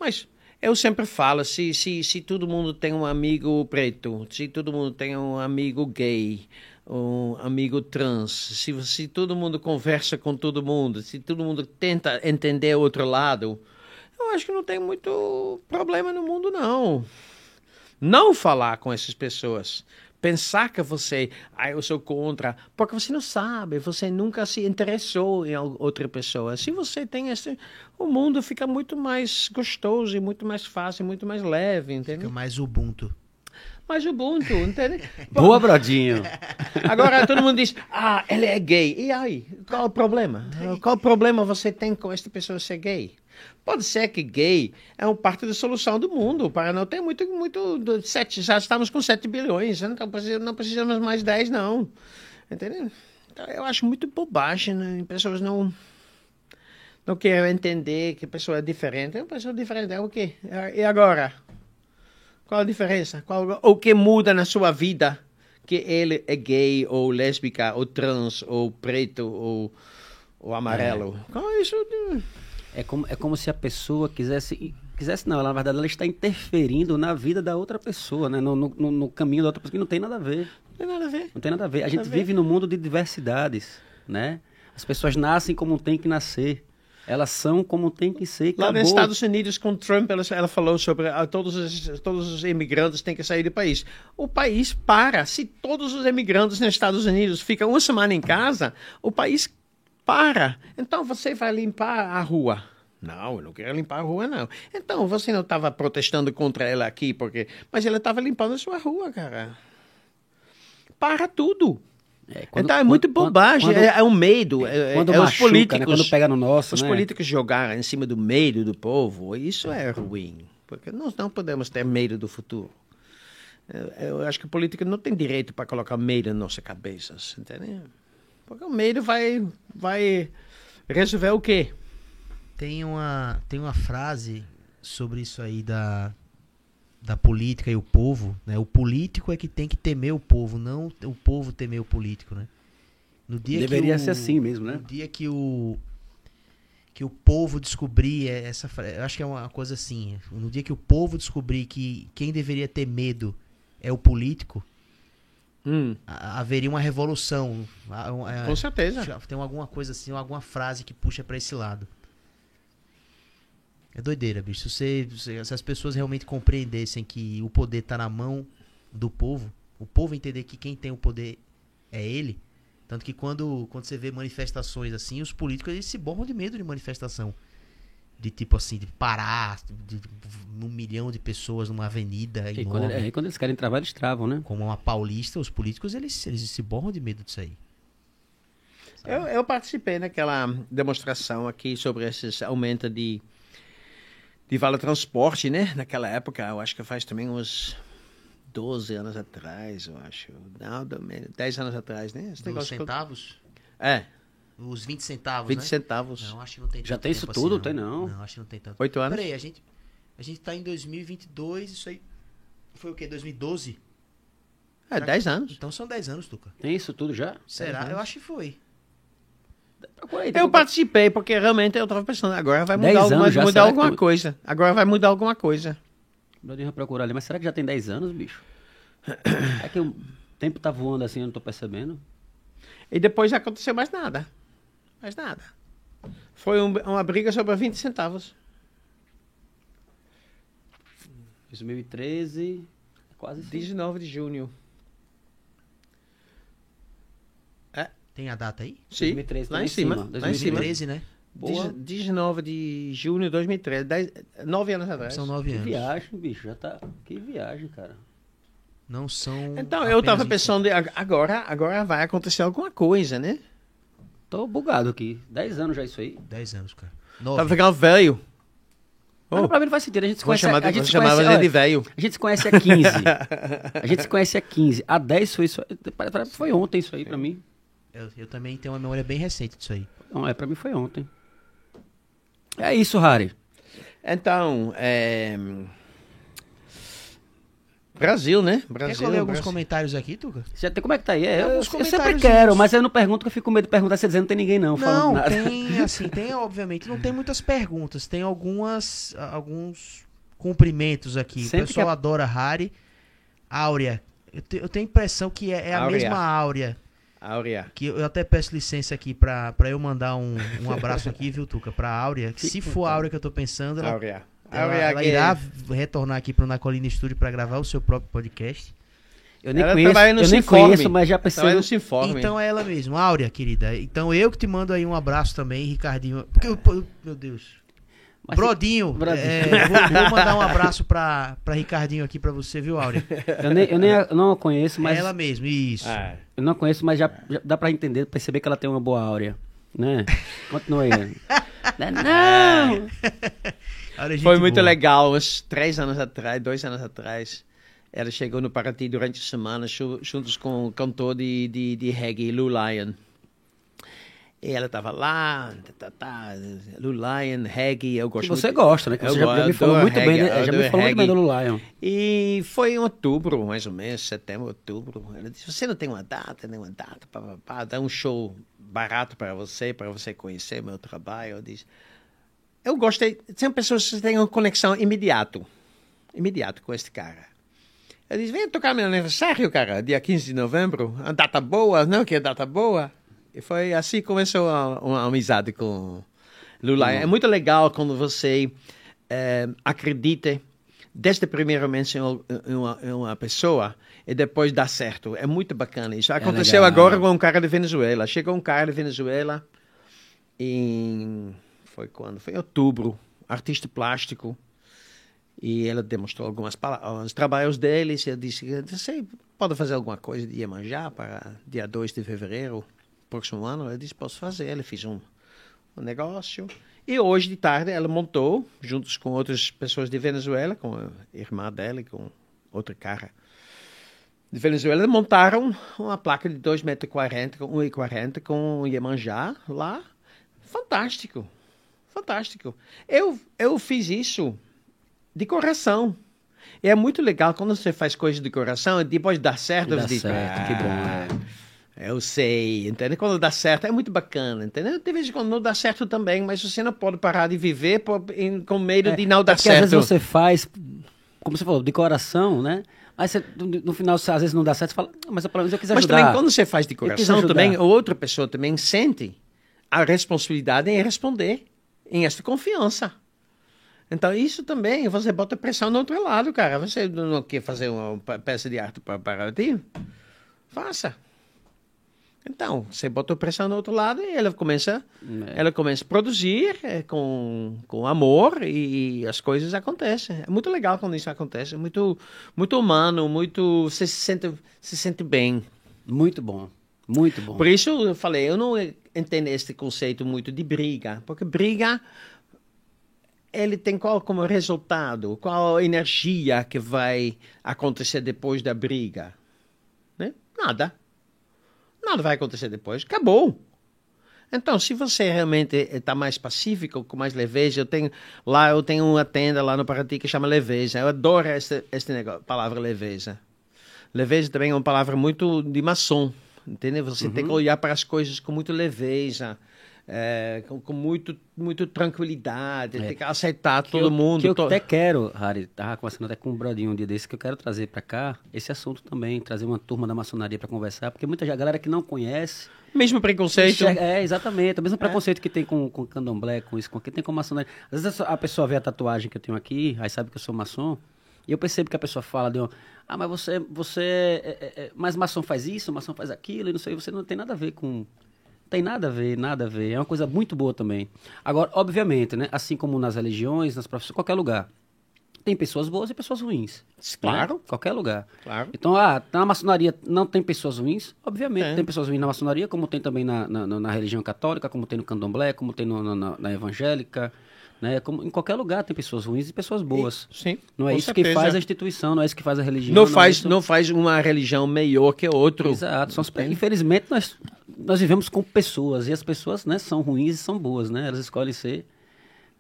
Mas Eu sempre falo, se, se, se todo mundo tem um amigo preto, se todo mundo tem um amigo gay, um amigo trans, se, se todo mundo conversa com todo mundo, se todo mundo tenta entender outro lado, eu acho que não tem muito problema no mundo, não. Não falar com essas pessoas pensar que você, ah, eu sou contra, porque você não sabe, você nunca se interessou em outra pessoa. Se você tem esse, o mundo fica muito mais gostoso e muito mais fácil, muito mais leve, entendeu? Fica mais ubuntu. Mais ubuntu, entende? Boa, Brodinho. Agora todo mundo diz, ah, ele é gay. E aí, qual o problema? Qual o problema você tem com esta pessoa ser gay? Pode ser que gay é uma parte da solução do mundo. Para não ter muito, muito. Sete, já estamos com 7 bilhões, né? então não precisamos mais 10, não. Entendeu? Então, eu acho muito bobagem, né? Pessoas não. Não querem entender que a pessoa é diferente. Uma pessoa diferente é o quê? E agora? Qual a diferença? Qual, o que muda na sua vida? Que ele é gay, ou lésbica, ou trans, ou preto, ou, ou amarelo. É. Qual é isso? É como, é como se a pessoa quisesse. Quisesse não, ela, na verdade ela está interferindo na vida da outra pessoa, né? No, no, no, caminho da outra pessoa, que não tem nada a ver. Não tem nada a ver. Não tem nada a ver. A gente vive num mundo de diversidades, né? As pessoas nascem como tem que nascer. Elas são como tem que ser. Lá nos Estados Unidos, com Trump, ela, ela falou sobre ah, todos, os, todos os imigrantes têm que sair do país. O país para. Se todos os imigrantes nos Estados Unidos ficam uma semana em casa, o país para. Então você vai limpar a rua. Não, eu não quero limpar a rua, não. Então, você não estava protestando contra ela aqui, porque. Mas ela estava limpando a sua rua, cara. Para tudo. É, quando, então é muito bobagem, quando, é, é, um medo. É, quando é, machuca, os políticos, né? quando pega no nosso. Os né? políticos jogarem em cima do medo do povo, isso é ruim. Porque nós não podemos ter medo do futuro. Eu, eu acho que a política não tem direito para colocar medo nas nossas cabeças, entendeu? Porque o medo vai, vai resolver o quê? Tem uma, tem uma frase sobre isso aí da, da política e o povo, né? O político é que tem que temer o povo, não o povo temer o político, né? No dia Deveria o, ser assim mesmo, né? No dia que o que o povo descobrir essa, eu acho que é uma coisa assim, no dia que o povo descobrir que quem deveria ter medo é o político, hum. haveria uma revolução. Com certeza. Tem alguma coisa assim, alguma frase que puxa para esse lado. É doideira, bicho. Se, você, se as pessoas realmente compreendessem que o poder tá na mão do povo, o povo entender que quem tem o poder é ele. Tanto que quando, quando você vê manifestações assim, os políticos eles se borram de medo de manifestação de tipo assim, de parar de, de, um milhão de pessoas numa avenida. E quando, é, quando, eles querem travar, eles travam, né? Como uma paulista, os políticos eles, eles se borram de medo disso aí. Eu, eu, participei naquela demonstração aqui sobre esses aumento de, de vale transporte, né? Naquela época, eu acho que faz também uns 12 anos atrás, eu acho. Não, 10 anos atrás, né? Esse centavos? É, os 20 centavos, 20 né? centavos. Não, acho que não tem Já tem isso tudo? Assim, não. Tem não. Não, acho que não tem tanto. Oito anos? Peraí, a gente, a gente tá em 2022, isso aí foi o quê? 2012? É, 10 anos. Então são 10 anos, Tuca. Tem isso tudo já? Será? Eu acho que foi. Aí, eu participei, porque realmente eu tava pensando, agora vai mudar, alguma, já, mudar alguma coisa. Agora vai mudar alguma coisa. Eu vou procurar ali, mas será que já tem 10 anos, bicho? É que o tempo tá voando assim, eu não tô percebendo. E depois não aconteceu mais nada. Mais nada. Foi um, uma briga sobre 20 centavos. 2013, quase 19 de junho. É. Tem a data aí? Sim, 2013, lá, em cima, cima. 2013, né? Boa. 19 de junho de 2013, 10, 9 anos atrás. São 9 anos. Que viagem, bicho, já tá. Que viagem, cara. Não são. Então, eu tava pensando, agora, agora vai acontecer alguma coisa, né? Tô bugado aqui. 10 anos já isso aí. 10 anos, cara. Tá ficando velho. Oh. Não, pra mim não faz sentido. A gente se conhece. Chamar, a, a gente chamava ele de velho. A gente se conhece há 15. a gente se conhece há 15. Há 10 foi isso. Foi ontem isso aí pra mim. Eu, eu também tenho uma memória bem recente disso aí. Não, é, pra mim foi ontem. É isso, Harry. Então, é. Brasil, né? Brasil. Quer que eu ler alguns comentários aqui, Tuca? Já tem, como é que tá aí? É, eu, eu sempre quero, mas eu não pergunto, que eu fico com medo de perguntar, você dizendo não tem ninguém não. Não, nada. tem, assim, tem, obviamente, não tem muitas perguntas, tem algumas, alguns cumprimentos aqui. Sempre o pessoal que a- adora Harry. Áurea. Eu, te- eu tenho a impressão que é, é a Áurea. mesma Áurea. Áurea. Que eu, eu até peço licença aqui pra, pra eu mandar um, um abraço aqui, viu, Tuca? Pra Áurea. Que se for a Áurea que eu tô pensando, ela, Áurea. Ela, ela irá retornar aqui pro Nacolina Studio pra gravar o seu próprio podcast. Eu nem Ela conheço, eu nem conheço, mas já pensei. No Sinforme. Então é ela mesmo, Áurea, querida. Então eu que te mando aí um abraço também, Ricardinho. Porque eu, meu Deus. Mas- Brodinho, Brodinho. é, vou, vou mandar um abraço pra, pra Ricardinho aqui pra você, viu, Áurea? Eu, nem, eu nem eu não a conheço, mas É ela mesmo, isso. Ah, eu não a conheço, mas já, já dá pra entender, perceber que ela tem uma boa áurea, né? Continua aí. não, não. Foi muito boa. legal, uns três anos atrás, dois anos atrás. Ela chegou no Paraty durante a semana, juntos com o cantor de, de, de reggae, Lou Lion. E ela estava lá, tá, tá, tá, Lou Lion, reggae, eu Que gosto você muito. gosta, né? Que Eu você já, já me gosto falou muito bem, reggae, né? eu Já do me falou muito bem do reggae. Lion. E foi em outubro, mais ou menos, setembro, outubro. Ela disse: Você não tem uma data, nem uma data, pá, pá, pá, dá um show barato para você, para você conhecer meu trabalho. Eu disse: Eu gostei. São pessoas que têm uma conexão imediato, imediato com este cara. Eu disse: Vem tocar meu aniversário, cara, dia 15 de novembro. Uma data boa, não? Que é data boa. E foi assim que começou a- uma amizade com Lula. É muito legal quando você eh, acredita desde primeiramente em uma, em uma- pessoa e depois dá certo. É muito bacana isso. Aconteceu legal. agora com um cara de Venezuela. Chegou um cara de Venezuela em... Foi quando? Foi em outubro. Artista plástico. E ela demonstrou algumas os trabalhos deles. E disse, você pode fazer alguma coisa de Iemanjá para dia 2 de fevereiro, próximo ano? Eu disse, posso fazer. Ele fez um, um negócio. E hoje de tarde ela montou, juntos com outras pessoas de Venezuela, com a irmã dela e com outro cara de Venezuela, montaram uma placa de 2,40 metros, com 1,40 com Iemanjá lá. Fantástico. Fantástico. Eu, eu fiz isso de coração. E é muito legal quando você faz coisas de coração e depois dá certo. Dá você diz, certo, que bom, é. Eu sei, entende? Quando dá certo é muito bacana, entendeu? De vez em quando não dá certo também, mas você não pode parar de viver por- em- com medo de não É dar porque às certo. vezes você faz, como você falou, de coração, né? Mas você, no, final, às vezes não dá certo, você fala, "Ah, mas pelo menos eu quis Mas ajudar. também quando você faz de coração, também outra pessoa também sente a responsabilidade em responder, em esta confiança. Então isso também, você bota pressão no outro lado, cara. Você não quer fazer uma pe- peça de arte para, para ti? Faça. Então, você bota pressão no outro lado e ela começa, É. ela começa a produzir eh, com, com amor e, as coisas acontecem. É muito legal quando isso acontece. É muito, muito humano, muito você se sente, se sente bem. Muito bom, muito bom. Por isso eu falei, eu não entendo este conceito muito de briga, porque briga ele tem qual como resultado, qual energia que vai acontecer depois da briga? Né? Nada. Nada vai acontecer depois. Acabou. Então, se você realmente está mais pacífico, com mais leveza, eu tenho lá eu tenho uma tenda lá no Paraty que chama leveza. Eu adoro esta palavra leveza. Leveza também é uma palavra muito de maçom, entendeu? Você tem que olhar para as coisas com muita leveza, é, com, com muito, muito tranquilidade, tem que aceitar Que todo eu, mundo. Que eu to- até quero, Harry, tava conversando até com um brodinho um dia desse, que eu quero trazer pra cá esse assunto também, trazer uma turma da maçonaria pra conversar, porque muita galera que não conhece... Mesmo preconceito. enxerga- É, exatamente, o mesmo preconceito que tem com, com candomblé, com isso, com que tem com maçonaria. Às vezes a pessoa vê a tatuagem que eu tenho aqui, aí sabe que eu sou maçom, e eu percebo que a pessoa fala de um, ah, mas você, você, é, é, é, mas maçom faz isso, maçom faz aquilo, e não sei, você não tem nada a ver com... Tem nada a ver, nada a ver. É uma coisa muito boa também. Agora, obviamente, né? Assim como nas religiões, nas profissões, qualquer lugar. Tem pessoas boas e pessoas ruins. Claro. Né? Qualquer lugar. Claro. Então, ah, na maçonaria não tem pessoas ruins? Obviamente, É. tem pessoas ruins na maçonaria, como tem também na, na, na- religião católica, como tem no candomblé, como tem no- na, na evangélica. Né? Como, em qualquer lugar tem pessoas ruins e pessoas boas. Sim. Não é isso que certeza. faz a instituição, não é isso que faz a religião. Não é faz, isso- não faz uma religião melhor que outro. Exato. São, infelizmente, nós, nós vivemos com pessoas e as pessoas né, são ruins e são boas, né? Elas escolhem ser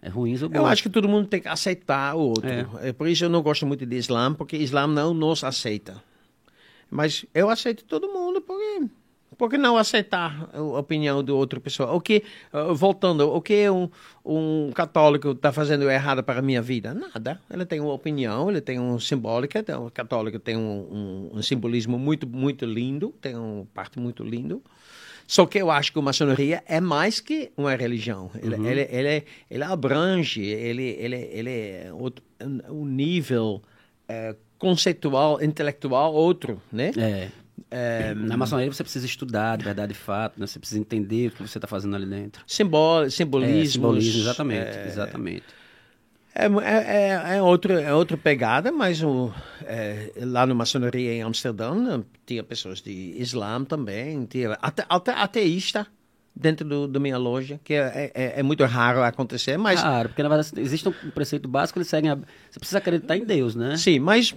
é, ruins ou boas. Eu acho que todo mundo tem que aceitar o outro. É. É. por isso eu não gosto muito de Islã, porque Islã não nos aceita. Mas eu aceito todo mundo, porque Por que não aceitar a opinião de outra pessoa? O que, uh, voltando, o que um, um católico está fazendo errado para a minha vida? Nada. Ele tem uma opinião, ele tem um simbólica. Então, o católico tem um, um, um simbolismo muito, muito lindo, tem uma parte muito lindo. Só que eu acho que a maçonaria é mais que uma religião. Ele, Uhum. ele, ele, ele abrange, ele, ele, ele é outro, um nível eh, conceitual, intelectual outro, né? É. É, Na maçonaria você precisa estudar de verdade e fato, né? Você precisa entender o que você está fazendo ali dentro. simbol, É, simbolismo. simbolismo, exatamente, exatamente. É, é, é, é, outro, é outra pegada, mas o, é, lá no maçonaria em Amsterdã tinha pessoas de Islã também, tinha até, até ateísta dentro do, da minha loja, que é, é, é muito raro acontecer, mas Claro, porque na verdade existe um preceito básico, eles seguem a... Você precisa acreditar em Deus, né? sim, mas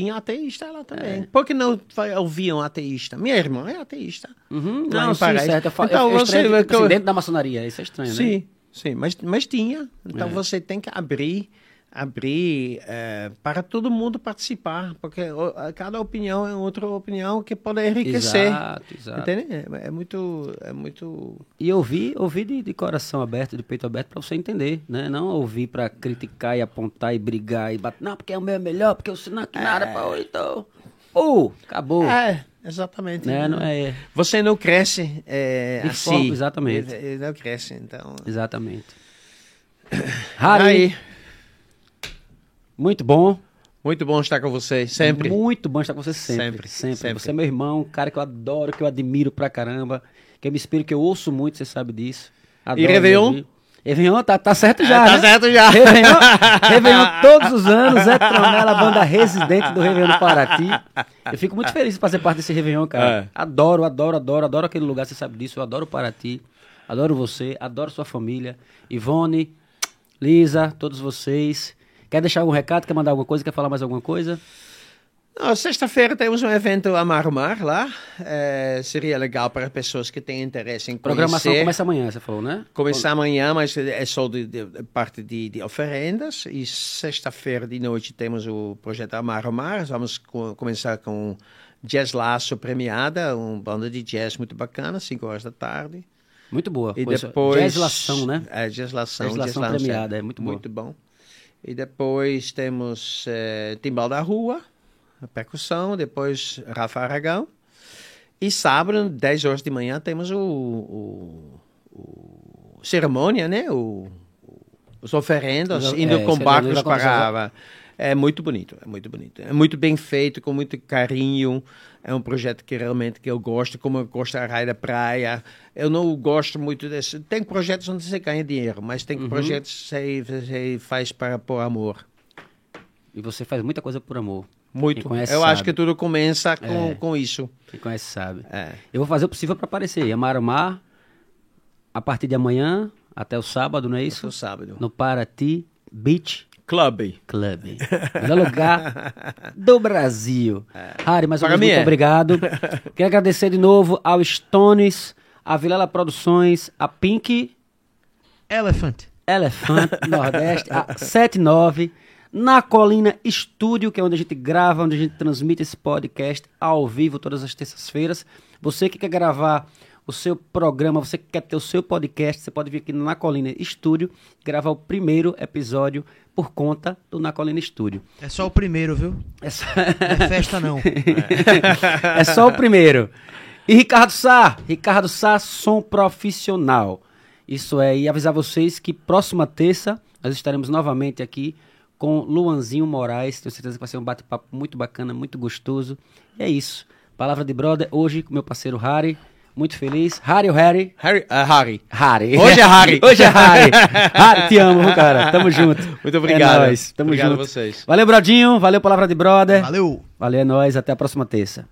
tinha ateísta lá também. É. Por que não ouviam ateísta? Minha irmã é ateísta. Uhum, não, sim, certo. Então, é você- estranho, eu- assim, dentro da maçonaria, isso é estranho, né? Sim, sim, mas, mas tinha. Então É. você tem que abrir, abrir eh, para todo mundo participar, porque cada opinião é outra opinião que pode enriquecer. Exato, exato. Entende? É, é muito, é muito. E ouvir, ouvir de, de coração aberto, de peito aberto, para você entender, né? Não ouvir para criticar e apontar e brigar e bater. Não, porque o meu é melhor, porque o sinal que nada para então. Uh, acabou. É, exatamente. Né? Não é, Você não cresce De assim. forma- exatamente. Eh, Não cresce, então. exatamente. Harry, muito bom. muito bom estar com você, sempre. Muito bom estar com você sempre. Sempre, Sempre. sempre. Você é meu irmão, um cara que eu adoro, que eu admiro pra caramba. Que eu me inspiro, que eu ouço muito, você sabe disso. Adoro Réveillon? ouvir. Réveillon, tá, tá certo já, tá né? certo já. Réveillon, Réveillon todos os anos, Zé Tronella, a banda residente do Réveillon do Paraty. Eu fico muito feliz de fazer parte desse Réveillon, cara. É. Adoro, adoro, adoro, adoro aquele lugar, você sabe disso. Eu adoro o Paraty, adoro você, adoro sua família. Ivone, Lisa, todos vocês. Quer deixar algum recado? Quer mandar alguma coisa? Quer falar mais alguma coisa? Sexta-feira temos um evento a Marmar lá. Eh, seria legal para pessoas que têm interesse em Programação conhecer. começa amanhã, você falou, né? Começar amanhã, mas é só de, de- parte de, de oferendas. E sexta-feira de noite temos o projeto Amar. Vamos co- começar com Jazz Laço premiada, uma banda de jazz muito bacana, 5 horas da tarde. Muito boa. E depois... Jazzilação, né? É, Jazzilação. Jazzilação Jazz Lounge, premiada, é muito boa. Muito bom. E depois temos eh, Timbal da Rua, a percussão, depois Rafa Aragão. E sábado, 10 horas de manhã, temos o, o- o cerimônia, né? O, os oferendas, indo é, com barcos para... É muito bonito, é muito bonito. É muito bem feito, com muito carinho. É um projeto que realmente que eu gosto, como eu gosto da raia da praia. Eu não gosto muito desse... Tem projetos onde você ganha dinheiro, mas tem Uhum. projetos que você, você faz para por amor. E você faz muita coisa por amor. Muito. Conhece eu acho sabe. que tudo começa com, É. com isso. Quem conhece sabe. É. Eu vou fazer o possível para aparecer. Amar Mar, a partir de amanhã até o sábado, não é Isso isso? sábado. No Paraty Beach Club. Club. Melhor lugar do Brasil. Harry, mais uma vez, muito é. obrigado. Quero agradecer de novo ao Stones, a Vilela Produções, a Pink Elephant. Elephant Nordeste, a 79, na Colina Estúdio, que é onde a gente grava, onde a gente transmite esse podcast ao vivo todas as terças-feiras. Você que quer gravar o seu programa, você que quer ter o seu podcast, você pode vir aqui no Na Colina Estúdio gravar o primeiro episódio por conta do Na Colina Estúdio. É só o primeiro, viu? É só, Não é festa, não. é só o primeiro. E Ricardo Sá, Ricardo Sá, som profissional. Isso é, e avisar vocês que próxima terça nós estaremos novamente aqui com Luanzinho Moraes. Tenho certeza que vai ser um bate-papo muito bacana, muito gostoso. E é isso. Palavra de brother, hoje com meu parceiro Harry. Muito feliz. Harry ou Harry? Harry. ah, Harry. Harry. Hoje é Harry. Hoje é Harry. Harry, te amo, viu, cara. Tamo junto. Muito obrigado. É nóis. Tamo Obrigado junto. a vocês. Valeu, Brodinho. Valeu, palavra de brother. Valeu! Valeu, é nóis. Até a próxima terça.